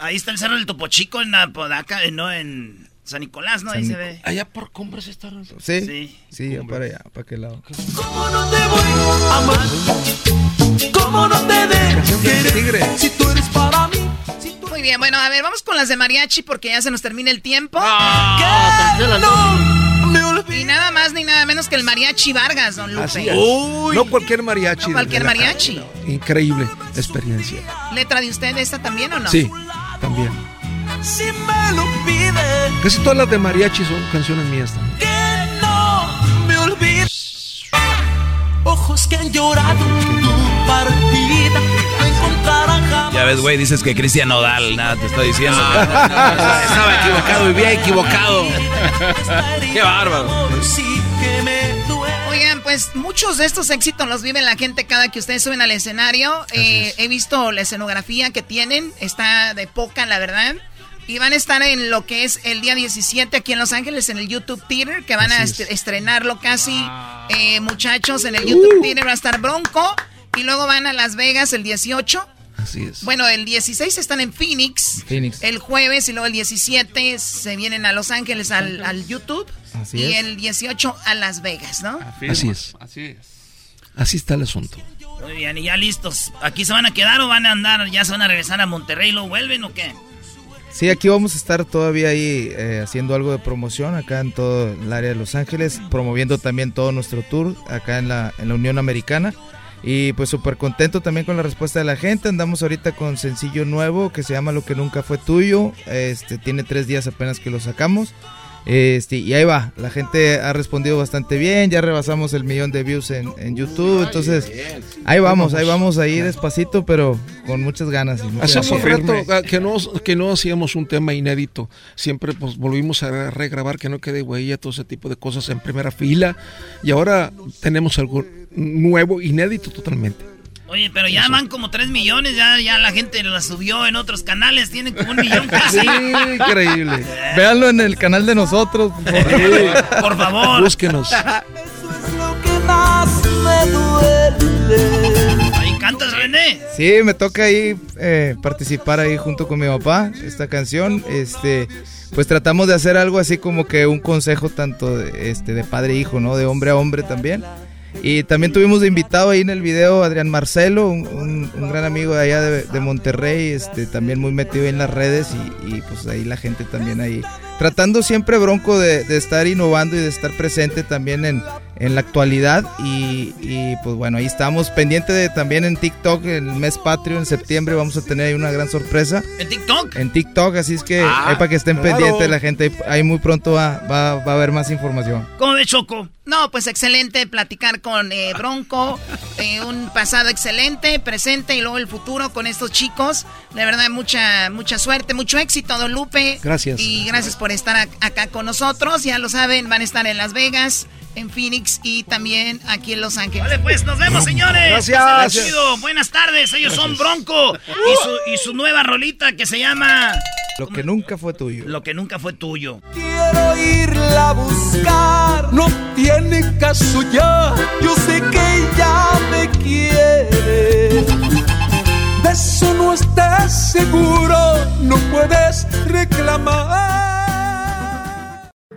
Ahí está el cerro del Topo Chico en Apodaca, no en San Nicolás, ¿no? Ahí se ve. Allá por Cumbres está. Sí, Sí. sí, para allá, para aquel lado. ¿Cómo no te voy a amar? ¿Cómo no te de querer? Si tú eres para mí. Muy bien, bueno, a ver, vamos con las de mariachi porque ya se nos termina el tiempo. Ah, Y nada más ni nada menos que el mariachi Vargas, don Lupe. Así es. No cualquier mariachi. No cualquier la mariachi. calle, no. Increíble experiencia. ¿Letra de usted esta también o no? Sí, también. Si me lo pide, Casi todas las de mariachi son canciones mías también. que no me olvides. Ojos que han llorado tu partida, no. Ya ves, güey, dices que Cristian Nodal, nada, te estoy diciendo. Estaba equivocado, vivía equivocado. Qué bárbaro. Sí que me duele. Oigan, pues muchos de estos éxitos los vive la gente cada que ustedes suben al escenario. Eh, he visto la escenografía que tienen, está de poca, la verdad. Y van a estar en lo que es el día 17 aquí en Los Ángeles, en el YouTube Theater, que van a est- estrenarlo casi, eh, muchachos, en el YouTube Theater va a estar Bronco. Y luego van a Las Vegas el 18. Así es. Bueno, el 16 están en Phoenix. Phoenix. El jueves y luego el 17 se vienen a Los Ángeles al, al YouTube. Así y es. el 18 a Las Vegas, ¿no? Así es. Así es. Así está el asunto. Muy bien, y ya listos. ¿Aquí se van a quedar o van a andar, ya se van a regresar a Monterrey y luego vuelven o qué? Sí, aquí vamos a estar todavía ahí eh, haciendo algo de promoción acá en todo el área de Los Ángeles, promoviendo también todo nuestro tour acá en la, en la Unión Americana. Y pues súper contento también con la respuesta de la gente. Andamos ahorita con sencillo nuevo que se llama Lo que nunca fue tuyo. Este tiene tres días apenas que lo sacamos. Este, y ahí va, la gente ha respondido bastante bien, ya rebasamos el millón de views en, en YouTube, entonces ahí vamos, ahí vamos ahí despacito, pero con muchas ganas. y muchas Hace un rato ah, que no, que no hacíamos un tema inédito. Siempre pues volvimos a regrabar que no quede huella, todo ese tipo de cosas en primera fila. Y ahora tenemos algo nuevo, inédito totalmente. Oye, pero ya van como 3 millones, ya, ya la gente la subió en otros canales, tienen como un millón casi. Sí, increíble. Véanlo en el canal de nosotros. por favor. Por favor. Búsquenos. Lo que más me duele. Ahí cantas, René. Sí, me toca ahí eh, participar ahí junto con mi papá esta canción. Este, pues tratamos de hacer algo así como que un consejo tanto de, este de padre e hijo, ¿no? De hombre a hombre también. Y también tuvimos de invitado ahí en el video Adrián Marcelo, un, un- gran amigo de allá de, Monterrey, este, también muy metido en las redes y, y, pues ahí la gente también ahí. Tratando siempre Bronco de, de estar innovando y de estar presente también en, en la actualidad y, y, pues bueno, ahí estamos pendiente de también en TikTok, el mes patrio en septiembre vamos a tener ahí una gran sorpresa ¿En TikTok? en TikTok, así es que Ah, ahí para que estén claro. pendientes la gente, ahí, muy pronto va, va, va a haber más información. ¿Cómo ves, Choco? No, pues excelente platicar con eh, Bronco, eh, un pasado excelente, presente y luego el futuro con estos chicos. De verdad, mucha, mucha suerte, mucho éxito, Don Lupe. Gracias. Y gracias por estar ac- acá con nosotros. Ya lo saben, van a estar en Las Vegas, en Phoenix y también aquí en Los Ángeles. Vale, pues nos vemos, señores. Gracias. Chido. Buenas tardes, ellos son Bronco y su, y su nueva rolita que se llama Lo que nunca fue tuyo. Lo que nunca fue tuyo. Quiero irla a buscar, no tiene caso ya, yo sé que ella me quiere. De eso no estás seguro, no puedes reclamar.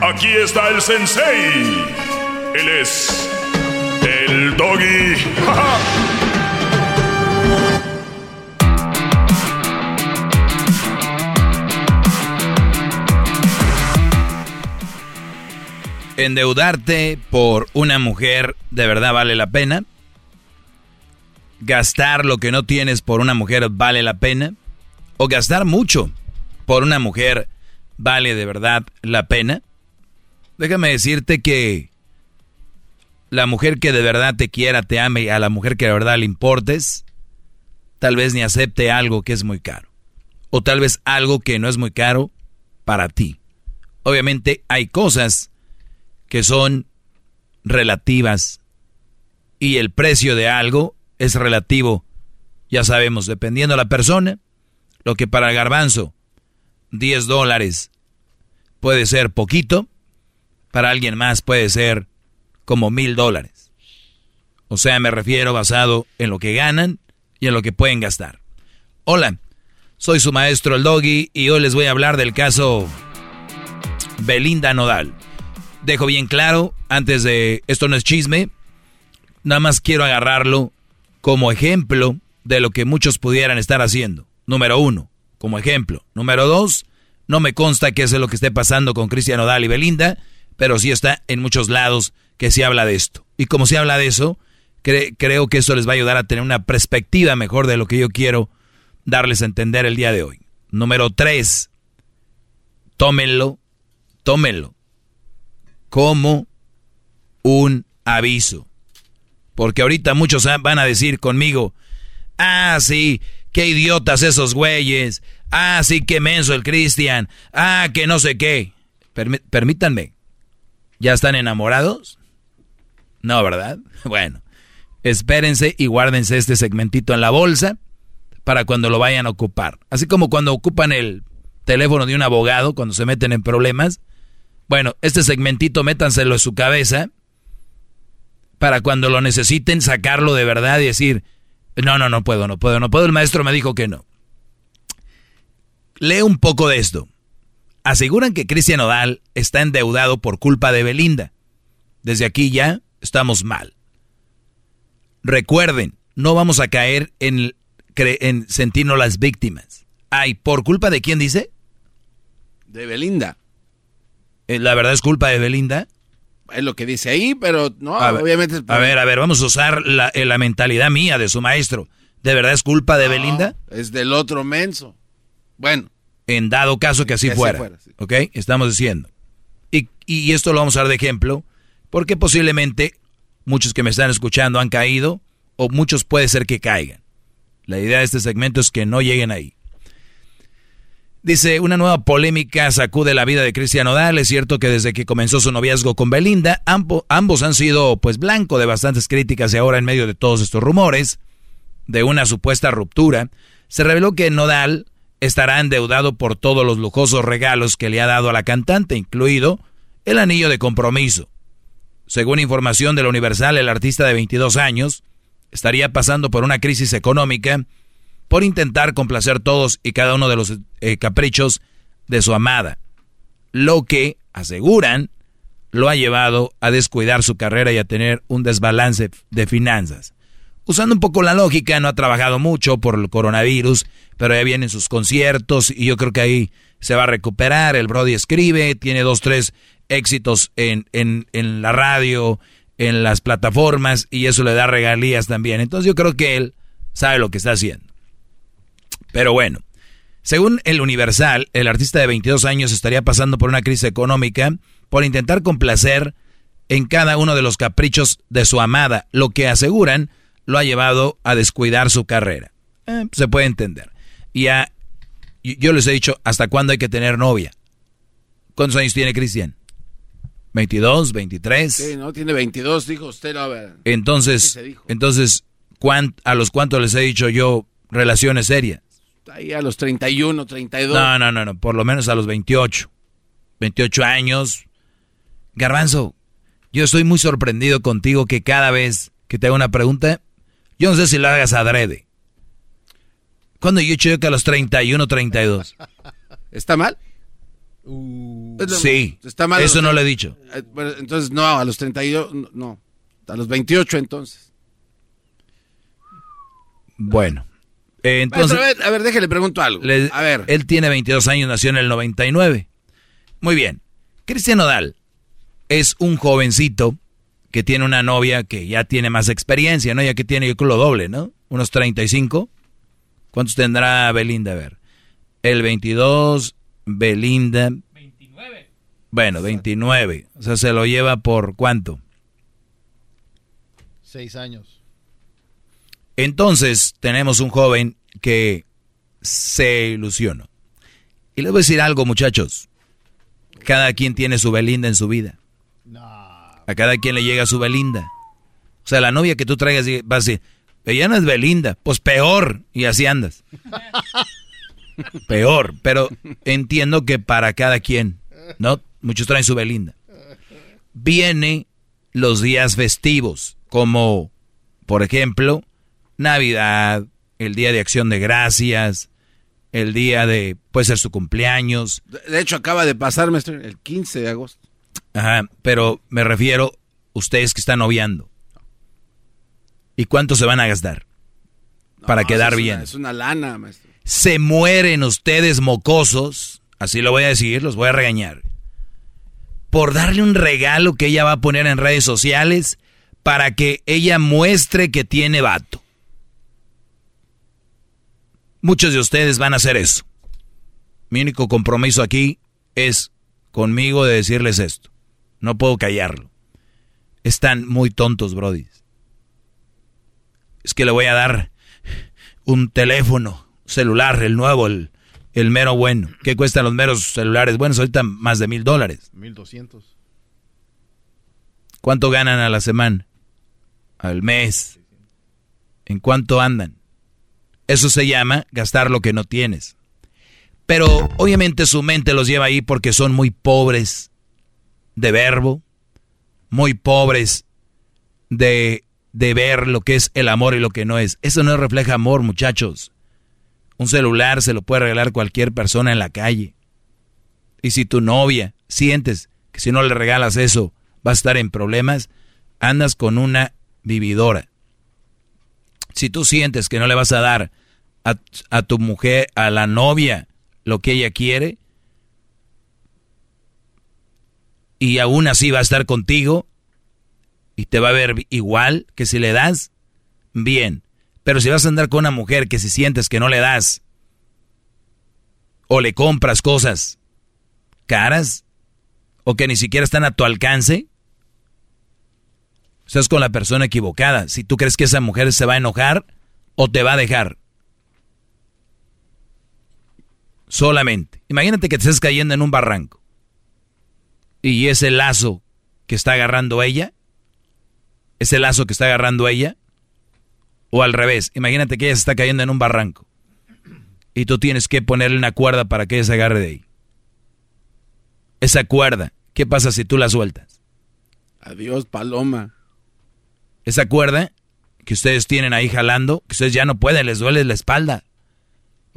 Aquí está el sensei. Él es. El doggy. Endeudarte por una mujer de verdad vale la pena. Gastar lo que no tienes por una mujer vale la pena. O gastar mucho por una mujer vale de verdad la pena. Déjame decirte que la mujer que de verdad te quiera, te ame y a la mujer que de verdad le importes, tal vez ni acepte algo que es muy caro. O tal vez algo que no es muy caro para ti. Obviamente hay cosas que son relativas y el precio de algo es relativo, ya sabemos, dependiendo de la persona, lo que para el garbanzo 10 dólares puede ser poquito, para alguien más puede ser como mil dólares. O sea, me refiero basado en lo que ganan y en lo que pueden gastar. Hola, soy su maestro el Doggy y hoy les voy a hablar del caso Belinda Nodal. Dejo bien claro, antes de esto no es chisme, nada más quiero agarrarlo como ejemplo de lo que muchos pudieran estar haciendo. Número uno, como ejemplo. Número dos, no me consta que eso es lo que esté pasando con Cristian Nodal y Belinda, pero sí está en muchos lados que se habla de esto. Y como se habla de eso, creo que eso les va a ayudar a tener una perspectiva mejor de lo que yo quiero darles a entender el día de hoy. Número tres, tómenlo, tómenlo como un aviso. Porque ahorita muchos van a decir conmigo, ah, sí, qué idiotas esos güeyes, ah, sí, qué menso el Cristian, ah, que no sé qué. permítanme, ¿ya están enamorados? No, ¿verdad? Bueno, espérense y guárdense este segmentito en la bolsa para cuando lo vayan a ocupar. Así como cuando ocupan el teléfono de un abogado, cuando se meten en problemas. Bueno, este segmentito métanselo en su cabeza para cuando lo necesiten sacarlo de verdad y decir, no, no, no puedo, no puedo, no puedo. El maestro me dijo que no. Lee un poco de esto. Aseguran que Cristian Odal está endeudado por culpa de Belinda. Desde aquí ya estamos mal. Recuerden, no vamos a caer en en sentirnos las víctimas. Ay, ¿por culpa de quién dice? De Belinda. Eh, ¿La verdad es culpa de Belinda? Es lo que dice ahí, pero no, obviamente... A ver, a ver, vamos a usar la, eh, la, mentalidad mía de su maestro. ¿De verdad es culpa de Belinda? Es del otro menso. Bueno. En dado caso que así fuera. ¿Ok? Estamos diciendo. Y, y esto lo vamos a dar de ejemplo, porque posiblemente muchos que me están escuchando han caído, o muchos puede ser que caigan. La idea de este segmento es que no lleguen ahí. Dice, una nueva polémica sacude la vida de Cristian Odal. Es cierto que desde que comenzó su noviazgo con Belinda, ambos han sido pues blanco de bastantes críticas y ahora en medio de todos estos rumores de una supuesta ruptura, se reveló que Nodal estará endeudado por todos los lujosos regalos que le ha dado a la cantante, incluido el anillo de compromiso. Según información de la Universal, el artista de 22 años estaría pasando por una crisis económica por intentar complacer todos y cada uno de los eh, caprichos de su amada, lo que, aseguran, lo ha llevado a descuidar su carrera y a tener un desbalance de finanzas. Usando un poco la lógica, no ha trabajado mucho por el coronavirus, pero ya vienen sus conciertos y yo creo que ahí se va a recuperar. El Brody escribe, tiene dos, tres éxitos en, la radio, en las plataformas y eso le da regalías también. Entonces yo creo que él sabe lo que está haciendo. Pero bueno, según el Universal, el artista de 22 años estaría pasando por una crisis económica por intentar complacer en cada uno de los caprichos de su amada, lo que aseguran lo ha llevado a descuidar su carrera. Eh, se puede entender. Y yo les he dicho, ¿hasta cuándo hay que tener novia? ¿Cuántos años tiene Cristian? 22, 23. Sí, no, tiene 22, dijo usted. a. Entonces, entonces ¿a los cuántos les he dicho yo relaciones serias? Ahí a los 31, 32. No, no, no, no, por lo menos a los 28. 28 años. Garbanzo, yo estoy muy sorprendido contigo que cada vez que te hago una pregunta, yo no sé si lo hagas adrede. Cuando yo que a los 31, 32. ¿Está mal? Uh, sí, está mal eso no lo he dicho. Eh, entonces, no, a los 32, no, a los 28 entonces. Bueno, entonces... a, ver, déjale pregunto algo. a ver. Él tiene 22 años, nació en el 99. Muy bien. Cristian Odal es un jovencito que tiene una novia que ya tiene más experiencia, ¿no? Ya que tiene, yo creo, lo doble, ¿no? Unos 35. ¿Cuántos tendrá Belinda? A ver. El 22, Belinda. 29. Bueno, 29. O sea, se lo lleva por cuánto? Seis años. Entonces, tenemos un joven que se ilusionó. Y les voy a decir algo, muchachos. Cada quien tiene su Belinda en su vida. A cada quien le llega su Belinda. O sea, la novia que tú traigas va a decir, ella no es Belinda, pues peor. Y así andas. peor, pero entiendo que para cada quien, ¿no? Muchos traen su Belinda. Viene los días festivos, como, por ejemplo, Navidad, el Día de Acción de Gracias, el día de, puede ser su cumpleaños. De hecho, acaba de pasar, maestro, el 15 de agosto. Ajá, pero me refiero ustedes que están noviando. ¿Y cuánto se van a gastar? para quedar es bien. Una, es una lana, maestro. Se mueren ustedes mocosos, así lo voy a decir, los voy a regañar, por darle un regalo que ella va a poner en redes sociales para que ella muestre que tiene vato. Muchos de ustedes van a hacer eso. Mi único compromiso aquí es conmigo de decirles esto. No puedo callarlo. Están muy tontos, Brody. Es que le voy a dar un teléfono celular, el nuevo, el, el mero bueno. ¿Qué cuestan los meros celulares buenos? Ahorita más de mil dólares. Mil doscientos. ¿Cuánto ganan a la semana? Al mes. ¿En cuánto andan? Eso se llama gastar lo que no tienes. Pero obviamente su mente los lleva ahí porque son muy pobres de verbo, muy pobres de, de ver lo que es el amor y lo que no es. Eso no refleja amor, muchachos. Un celular se lo puede regalar cualquier persona en la calle. Y si tu novia sientes que si no le regalas eso va a estar en problemas, andas con una vividora. Si tú sientes que no le vas a dar a, tu mujer, a la novia, lo que ella quiere, y aún así va a estar contigo, y te va a ver igual que si le das, bien. Pero si vas a andar con una mujer que si sientes que no le das, o le compras cosas caras, o que ni siquiera están a tu alcance, estás con la persona equivocada. Si tú crees que esa mujer se va a enojar o te va a dejar. Solamente. Imagínate que te estás cayendo en un barranco. Y ese lazo que está agarrando ella, ese lazo que está agarrando ella, o al revés, imagínate que ella se está cayendo en un barranco. Y tú tienes que ponerle una cuerda para que ella se agarre de ahí. Esa cuerda, ¿qué pasa si tú la sueltas? Adiós, paloma. Esa cuerda que ustedes tienen ahí jalando, que ustedes ya no pueden, les duele la espalda.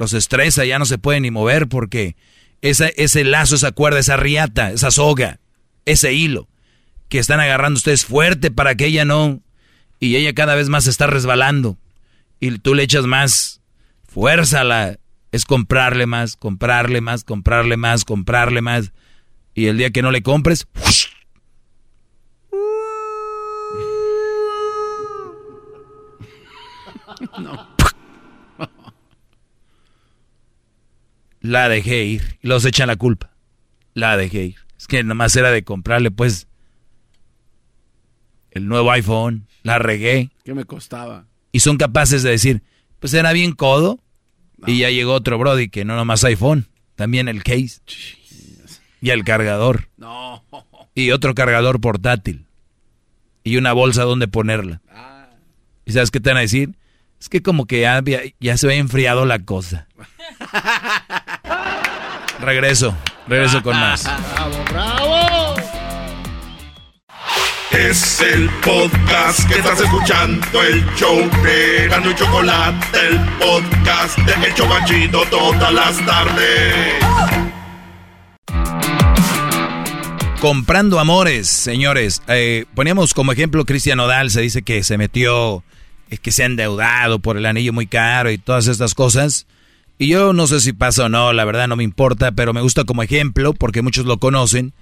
Los estresa, ya no se pueden ni mover porque ese lazo, esa cuerda, esa riata, esa soga, ese hilo que están agarrando ustedes fuerte para que ella no... Y ella cada vez más se está resbalando. Y tú le echas más fuerza a la... Es comprarle más, comprarle más, comprarle más, comprarle más. Y el día que no le compres... No. La dejé ir. Y los echan la culpa. La dejé ir. Es que nomás era de comprarle, pues, el nuevo iPhone. La regué. ¿Qué me costaba? Y son capaces de decir, pues era bien codo. Y ya llegó otro Brody que no nomás iPhone. También el case. Y el cargador. No. Y otro cargador portátil. Y una bolsa donde ponerla. ¿Y sabes qué te van a decir? Es que como que ya, ya, ya se ve enfriado la cosa. Regreso, regreso con más. ¡Bravo, bravo! Es el podcast que estás escuchando, el show de Gano y Chocolate, el podcast de El Chobachito todas las tardes. Comprando amores, señores. Eh, poníamos como ejemplo Cristian Odal, se dice que se metió, que se ha endeudado por el anillo muy caro y todas estas cosas. Y yo no sé si pasa o no, la verdad no me importa, pero me gusta como ejemplo porque muchos lo conocen.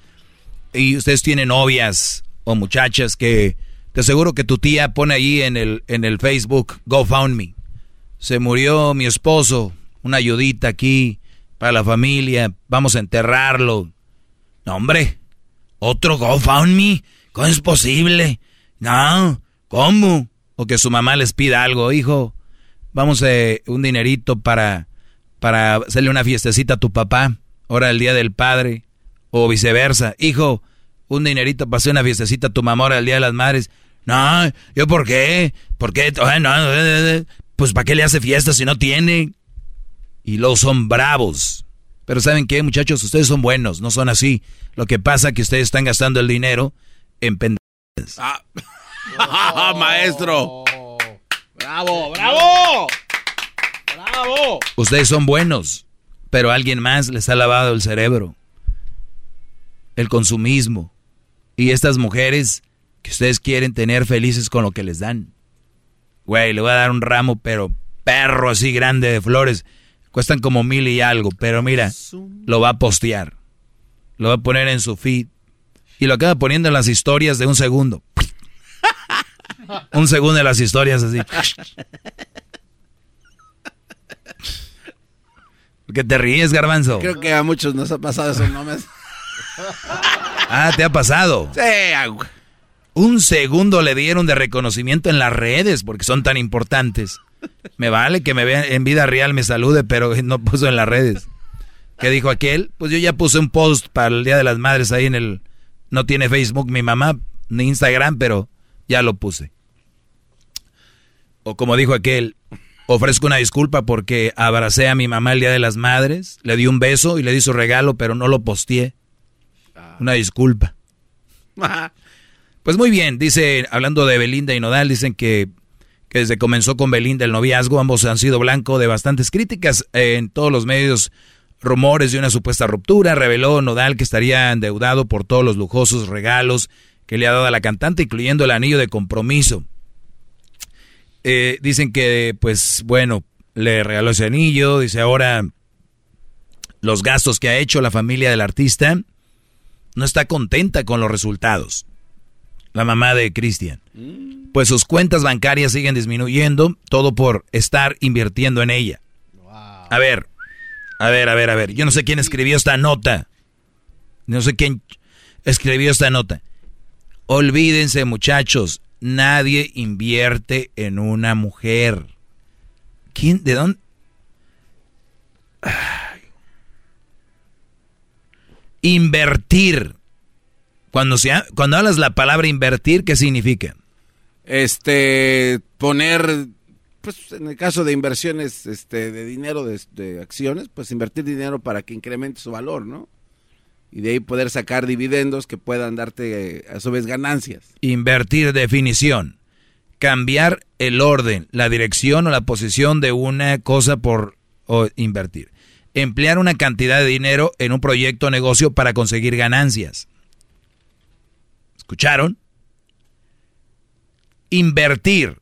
Y ustedes tienen novias o muchachas que te aseguro que tu tía pone ahí en el, en el Facebook, GoFundMe. Se murió mi esposo, una ayudita aquí para la familia, vamos a enterrarlo. No, hombre, otro GoFundMe, ¿cómo es posible? No, ¿cómo? O que su mamá les pida algo, hijo, vamos a un dinerito para, para hacerle una fiestecita a tu papá, ahora el día del padre, o viceversa. Hijo, un dinerito para hacer una fiestecita a tu mamá, ahora el día de las madres. No, ¿yo por qué? ¿Por qué? No, eh, eh, pues ¿para qué le hace fiesta si no tiene? Y luego son bravos. Pero ¿saben qué, muchachos? Ustedes son buenos, no son así. Lo que pasa es que ustedes están gastando el dinero en pendejas. Ah, maestro. Bravo, bravo. Bravo. Ustedes son buenos, pero alguien más les ha lavado el cerebro. El consumismo. Y estas mujeres que ustedes quieren tener felices con lo que les dan. Güey, le voy a dar un ramo, pero perro así grande de flores. Cuestan como mil y algo, pero mira, lo va a postear. Lo va a poner en su feed. Y lo acaba poniendo en las historias de un segundo. un segundo de las historias así. ¿Por qué te ríes, garbanzo? Creo que a muchos nos ha pasado eso, ¿no? ah, ¿te ha pasado? Sí. Un segundo le dieron de reconocimiento en las redes porque son tan importantes. Me vale que me vean en vida real, me salude, pero no puso en las redes. ¿Qué dijo aquel? Pues yo ya puse un post para el Día de las Madres ahí en el... No tiene Facebook mi mamá, ni Instagram, pero ya lo puse. O como dijo aquel, ofrezco una disculpa porque abracé a mi mamá el Día de las Madres, le di un beso y le di su regalo, pero no lo posteé. Una disculpa. Pues muy bien, dice, hablando de Belinda y Nodal, dicen que que desde comenzó con Belinda el noviazgo, ambos han sido blanco de bastantes críticas en todos los medios. Rumores de una supuesta ruptura, reveló Nodal que estaría endeudado por todos los lujosos regalos que le ha dado a la cantante, incluyendo el anillo de compromiso. Eh, dicen que, pues bueno, le regaló ese anillo, dice ahora los gastos que ha hecho la familia del artista, no está contenta con los resultados. La mamá de Cristian pues sus cuentas bancarias siguen disminuyendo, todo por estar invirtiendo en ella. A ver, a ver, a ver, a ver. Yo no sé quién escribió esta nota. No sé quién escribió esta nota. Olvídense, muchachos, nadie invierte en una mujer. ¿Quién? ¿De dónde? Invertir. Cuando, se, cuando hablas la palabra invertir, ¿qué significa? este poner pues en el caso de inversiones este de dinero de, acciones pues invertir dinero para que incremente su valor no y de ahí poder sacar dividendos que puedan darte a su vez ganancias. Invertir definición. Cambiar el orden la dirección o la posición de una cosa por o invertir. Emplear una cantidad de dinero en un proyecto o negocio para conseguir ganancias. Escucharon invertir,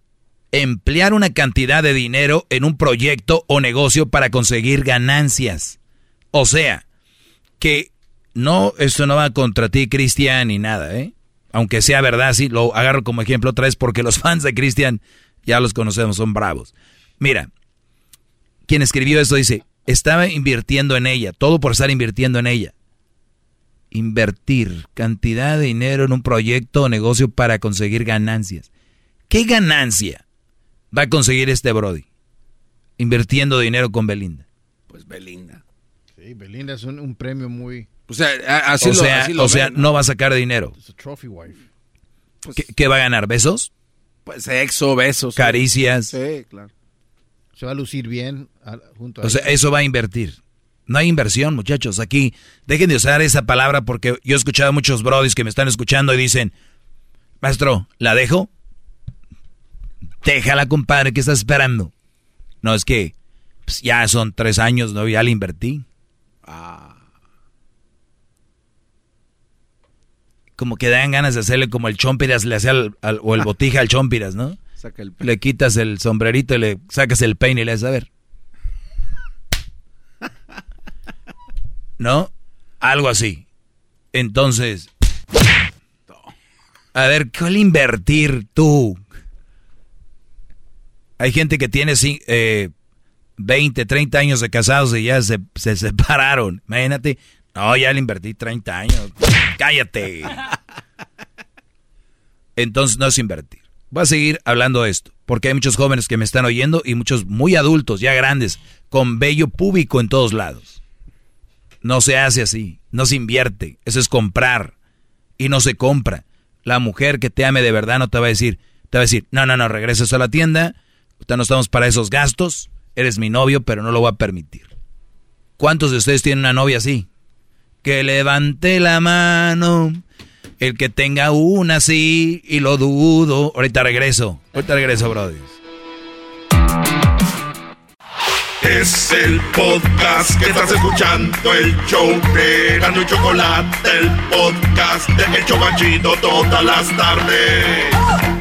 emplear una cantidad de dinero en un proyecto o negocio para conseguir ganancias. O sea, que no, esto no va contra ti, Cristian, ni nada, ¿eh? Aunque sea verdad, sí, lo agarro como ejemplo otra vez porque los fans de Cristian ya los conocemos, son bravos. Mira, quien escribió esto dice, estaba invirtiendo en ella, todo por estar invirtiendo en ella. Invertir cantidad de dinero en un proyecto o negocio para conseguir ganancias. ¿Qué ganancia va a conseguir este Brody invirtiendo dinero con Belinda? Pues Belinda. Sí, Belinda es un, premio muy... O sea, así o lo, sea, o sea ¿no? va a sacar dinero. Pues ¿Qué, va a ganar? ¿Besos? Pues sexo, besos. Caricias. Sí, claro. Se va a lucir bien junto a O sea, eso va a invertir. No hay inversión, muchachos. Aquí, dejen de usar esa palabra porque yo he escuchado a muchos brodis que me están escuchando y dicen, maestro, ¿la dejo? Déjala, compadre, ¿qué estás esperando? No, es que pues, ya son tres años, ¿no? Ya le invertí. Ah. Como que dan ganas de hacerle como el chompiras le hacía al, o el botija al chompiras, ¿no? le quitas el sombrerito y le sacas el peine y le das a ver. ¿No? Algo así. Entonces, a ver, ¿cuál invertir tú? Hay gente que tiene eh, 20, 30 años de casados y ya se, se separaron. Imagínate. No, ya le invertí 30 años. Cállate. Entonces no es invertir. Voy a seguir hablando de esto, porque hay muchos jóvenes que me están oyendo y muchos muy adultos, ya grandes, con vello público en todos lados. No se hace así, no se invierte, eso es comprar y no se compra. La mujer que te ame de verdad no te va a decir, te va a decir, no, no, no, regreses a la tienda, no estamos para esos gastos, eres mi novio, pero no lo voy a permitir. ¿Cuántos de ustedes tienen una novia así? Que levante la mano, el que tenga una así, y lo dudo. Ahorita regreso, ahorita regreso, brother. Es el podcast que estás escuchando, el show de Gano y Chocolate, el podcast de El Chocachito todas las tardes.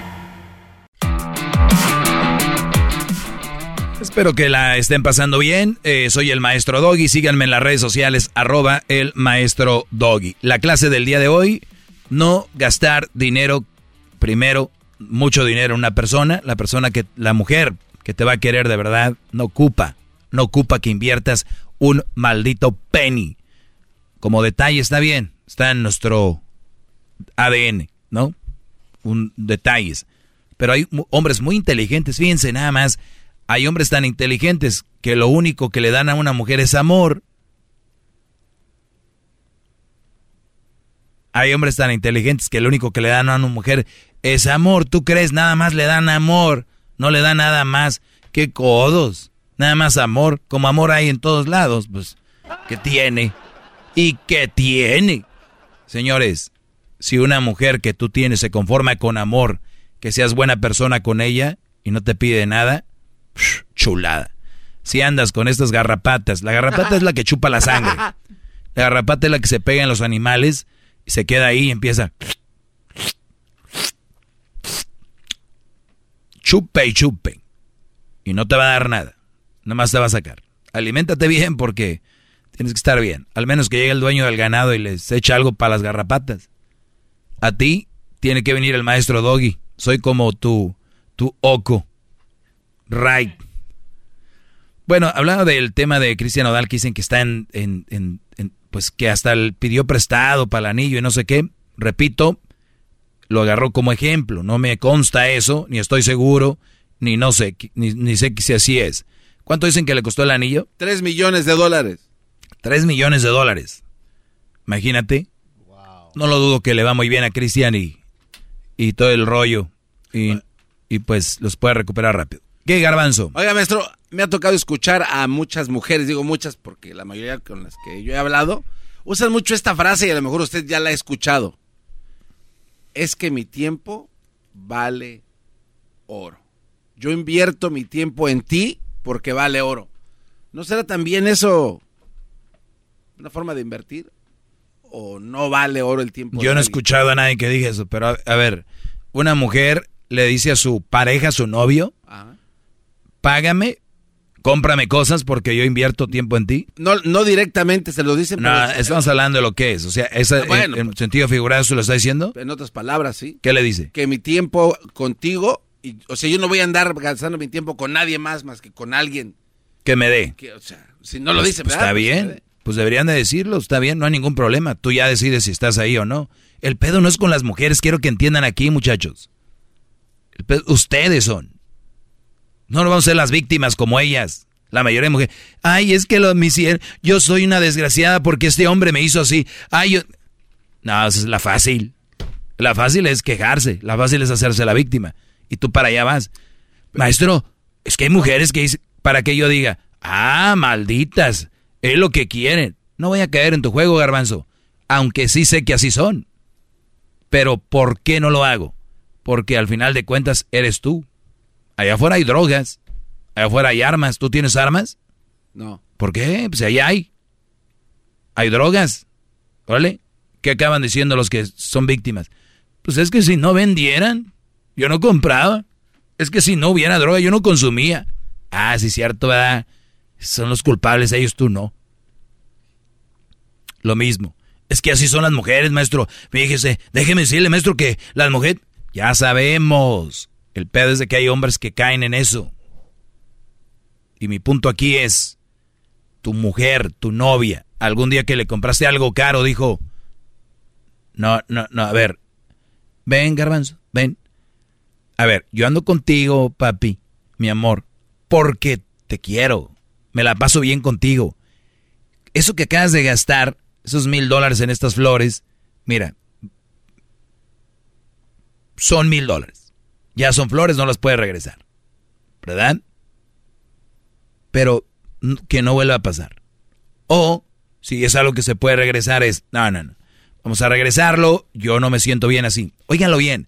Espero que la estén pasando bien. Eh, soy el maestro Doggy. Síganme en las redes sociales, arroba el maestro Doggy. La clase del día de hoy, no gastar dinero, primero, mucho dinero en una persona. La persona que, la mujer que te va a querer de verdad, no ocupa, no ocupa que inviertas un maldito penny. Como detalle está bien, está en nuestro ADN, ¿no? Un detalles. Pero hay hombres muy inteligentes, fíjense nada más hay hombres tan inteligentes que lo único que le dan a una mujer es amor. Hay hombres tan inteligentes que lo único que le dan a una mujer es amor. ¿Tú crees? Nada más le dan amor. No le dan nada más. ¡Qué codos! Nada más amor. Como amor hay en todos lados. Pues, ¿qué tiene? ¿Y qué tiene? Señores, si una mujer que tú tienes se conforma con amor, que seas buena persona con ella y no te pide nada, chulada. Si andas con estas garrapatas, la garrapata es la que chupa la sangre. La garrapata es la que se pega en los animales y se queda ahí y empieza. Chupe y chupe. Y no te va a dar nada. Nada más te va a sacar. Aliméntate bien porque tienes que estar bien. Al menos que llegue el dueño del ganado y les eche algo para las garrapatas. A ti tiene que venir el maestro Doggy. Soy como tu, tu oco. Right. Bueno, hablando del tema de Cristian Odal, que dicen que está en, en- en- en- pues que hasta el pidió prestado para el anillo y no sé qué. Repito, lo agarró como ejemplo. No me consta eso, ni estoy seguro, ni no sé, ni, ni sé si así es. ¿Cuánto dicen que le costó el anillo? Tres millones de dólares. Tres millones de dólares. Imagínate. No lo dudo que le va muy bien a Cristian y, y todo el rollo. Y, y pues los puede recuperar rápido. ¿Qué garbanzo? Oiga, maestro, me ha tocado escuchar a muchas mujeres, digo muchas porque la mayoría con las que yo he hablado, usan mucho esta frase y a lo mejor usted ya la ha escuchado. Es que mi tiempo vale oro. Yo invierto mi tiempo en ti porque vale oro. ¿No será también eso una forma de invertir? ¿O no vale oro el tiempo? Yo no he escuchado a nadie que diga eso, pero a, a ver, una mujer le dice a su pareja, a su novio, Ajá. Págame, cómprame cosas porque yo invierto tiempo en ti. No, no directamente se lo dicen, No, pero estamos hablando de lo que es. O sea, esa, Ah, bueno, en, en sentido figurado, ¿se lo está diciendo? en otras palabras, sí. ¿Qué le dice? que mi tiempo contigo, y, o sea, yo no voy a andar gastando mi tiempo con nadie más más que con alguien. Que me dé. Que, o sea, si no lo dice, Pues está Pues, bien. Pues deberían de decirlo, está bien, no hay ningún problema. Tú ya decides si estás ahí o no. El pedo no es con las mujeres, quiero que entiendan aquí, muchachos. El pedo- ustedes son. No nos vamos a ser las víctimas como ellas. La mayoría de mujeres. Ay, es que lo hicieron. Yo soy una desgraciada porque este hombre me hizo así. Ay, yo. No, esa es la fácil. La fácil es quejarse. La fácil es hacerse la víctima. Y tú para allá vas. Maestro, es que hay mujeres que dicen, para que yo diga, ah, malditas, es lo que quieren. No voy a caer en tu juego, garbanzo. Aunque sí sé que así son. Pero ¿por qué no lo hago? Porque al final de cuentas eres tú. Allá afuera hay drogas. Allá afuera hay armas. ¿Tú tienes armas? No. ¿Por qué? Pues allá hay. Hay drogas. ¿Vale? ¿Qué acaban diciendo los que son víctimas? Pues es que si no vendieran, yo no compraba. Es que si no hubiera droga, yo no consumía. Ah, sí, cierto, ¿verdad? Son los culpables, ellos tú no. Lo mismo. Es que así son las mujeres, maestro. Fíjese, déjeme decirle, maestro, que las mujeres... Ya sabemos. El pedo es de que hay hombres que caen en eso. Y mi punto aquí es, tu mujer, tu novia, algún día que le compraste algo caro, dijo, no, no, no, a ver, ven, garbanzo, ven. A ver, yo ando contigo, papi, mi amor, porque te quiero. Me la paso bien contigo. Eso que acabas de gastar, esos mil dólares en estas flores, mira, son mil dólares. Ya son flores, no las puedes regresar. ¿Verdad? Pero que no vuelva a pasar. O, si es algo que se puede regresar, es, no, no, no. Vamos a regresarlo, yo no me siento bien así. Óiganlo bien,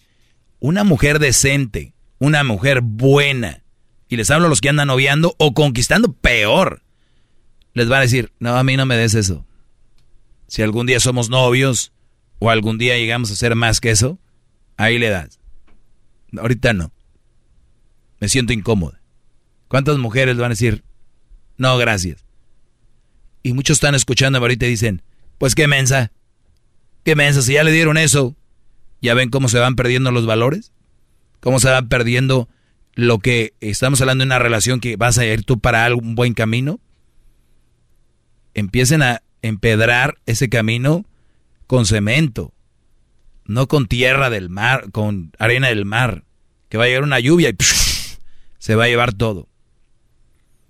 una mujer decente, una mujer buena, y les hablo a los que andan noviando o conquistando peor, les va a decir, no, a mí no me des eso. Si algún día somos novios o algún día llegamos a ser más que eso, ahí le das. Ahorita no. Me siento incómoda. ¿Cuántas mujeres van a decir, no, gracias? Y muchos están escuchando ahorita y dicen, pues qué mensa. Qué mensa, si ya le dieron eso. ¿Ya ven cómo se van perdiendo los valores? ¿Cómo se van perdiendo lo que estamos hablando de una relación que vas a ir tú para algún buen camino? Empiecen a empedrar ese camino con cemento, no con tierra del mar, con arena del mar, que va a llegar una lluvia y se va a llevar todo.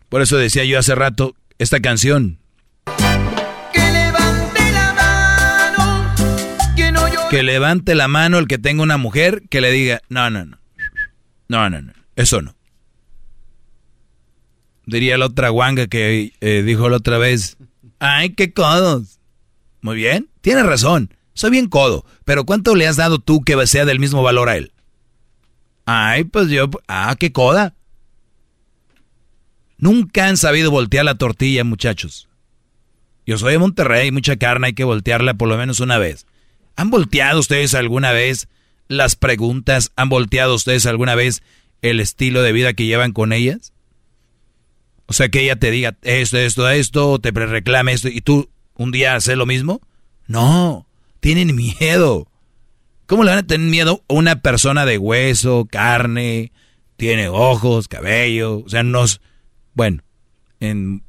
Por eso decía yo hace rato esta canción. Que levante la mano, que no yo... Que levante la mano el que tenga una mujer que le diga, no, no, no, no, no, no, eso no. Diría la otra guanga que eh, dijo la otra vez, ay, qué codos. Muy bien, tienes razón, soy bien codo, pero ¿cuánto le has dado tú que sea del mismo valor a él? Ay, pues yo, ah, qué coda. Nunca han sabido voltear la tortilla, muchachos. Yo soy de Monterrey, mucha carne hay que voltearla por lo menos una vez. ¿Han volteado ustedes alguna vez las preguntas? ¿Han volteado ustedes alguna vez el estilo de vida que llevan con ellas? O sea, que ella te diga esto, esto, esto, te reclame esto y tú un día haces lo mismo. No, tienen miedo. ¿Cómo le van a tener miedo a una persona de hueso, carne, tiene ojos, cabello? O sea, nos... Bueno, en,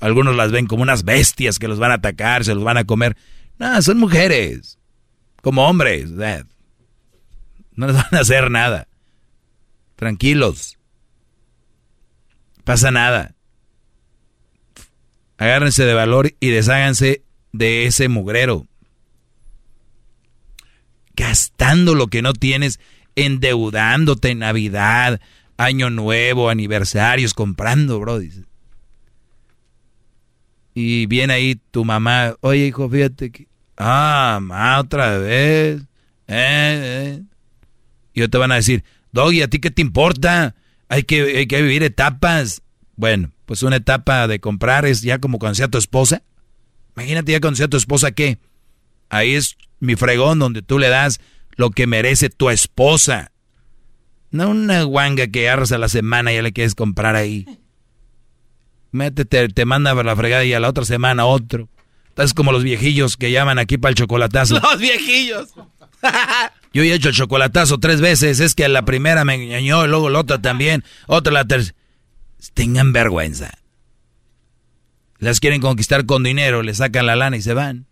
algunos las ven como unas bestias que los van a atacar, se los van a comer. No, son mujeres, como hombres. No les van a hacer nada. Tranquilos. Pasa nada. Agárrense de valor y desháganse de ese mugrero. Gastando lo que no tienes, endeudándote en Navidad, Año Nuevo, aniversarios, comprando, bro. Y viene ahí tu mamá, oye hijo, fíjate que... Ah, otra vez. Eh, eh. Y yo te van a decir, Doggy, ¿a ti qué te importa? Hay que, hay que vivir etapas. Bueno, pues una etapa de comprar es ya como cuando sea tu esposa. Imagínate ya cuando sea tu esposa, ¿qué? Ahí es mi fregón donde tú le das lo que merece tu esposa. No una guanga que agarras a la semana y ya le quieres comprar ahí. Métete, te manda a la fregada y a la otra semana otro. Estás como los viejillos que llaman aquí para el chocolatazo. Los viejillos. Yo he hecho el chocolatazo tres veces. Es que la primera me engañó luego la otra también. Otra la tercera. Tengan vergüenza. Las quieren conquistar con dinero, le sacan la lana y se van.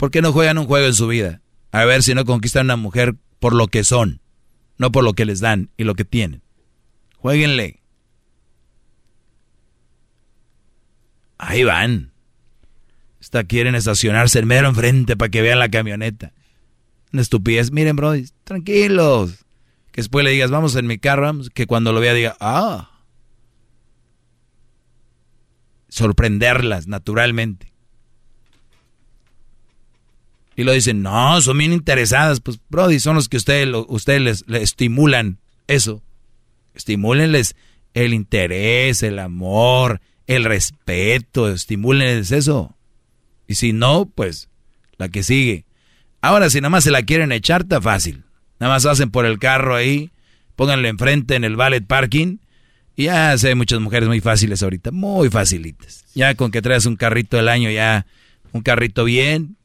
¿Por qué no juegan un juego en su vida? A ver si no conquistan a una mujer por lo que son, no por lo que les dan y lo que tienen. Jueguenle. Ahí van. Esta quieren estacionarse el mero enfrente para que vean la camioneta. Una estupidez. Miren, bro, tranquilos. Que después le digas, vamos en mi carro, vamos, que cuando lo vea diga, ah. Sorprenderlas naturalmente. Y lo dicen, no, son bien interesadas. Pues, Brody, son los que ustedes, ustedes les, estimulan eso. Estimúlenles el interés, el amor, el respeto, estimúlenles eso. Y si no, pues, la que sigue. Ahora, si nada más se la quieren echar, está fácil. Nada más hacen por el carro ahí, pónganle enfrente en el valet parking. Y ya sé, muchas mujeres muy fáciles ahorita, muy facilitas. Ya con que traes un carrito del año, ya un carrito bien,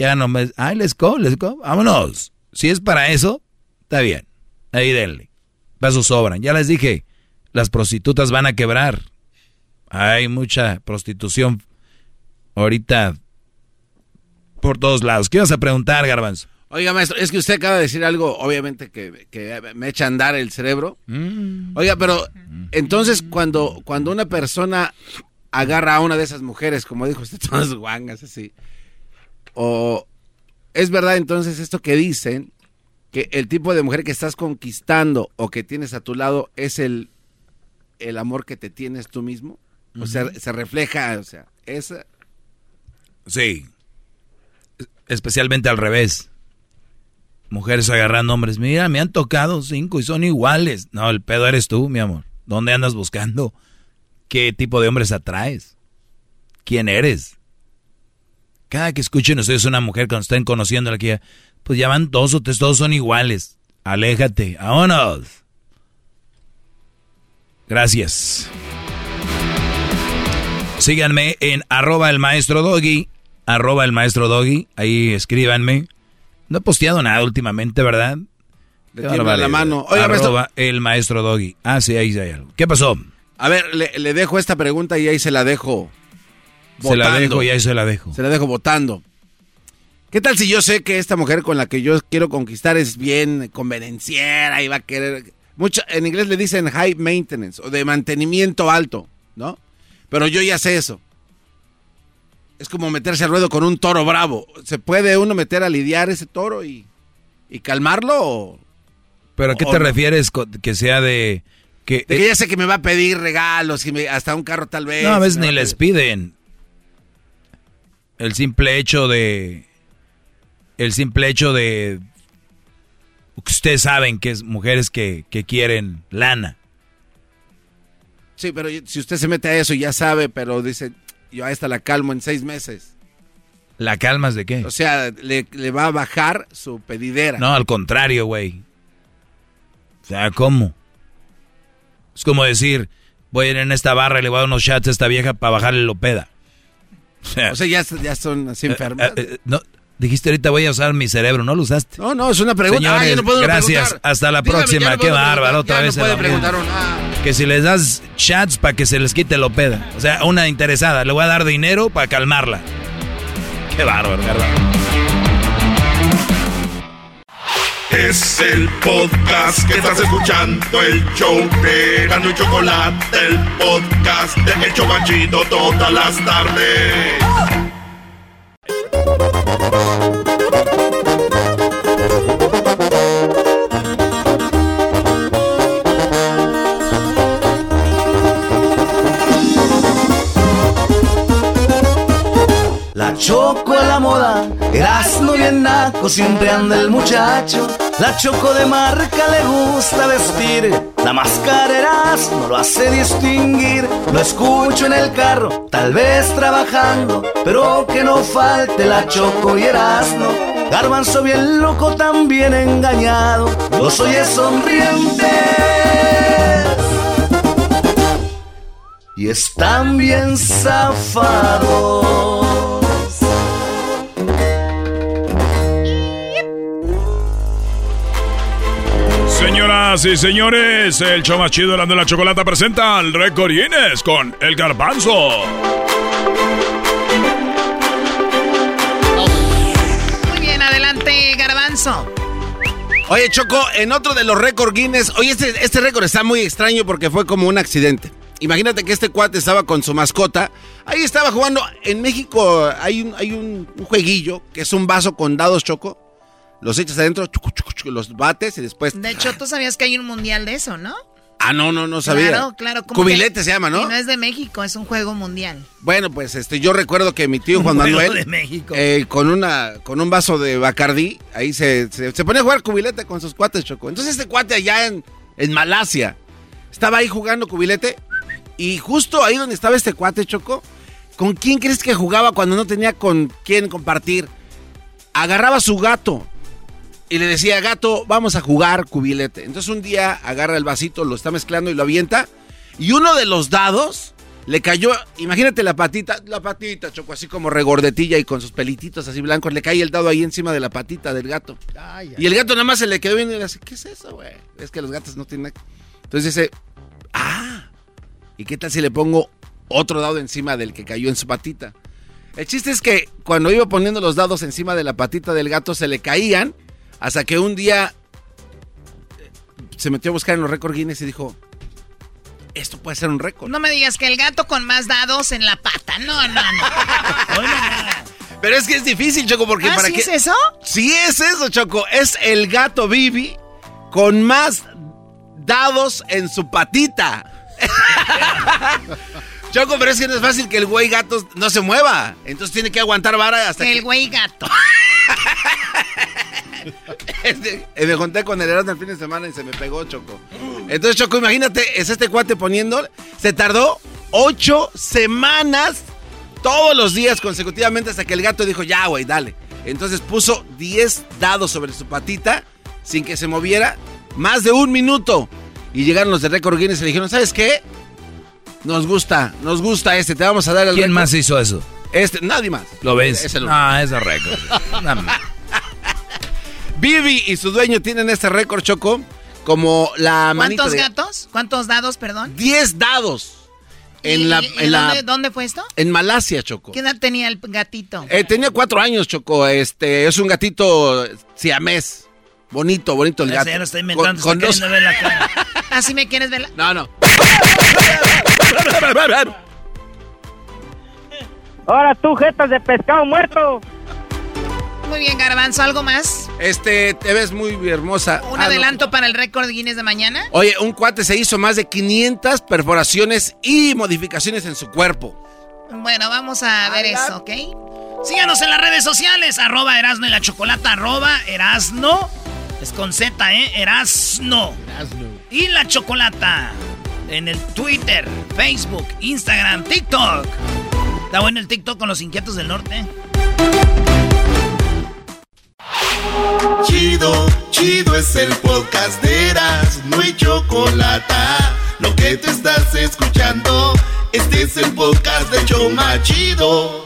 ya no me... Ay, let's go, let's go, vámonos. Si es para eso, está bien. Ahí denle. Pasos sobran. Ya les dije, las prostitutas van a quebrar. Hay mucha prostitución ahorita por todos lados. ¿Qué vas a preguntar, Garbanzo? Oiga, maestro, es que usted acaba de decir algo, obviamente, que, que me echa a andar el cerebro. Mm. Oiga, pero entonces cuando, cuando una persona agarra a una de esas mujeres, como dijo usted, todas guangas así, o es verdad entonces esto que dicen, que el tipo de mujer que estás conquistando o que tienes a tu lado es el, el amor que te tienes tú mismo. O sea, se refleja, o sea, esa... Sí. Especialmente al revés. Mujeres agarrando hombres. Mira, me han tocado cinco y son iguales. No, el pedo eres tú, mi amor. ¿Dónde andas buscando? ¿Qué tipo de hombres atraes? ¿Quién eres? Cada que escuchen ustedes una mujer cuando estén conociendo aquí, pues ya van dos o tres, todos son iguales. Aléjate, vámonos. Gracias. Síganme en arroba el maestro doggy, arroba el maestro doggy, ahí escríbanme. No he posteado nada últimamente, ¿verdad? Le tiembla la mano. Oiga, arroba el maestro doggy. Ah, sí, ahí hay algo. ¿Qué pasó? A ver, le, le dejo esta pregunta y ahí se la dejo. Se la dejo y ahí se la dejo. Se la dejo votando. ¿Qué tal si yo sé que esta mujer con la que yo quiero conquistar es bien convenenciera y va a querer... Mucho, en inglés le dicen high maintenance o de mantenimiento alto, ¿no? Pero yo ya sé eso. Es como meterse al ruedo con un toro bravo. ¿Se puede uno meter a lidiar ese toro y, y calmarlo? O, ¿Pero a qué te no? refieres que sea de... Que, De que ya sé que me va a pedir regalos, y me- hasta un carro tal vez. no, a veces ni les piden. El simple hecho de... El simple hecho de... Ustedes saben que es mujeres que, que quieren lana. Sí, pero si usted se mete a eso ya sabe, pero dice, yo a esta la calmo en seis meses. ¿La calmas de qué? O sea, le, le va a bajar su pedidera. No, al contrario, güey. O sea, ¿cómo? Es como decir, voy a ir en esta barra y le voy a dar unos shots a esta vieja para bajarle lo peda. O sea, O sea, ya, ya son así enfermas. eh, eh, no, dijiste ahorita voy a usar mi cerebro, no lo usaste. No, no, es una pregunta. Señores, Ah, ya no puedo gracias. preguntar. Hasta la Dígame, próxima. Qué bárbaro, otra Ya vez no puede preguntar una- Que si les das chats para que se les quite lo peda. O sea, una interesada, le voy a dar dinero para calmarla. Qué bárbaro, ¿verdad? Es el podcast que estás escuchando, el show de Gano y Chocolate, el podcast de El Chobachito todas las tardes. La choco a la moda, Erasmo bien naco, siempre anda el muchacho. La choco de marca le gusta vestir, la máscara Erasmo lo hace distinguir. Lo escucho en el carro, tal vez trabajando, pero que no falte la choco y Erasmo. Garbanzo bien loco, también engañado, los oye sonrientes. Y están bien zafados. Señoras y señores, el show más chido de la chocolata presenta al récord Guinness con el garbanzo. Muy bien, adelante, Garbanzo. Oye, Choco, en otro de los récord Guinness, oye, este, este récord está muy extraño porque fue como un accidente. Imagínate que este cuate estaba con su mascota. Ahí estaba jugando. En México hay un, hay un, un jueguillo que es un vaso con dados, Choco. Los echas adentro, chucu, chucu, chucu, los bates y después. De hecho, tú sabías que hay un mundial de eso, ¿no? Ah, no, no, no sabía. Claro, claro. ¿cómo Cubilete que- se llama, Y ¿no? no es de México, es un juego mundial. Bueno, pues este, yo recuerdo que mi tío Juan Un Manuel, de México. eh, con una, con un vaso de Bacardí, ahí se, se, se ponía a jugar cubilete con sus cuates, Choco. Entonces este cuate allá en, en Malasia, estaba ahí jugando cubilete, y justo ahí donde estaba este cuate, Choco, ¿con quién crees que jugaba cuando no tenía con quién compartir? Agarraba a su gato y le decía, gato, vamos a jugar cubilete. Entonces un día agarra el vasito, lo está mezclando y lo avienta. Y uno de los dados le cayó, imagínate la patita, la patita, Choco, así como regordetilla y con sus pelititos así blancos. Le cae el dado ahí encima de la patita del gato. Y el gato nada más se le quedó viendo y le dice, ¿qué es eso, güey? Es que los gatos no tienen... Entonces dice, ah, ¿y qué tal si le pongo otro dado encima del que cayó en su patita? El chiste es que cuando iba poniendo los dados encima de la patita del gato se le caían Hasta que un día eh, se metió a buscar en los récords Guinness y dijo, esto puede ser un récord. No me digas que el gato con más dados en la pata. No, no, no. Pero es que es difícil, Choco, porque ¿Ah, para sí que... es eso? Sí es eso, Choco. Es el gato Bibi con más dados en su patita. Choco, pero es que no es fácil que el güey gato no se mueva. Entonces tiene que aguantar vara hasta El que... güey gato. Este, me junté con el Erasmo el fin de semana y se me pegó, Choco. Entonces, Choco, imagínate, es este cuate poniendo... Se tardó ocho semanas todos los días consecutivamente hasta que el gato dijo, ya, güey, dale. Entonces puso 10 dados sobre su patita sin que se moviera más de un minuto. Y llegaron los de Record Guinness y le dijeron, ¿sabes qué? Nos gusta, nos gusta este, te vamos a dar el ¿Quién récord". más hizo eso? Este, nadie más. ¿Lo ves? Es el No, es el récord. No, Bibi y su dueño tienen este récord, Choco, como la manita ¿Cuántos de- gatos? ¿Cuántos dados, perdón? 10 dados. En ¿Y- la, y- en la- dónde, fue esto? en Malasia, Choco. ¿Qué edad tenía el gatito? Eh, tenía cuatro años, Choco. Este, es un gatito siamés. Bonito, bonito el gato. ya lo está inventando, Con- dos- ver la cara. ¿Así me quieres ver? la- No, no. Ahora tú, jetas de pescado muerto. Muy bien, Garbanzo, ¿algo más? Este, te ves muy hermosa. ¿Un Ah, no. adelanto para el récord Guinness de mañana? Oye, un cuate se hizo más de 500 perforaciones y modificaciones en su cuerpo. Bueno, vamos a ver eso, ¿ok? Síganos en las redes sociales, arroba Erasno y la Chocolata, arroba Erasno. Es con Z, ¿eh? Erasno. Y la Chocolata. En el Twitter, Facebook, Instagram, TikTok. Está bueno el TikTok con los inquietos del norte. Chido, chido es el podcast de Eras, no hay chocolate. Lo que te estás escuchando, este es el podcast de Choma Chido.